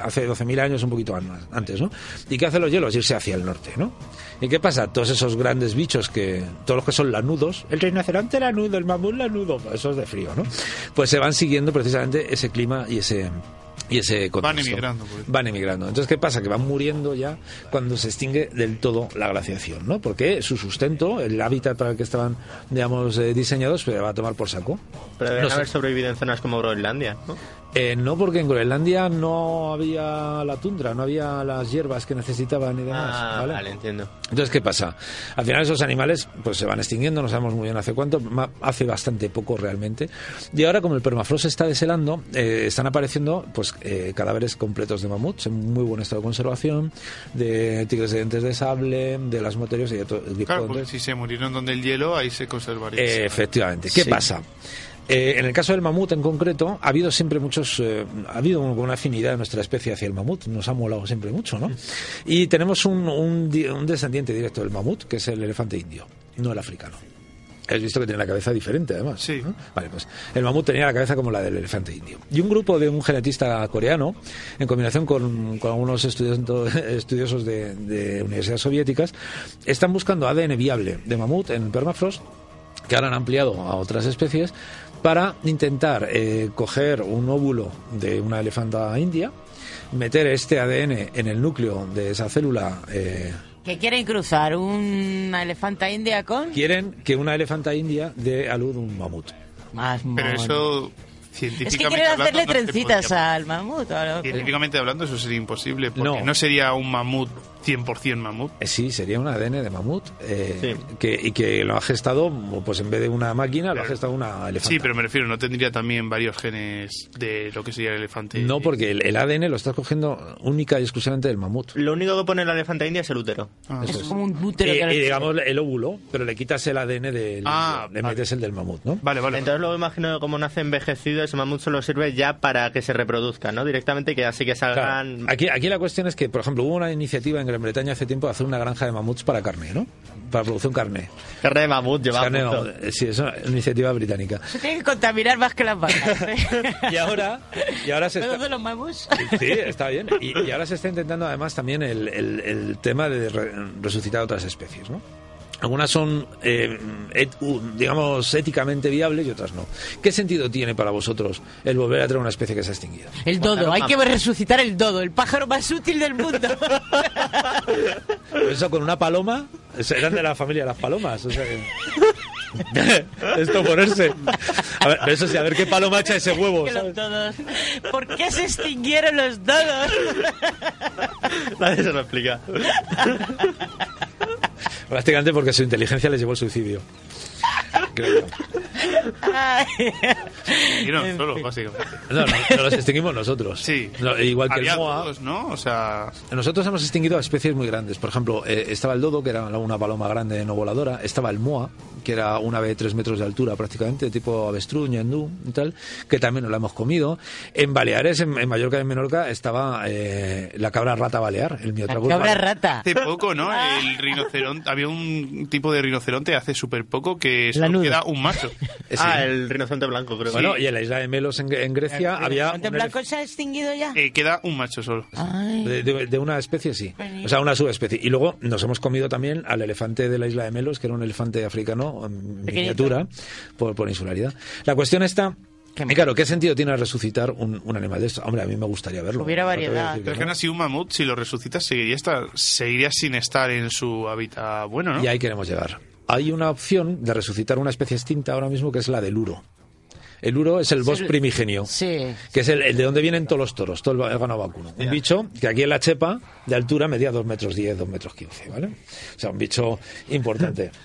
hace 12.000 años, un poquito an- antes, ¿no? ¿Y qué hacen los hielos? Irse hacia el norte, ¿no? ¿Y qué pasa? Todos esos grandes bichos que, todos los que son lanudos, el rinoceronte lanudo, el mamut lanudo, eso es de frío, ¿no? Pues se van siguiendo precisamente ese clima y ese y ese Van contexto. emigrando. pues. Van emigrando. Entonces, ¿qué pasa? Que van muriendo ya cuando se extingue del todo la glaciación, ¿no? Porque su sustento, el hábitat para el que estaban, digamos, eh, diseñados, pues va a tomar por saco. Pero deben No sé. haber sobrevivido en zonas como Groenlandia, ¿no? Eh, no, porque en Groenlandia no había la tundra, no había las hierbas que necesitaban y demás. Ah, ¿vale? vale, entiendo. Entonces, ¿qué pasa? Al final esos animales pues se van extinguiendo, no sabemos muy bien hace cuánto, hace bastante poco realmente. Y ahora, como el permafrost se está deshelando, eh, están apareciendo pues eh, cadáveres completos de mamuts en muy buen estado de conservación, de tigres de dientes de sable, de las moterios y de todo. Claro, porque si se murieron donde el hielo, ahí se conservaría. Eh, efectivamente. ¿Qué Sí. pasa? Eh, en el caso del mamut en concreto, ha habido siempre muchos, eh, ha habido una afinidad de nuestra especie hacia el mamut, nos ha molado siempre mucho, ¿no? Y tenemos un, un un descendiente directo del mamut, que es el elefante indio, no el africano. Has visto que tiene la cabeza diferente, además. Sí. Vale, pues el mamut tenía la cabeza como la del elefante indio. Y un grupo de un genetista coreano, en combinación con, con algunos estudiosos de, de universidades soviéticas, están buscando ADN viable de mamut en permafrost que ahora han ampliado a otras especies para intentar eh, coger un óvulo de una elefanta india, meter este ADN en el núcleo de esa célula. eh, ¿Que quieren cruzar una elefanta india con...? quieren que una elefanta india dé a luz un mamut. Más Pero eso, Es científicamente que quieren hablando, hacerle no trencitas podría- al mamut. Científicamente hablando, eso sería imposible, porque No. no, sería un mamut 100% mamut. Eh, Sí, sería un ADN de mamut eh, que, y que lo ha gestado, pues en vez de una máquina, lo ha gestado una elefanta. Sí, pero me refiero, no tendría también varios genes de lo que sería el elefante. No, porque el, el ADN lo estás cogiendo única y exclusivamente del mamut. Lo único que pone la elefanta india es el útero. Eso Es como un útero que y le- digamos el óvulo, pero le quitas el ADN del. Ah, le metes el del mamut, ¿no? Vale, vale. Entonces luego imagino que como nace envejecido, ese mamut solo sirve ya para que se reproduzca, ¿no? Directamente que así que salgan... Claro. Aquí, aquí la cuestión es que, por ejemplo, hubo una iniciativa en Gran Bretaña hace tiempo de hacer una granja de mamuts para carne, ¿no? Para producción carne. Carne de mamut lleva Carne mamut, eh, Sí, es una iniciativa británica. Se tiene que contaminar más que las vacas. ¿eh? Y ahora, y ahora se ¿Pero está... de los mamuts? Sí, está bien. Y, y ahora se está intentando además también el, el- el tema de re- resucitar otras especies, ¿no? Algunas son, eh, et- digamos, éticamente viables y otras no. ¿Qué sentido tiene para vosotros el volver a traer una especie que se ha extinguido? El dodo, hay que resucitar el dodo, el pájaro más útil del mundo. Eso con una paloma, eran de la familia de las palomas. O sea que- Esto ponerse. A ver, eso sí, a ver qué paloma echa ese huevo. ¿sabes? ¿Por qué se extinguieron los dodos? Nadie se lo explica. Prácticamente porque su inteligencia les llevó al suicidio. Creo yo. No, solo, básicamente. No, no, no los extinguimos nosotros. Sí. No, igual que Había el moa. todos, ¿no? O sea, Nosotros hemos extinguido a especies muy grandes. Por ejemplo, eh, estaba el dodo, que era una paloma grande no voladora. Estaba el moa, que era una ave de tres metros de altura prácticamente, tipo avestruz, ñandú y tal, que también nos la hemos comido. En Baleares, en, en Mallorca y en Menorca, estaba eh, la cabra rata balear, el Miotragus Cabra balear. rata. hace poco, ¿no? El rinoceronte, había un tipo de rinoceronte hace súper poco que solo Lanudo. queda un macho. Eh, sí. Ah, el rinoceronte blanco, creo. Bueno, y en la isla de Melos, en, en Grecia, había... ¿El un blanco se ha extinguido ya? Eh, queda un macho solo. Ay. De, de- de una especie, sí. O sea, una subespecie. Y luego nos hemos comido también al elefante de la isla de Melos, que era un elefante africano en Pequeñito. miniatura, por, por insularidad. La cuestión está... Y claro, ¿qué sentido tiene resucitar un, un animal de esto? Hombre, a mí me gustaría verlo. Hubiera No te voy a variedad. decir que Pero es que no. aún así un mamut, si lo resucitas, seguiría, estar, seguiría sin estar en su hábitat bueno, ¿no? Y ahí queremos llegar. Hay una opción de resucitar una especie extinta ahora mismo que es la del uro. El uro es el boss el- primigenio. Sí. que es el, el de donde vienen todos los toros, todo el ganado vacuno. Un bicho que aquí en la chepa de altura medía 2 metros 10, 2 metros 15, ¿vale? O sea, un bicho importante.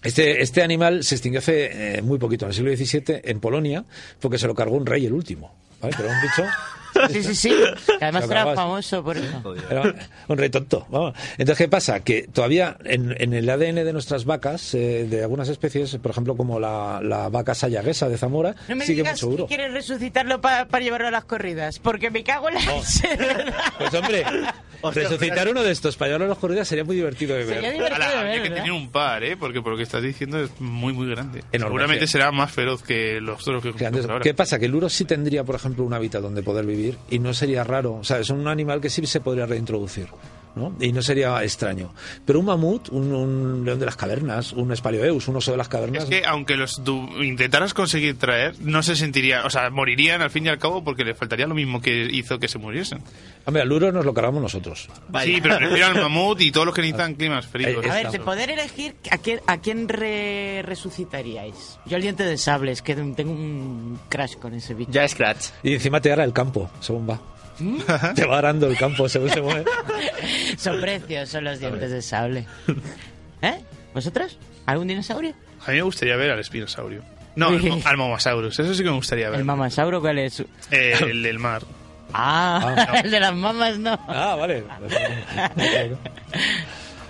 Este, este animal se extinguió hace eh, muy poquito, en el siglo XVII, en Polonia, porque se lo cargó un rey el último. ¿vale? Pero un bicho... Sí, sí, sí. Que además era famoso por eso. Era un rey tonto. vamos. Entonces, ¿qué pasa? Que todavía en, en el ADN de nuestras vacas, eh, de algunas especies, por ejemplo, como la, la vaca sayaguesa de Zamora, No me sigue digas mucho que duro. quieres resucitarlo pa- para llevarlo a las corridas, porque me cago en la. Pues hombre, resucitar uno de estos para llevarlo a las corridas sería muy divertido de ver. Sería divertido Ala, de habría ver, que tener un par, ¿eh? Porque por lo que estás diciendo es muy, muy grande. Enorme, Seguramente sí. será más feroz que los toros que Que antes-. ¿Qué pasa? Que el uro sí tendría, por ejemplo, un hábitat donde poder vivir y no sería raro. O sea, es un animal que sí se podría reintroducir. ¿No? Y no sería extraño. Pero un mamut, un, un león de las cavernas, un espaleoeus, un oso de las cavernas... Es que aunque los du- intentaras conseguir traer, no se sentirían, o sea, morirían al fin y al cabo porque les faltaría lo mismo que hizo que se muriesen. Hombre, al luro nos lo cargamos nosotros. Sí, pero prefiero al mamut y todos los que necesitan climas fríos. A ver, de poder elegir, ¿a quién, a quién re- resucitaríais? Yo al diente de sable, es que tengo un crash con ese bicho. Ya Scratch. Y encima te hará el campo, según va. Te va arando el campo según se mueve. Son preciosos los dientes de sable. ¿Eh? ¿Vosotros? ¿Algún dinosaurio? A mí me gustaría ver al espinosaurio. No, al, al momosaurus, eso sí que me gustaría ver. ¿El mamasauro cuál es? Eh, el del mar. Ah, el de las mamas no. Ah, vale.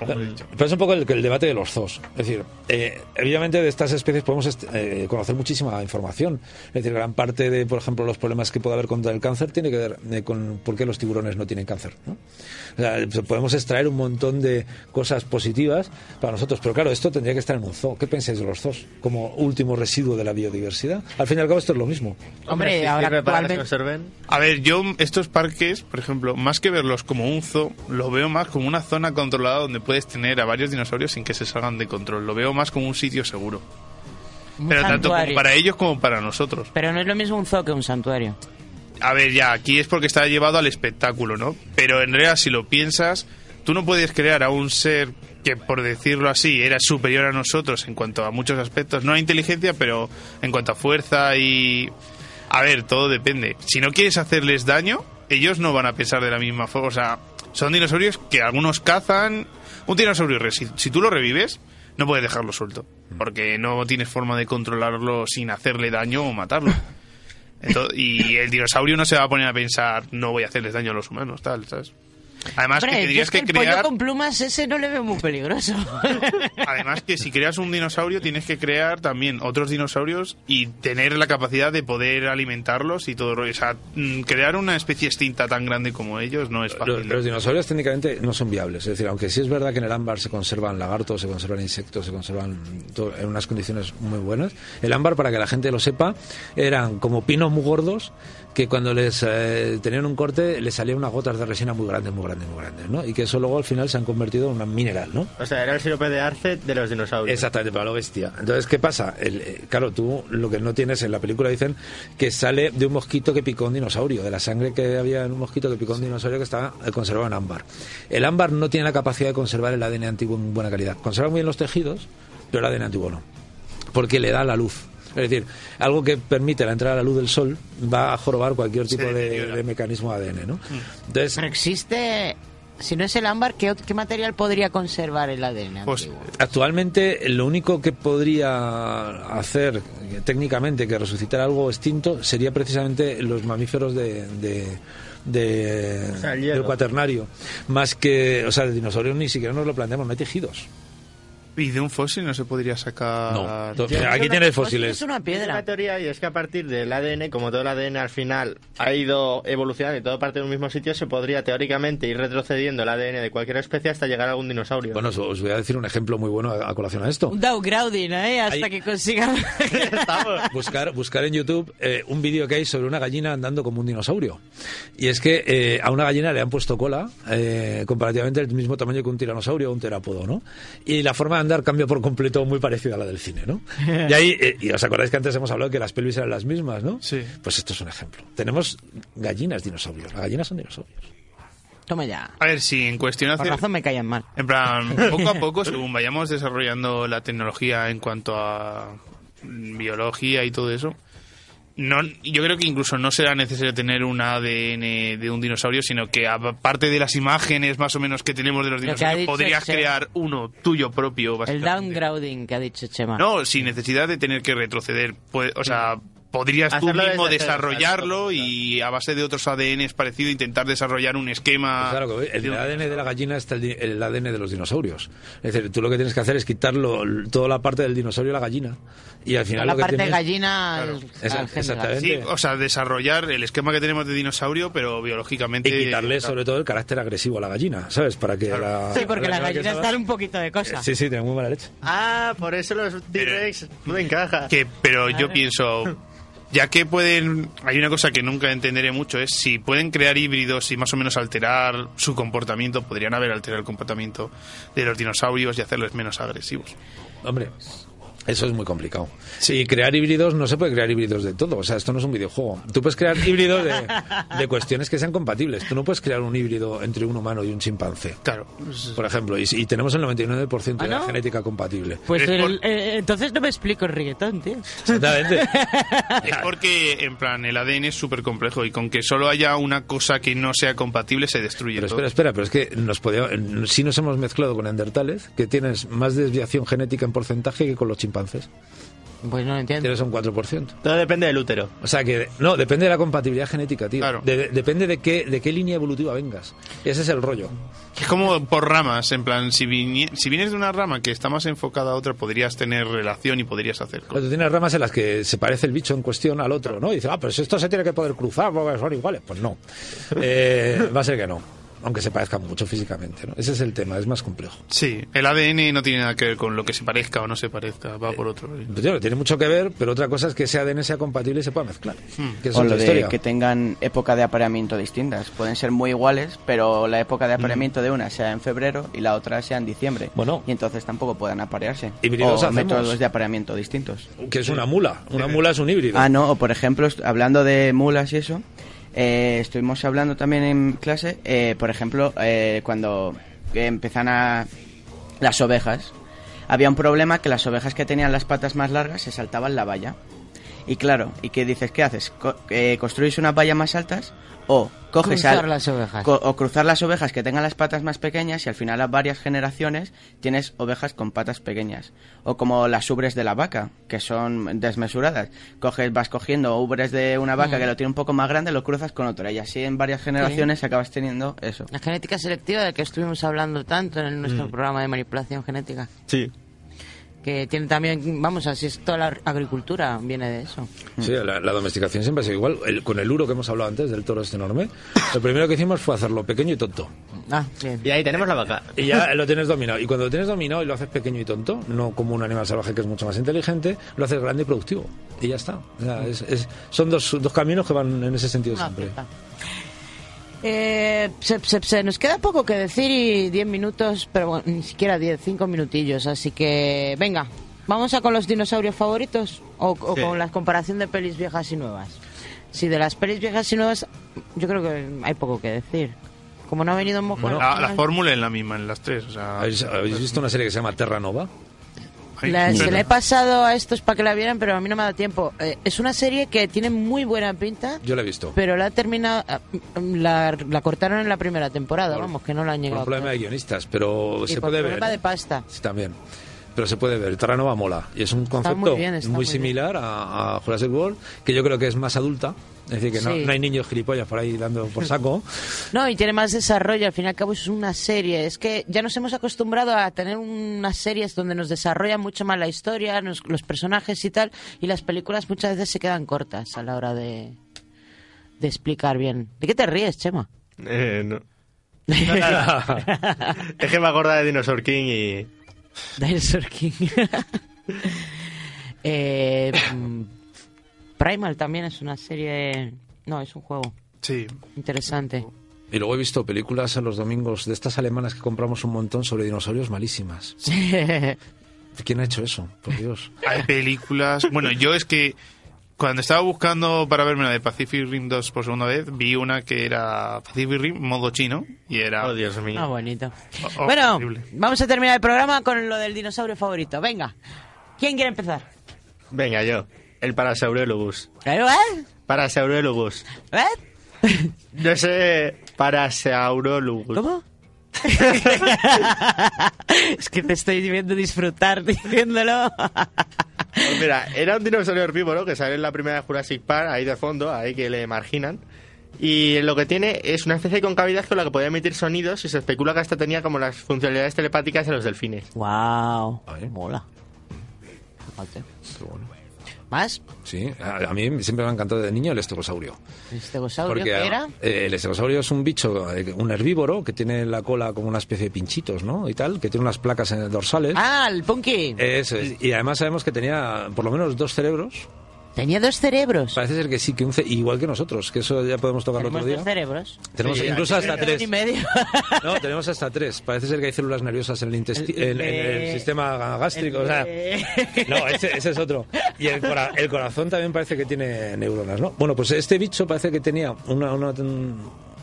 Pero es un poco el, el debate de los zoos. Es decir, eh, evidentemente de estas especies podemos est- eh, conocer muchísima información. Es decir, gran parte de, por ejemplo, los problemas que puede haber contra el cáncer tiene que ver eh, con por qué los tiburones no tienen cáncer. ¿no? O sea, podemos extraer un montón de cosas positivas para nosotros. Pero claro, esto tendría que estar en un zoo. ¿Qué pensáis de los zoos como último residuo de la biodiversidad? Al fin y al cabo esto es lo mismo. Hombre, ahora actualmente... A ver, yo estos parques, por ejemplo, más que verlos como un zoo, lo veo más como una zona controlada donde puedes tener a varios dinosaurios sin que se salgan de control. Lo veo más como un sitio seguro. Un Pero tanto como para ellos como para nosotros. Pero no es lo mismo un zoo que un santuario. A ver, ya, aquí es porque está llevado al espectáculo, ¿no? Pero en realidad, si lo piensas, tú no puedes crear a un ser que, por decirlo así, era superior a nosotros en cuanto a muchos aspectos. No a inteligencia, pero en cuanto a fuerza y... A ver, todo depende. Si no quieres hacerles daño, ellos no van a pensar de la misma forma. O sea, son dinosaurios que algunos cazan. Un dinosaurio, re- si, si tú lo revives, no puedes dejarlo suelto. Porque no tienes forma de controlarlo sin hacerle daño o matarlo. Y el dinosaurio no se va a poner a pensar, no voy a hacerles daño a los humanos, tal, ¿sabes? Además Hombre, que tendrías es que, que el pollo crear, con plumas ese no le veo muy peligroso. además que si creas un dinosaurio tienes que crear también otros dinosaurios y tener la capacidad de poder alimentarlos y todo. O sea, mm, crear una especie extinta tan grande como ellos no es Los, fácil. los dinosaurios técnicamente no son viables. Es decir, aunque sí es verdad que en el ámbar se conservan lagartos, se conservan insectos, se conservan todo en unas condiciones muy buenas, el ámbar, para que la gente lo sepa, eran como pinos muy gordos que cuando les eh, tenían un corte les salían unas gotas de resina muy grandes, muy grandes, muy grandes, ¿no? Y que eso luego al final se han convertido en un mineral, ¿no? O sea, era el sirope de arce de los dinosaurios. Exactamente, para lo bestia. Entonces, ¿qué pasa? El, eh, claro, tú lo que no tienes en la película dicen que sale de un mosquito que picó un dinosaurio, de la sangre que había en un mosquito que picó un dinosaurio que estaba eh, conservado en ámbar. El ámbar no tiene la capacidad de conservar el ADN antiguo en buena calidad. Conserva muy bien los tejidos, pero el ADN antiguo no. Porque le da la luz. Es decir, algo que permite la entrada a la luz del sol va a jorobar cualquier tipo de, de mecanismo de ADN, ¿no? Entonces, Pero existe... Si no es el ámbar, ¿qué, qué material podría conservar el ADN? Pues, antiguo? Actualmente lo único que podría hacer eh, técnicamente que resucitar algo extinto sería precisamente los mamíferos de, de- de- O sea, el hielo. del cuaternario. Más que, o sea, de dinosaurios ni siquiera nos lo planteamos, no hay tejidos. Y de un fósil no se podría sacar. No. Entonces, aquí tienes fósiles. Es una Hay una teoría y es que a partir del ADN, como todo el ADN al final ha ido evolucionando y todo parte de un mismo sitio, se podría teóricamente ir retrocediendo el ADN de cualquier especie hasta llegar a algún dinosaurio. Bueno, os- voy a decir un ejemplo muy bueno a, a colación a esto. Un downgrading, ¿eh? Hasta que consiga... buscar, buscar en YouTube eh, un vídeo que hay sobre una gallina andando como un dinosaurio. Y es que eh, a una gallina le han puesto cola, eh, comparativamente del mismo tamaño que un tiranosaurio o un terápodo, ¿no? Y la forma de andar cambia por completo muy parecida a la del cine, ¿no? Y ahí, eh, y os acordáis que antes hemos hablado que las pelvis eran las mismas, ¿no? Sí. Pues esto es un ejemplo. Tenemos gallinas dinosaurios. Las gallinas son dinosaurios. Toma ya. A ver, si en cuestión Por hacer... razón me callan mal. En plan, poco a poco, según vayamos desarrollando la tecnología en cuanto a biología y todo eso, no, yo creo que incluso no será necesario tener un ADN de un dinosaurio, sino que aparte de las imágenes más o menos que tenemos de los dinosaurios, podrías Chema. crear uno tuyo propio. El downgrading que ha dicho Chema. No, sin necesidad de tener que retroceder. Pues, o sea, podrías tú mismo desde desarrollarlo y a base de otros ADNs parecidos intentar desarrollar un esquema. Pues claro, el ADN de la gallina está el, el ADN de los dinosaurios. Es decir, tú lo que tienes que hacer es quitarlo, toda la parte del dinosaurio a la gallina. Y al final la lo que parte tienes... gallina al- Esa- al de exactamente. Sí, o sea, desarrollar el esquema que tenemos de dinosaurio, pero biológicamente. Y quitarle sobre todo el carácter agresivo a la gallina, ¿sabes? Para que la... Sí, porque que gallinas salga- dan un poquito de cosa. Sí, sí, tiene muy mala leche. Ah, por eso los T-Rex no encaja. Que, pero yo pienso, Ya que pueden, hay una cosa que nunca entenderé mucho, es si pueden crear híbridos y más o menos alterar su comportamiento, podrían haber alterado el comportamiento de los dinosaurios y hacerles menos agresivos. Hombre, eso es muy complicado. Y crear híbridos, no se puede crear híbridos de todo. O sea, esto no es un videojuego. Tú puedes crear híbridos de, de cuestiones que sean compatibles. Tú no puedes crear un híbrido entre un humano y un chimpancé. Claro. Por ejemplo, y, y tenemos el 99% de ¿Ah, la no? genética compatible. Pues el- eh, entonces no me explico el reggaetón, tío. Exactamente. Es porque, en plan, el ADN es súper complejo y con que solo haya una cosa que no sea compatible se destruye Pero todo. espera, espera, pero es que nos podía, si nos hemos mezclado con neandertales, que tienes más desviación genética en porcentaje que con los chimpancés. Pues no lo entiendo. Tienes un 4%. Todo depende del útero. O sea que, no, depende de la compatibilidad genética, tío. De- de- depende de qué, de qué línea evolutiva vengas. Ese es el rollo. Es como por ramas, en plan, si, vienes de una rama que está más enfocada a otra, podrías tener relación y podrías hacer cosas. Pero tú tienes ramas en las que se parece el bicho en cuestión al otro, ¿no? Y dices, ah, pero si esto se tiene que poder cruzar porque son iguales. Pues no. Eh, va a ser que no. Aunque se parezcan mucho físicamente, ¿no? Ese es el tema, es más complejo. Sí, el ADN no tiene nada que ver con lo que se parezca o no se parezca, va por otro. Pues, tío, tiene mucho que ver, pero otra cosa es que ese ADN sea compatible y se pueda mezclar. Que es O lo de historia. que tengan época de apareamiento distintas. Pueden ser muy iguales, pero la época de apareamiento de una sea en febrero y la otra sea en diciembre. Bueno. Y entonces tampoco puedan aparearse. Híbridos o hacemos. métodos de apareamiento distintos. Que es una mula. Una mula es un híbrido. Ah, no, o por ejemplo, hablando de mulas y eso, eh, estuvimos hablando también en clase, eh, por ejemplo, eh, cuando empiezan a las ovejas, había un problema que las ovejas que tenían las patas más largas se saltaban la valla. Y claro, ¿y qué dices? ¿Qué haces? Co- eh, ¿Construís unas vallas más altas? O coges Cruzar al- las ovejas. co- o cruzar las ovejas que tengan las patas más pequeñas y al final a varias generaciones tienes ovejas con patas pequeñas. O como las ubres de la vaca, que son desmesuradas. Coges, vas cogiendo ubres de una vaca Mm. que lo tiene un poco más grande, lo cruzas con otra. Y así en varias generaciones acabas teniendo eso. La genética selectiva de que estuvimos hablando tanto en nuestro Mm. programa de manipulación genética. Sí. Que tiene también, vamos, así es toda la agricultura, viene de eso. Sí, la, la domesticación siempre ha sido igual. El- con el uro que hemos hablado antes, del toro este enorme, lo primero que hicimos fue hacerlo pequeño y tonto. Ah, bien. Y ahí tenemos la vaca. Y ya lo tienes dominado. Y cuando lo tienes dominado y lo haces pequeño y tonto, no como un animal salvaje que es mucho más inteligente, lo haces grande y productivo. Y ya está. O sea, es- es- son dos, dos caminos que van en ese sentido Una siempre. pieza. Eh, se, se- se nos queda poco que decir y 10 minutos, pero bueno, ni siquiera 10, 5 minutillos. Así que, venga, vamos a con los dinosaurios favoritos o, o Sí. con la comparación de pelis viejas y nuevas. Si de las pelis viejas y nuevas, yo creo que hay poco que decir. Como no ha venido Mojo. Bueno, la, la fórmula es la misma en las tres. O sea, ¿Habéis, habéis visto una serie que se llama Terra Nova? La- se la he pasado a estos para que la vieran, pero a mí no me ha dado tiempo. Eh, es una serie que tiene muy buena pinta, Yo la he visto. pero la ha terminado, ah, la, la cortaron en la primera temporada, Por- vamos, que no la han Por llegado. un problema de guionistas, pero Y se por puede problema ver. de pasta. Sí, también. Pero se puede ver. Terra Nova mola. Y es un muy concepto bien, está muy muy bien. similar a, a Jurassic World, que yo creo que es más adulta. Es decir, que no, Sí. no hay niños gilipollas por ahí dando por saco. No, y tiene más desarrollo, al fin y al cabo es una serie. Es que ya nos hemos acostumbrado a tener unas series donde nos desarrollan mucho más la historia, nos- los personajes y tal, y las películas muchas veces se quedan cortas a la hora de, de explicar bien. ¿De qué te ríes, Chema? Eh, no. es que me acuerdo de Dinosaur King y... Dinosaur King. eh, Primal también es una serie... No, es un juego. Sí. Interesante. Y luego he visto películas a los domingos de estas alemanas que compramos un montón sobre dinosaurios malísimas. ¿Quién ha hecho eso? Por Dios. Hay películas. Bueno, yo es que cuando estaba buscando para verme la de Pacific Rim 2 por segunda vez, vi una que era Pacific Rim modo chino y era. Oh, Dios mío. Ah, bonito. Oh, bueno, horrible. vamos a terminar el programa con lo del dinosaurio favorito. Venga, ¿quién quiere empezar? Venga, yo. El Parasaurologus. ¿Eh? Parasaurologus. ¿Eh? No sé... Parasaurologus. ¿Cómo? es que te estoy viendo disfrutar diciéndolo. Pues mira, era un dinosaurio herbívoro que sale en la primera de Jurassic Park, ahí de fondo, ahí que le marginan. Y lo que tiene es una especie de concavidad con la que podía emitir sonidos y se especula que esta tenía como las funcionalidades telepáticas de los delfines. wow, mola. Fíjate. ¿Más? Sí, a, a mí siempre me ha encantado de niño el estegosaurio. ¿Estegosaurio Porque qué era? eh, el estegosaurio es un bicho, eh, un herbívoro que tiene la cola como una especie de pinchitos, ¿no? Y tal, que tiene unas placas en el dorsales. Ah, el Punky. Eso es. Y además sabemos que tenía por lo menos dos cerebros ¿Tenía dos cerebros? Parece ser que sí, que un ce- igual que nosotros, que eso ya podemos tocarlo otro ¿Tenemos día. dos cerebros? Tenemos Sí, incluso hasta tres. y medio. No, tenemos hasta tres. Parece ser que hay células nerviosas en el, intesti- en, en el sistema gástrico. O sea, no, ese, ese es otro. Y el, cora- el corazón también parece que tiene neuronas, ¿no? Bueno, pues este bicho parece que tenía una, una,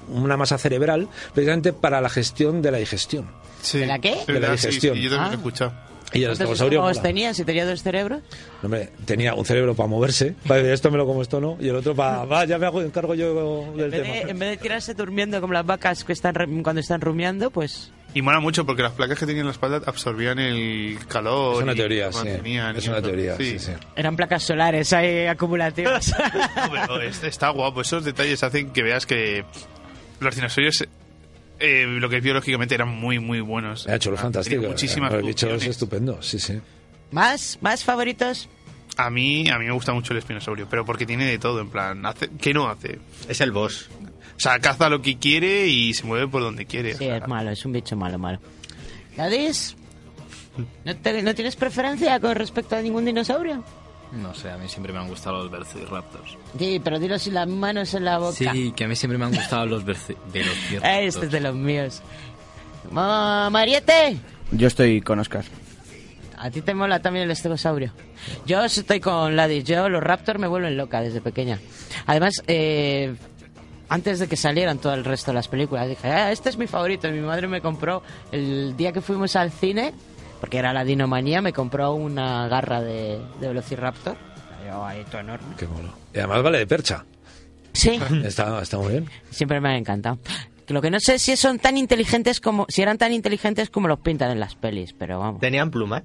una masa cerebral precisamente para la gestión de la digestión. Sí. ¿De la qué? De la digestión. sí, yo también lo he Ah. escuchado. Y el ¿Cuántos estegosaurio mola. tenía si tenía dos cerebros? Hombre, tenía un cerebro para moverse, para decir esto me lo como, esto no, y el otro para, va, ya me hago, encargo yo del En vez, tema. de, en vez de tirarse durmiendo como las vacas que están cuando están rumiando, pues... Y mola mucho porque las placas que tenían en la espalda absorbían el calor. Es una y teoría, sí. Es una teoría, sí, sí. Eran placas solares ahí acumulativas. No, pero es- está guapo. Esos detalles hacen que veas que los dinosaurios, eh, lo que es biológicamente, eran muy, muy buenos. Ha hecho lo fantástico. Muchísimas El bicho es estupendo, sí, sí. ¿Más? ¿Más favoritos? A mí, a mí me gusta mucho el espinosaurio, pero porque tiene de todo, en plan, hace, ¿qué no hace? Es el boss. O sea, caza lo que quiere y se mueve por donde quiere. Sí, es malo, es un bicho malo, malo. ¿Gadis? ¿No, te- ¿No tienes preferencia con respecto a ningún dinosaurio? No sé, a mí siempre me han gustado los velociraptors. Sí, pero dilo sin las manos en la boca. Sí, que a mí siempre me han gustado los velociraptors. Este es de los míos. Ma- Mariette, Yo estoy con Oscar. a ti te mola también el estegosaurio. Yo estoy con Ladis. Yo los Raptors me vuelven loca desde pequeña. Además, eh, antes de que salieran todo el resto de las películas, dije, ah, este es mi favorito. Mi madre me compró, el día que fuimos al cine, porque era la dinomanía, me compró una garra de, de Velociraptor. Yo ahí todo enorme. Qué mono. Y además vale de percha. Sí. Está, está muy bien. Siempre me ha encantado. Lo que no sé si son tan inteligentes como, si eran tan inteligentes como los pintan en las pelis, pero vamos. ¿Tenían plumas?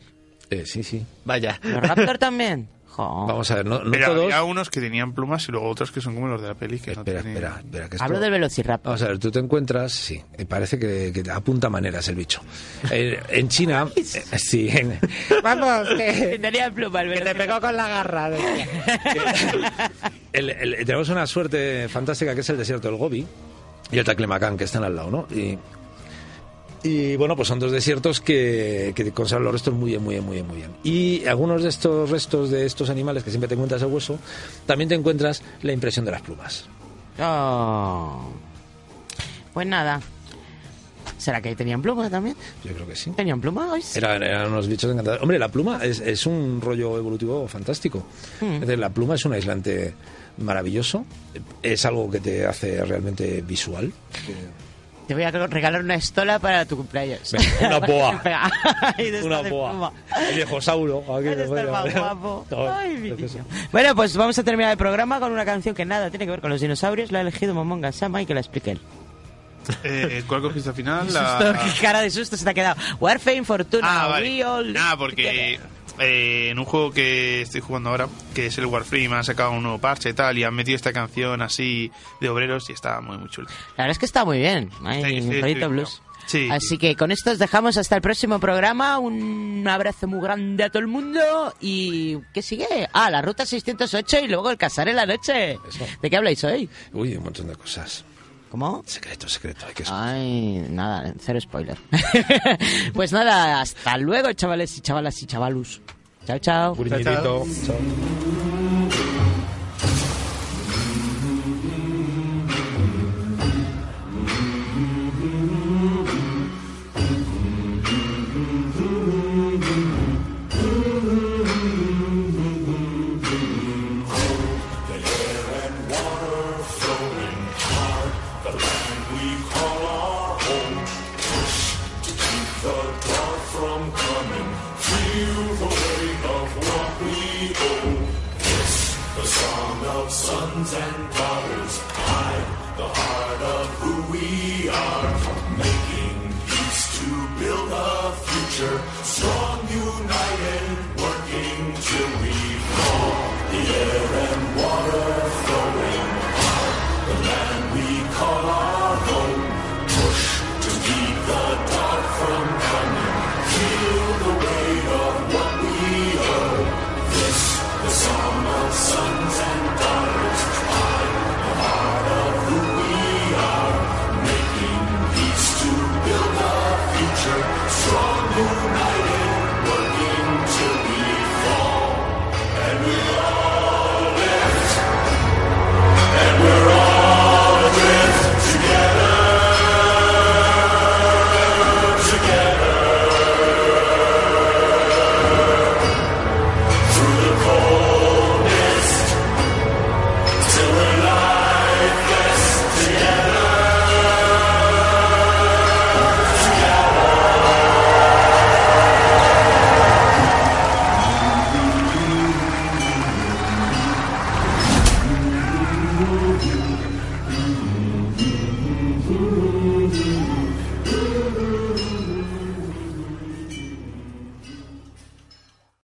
Eh, sí, sí. Vaya. ¿Los Raptor también? Jo. Vamos a ver, no, no Pero todos... había unos que tenían plumas y luego otros que son como los de la peli. Que Espera, no espera, espera. Que esto- Hablo del Velociraptor. Vamos a ver, tú te encuentras, sí, y parece que, que apunta maneras el bicho. Eh, en China, eh, sí, en- Vamos, que tenía pluma el Que te pegó con la garra. el- el- tenemos una suerte fantástica que es el desierto del Gobi y el Taclemacán, que están al lado, ¿no? Y, y bueno, pues son dos desiertos que, que conservan los restos muy bien, muy bien, muy bien, muy bien. Y algunos de estos restos de estos animales que siempre te encuentras el hueso, también te encuentras la impresión de las plumas. Oh. Pues nada. ¿Será que ahí tenían pluma también? Yo creo que sí. ¿Tenían pluma? Ay, sí. Eran, eran unos bichos encantadores. Hombre, la pluma es, es un rollo evolutivo fantástico. Hmm. Es decir, la pluma es un aislante maravilloso. Es algo que te hace realmente visual. Te voy a regalar una estola para tu cumpleaños. Venga, una boa. Una boa. El viejo Sauro. Aquí el más guapo. Ay, mi niño. Bueno, pues vamos a terminar el programa con una canción que nada tiene que ver con los dinosaurios. La ha elegido Momonga Sama y que la explique él. Eh, ¿Cuál cogiste al final? La- susto, qué cara de susto se te ha quedado. Warfare, Fortuna, Ah, vale. Nada, porque eh, en un juego que estoy jugando ahora, que es el Warframe, han sacado un nuevo parche y tal, y han metido esta canción así de obreros y está muy, muy chula. La verdad es que está muy bien. Ahí, Sí, sí, blues. Sí. Así que con esto os dejamos hasta el próximo programa. Un abrazo muy grande a todo el mundo. ¿Y qué sigue? Ah, la ruta 608 y luego el casar en la noche. ¿De qué habláis hoy? Uy, un montón de cosas. ¿Cómo? Secreto, secreto. Hay que Ay, nada, cero spoiler. pues nada, hasta luego, chavales y chavalas y chavalus. Chao, chao. Puñetito. Chao.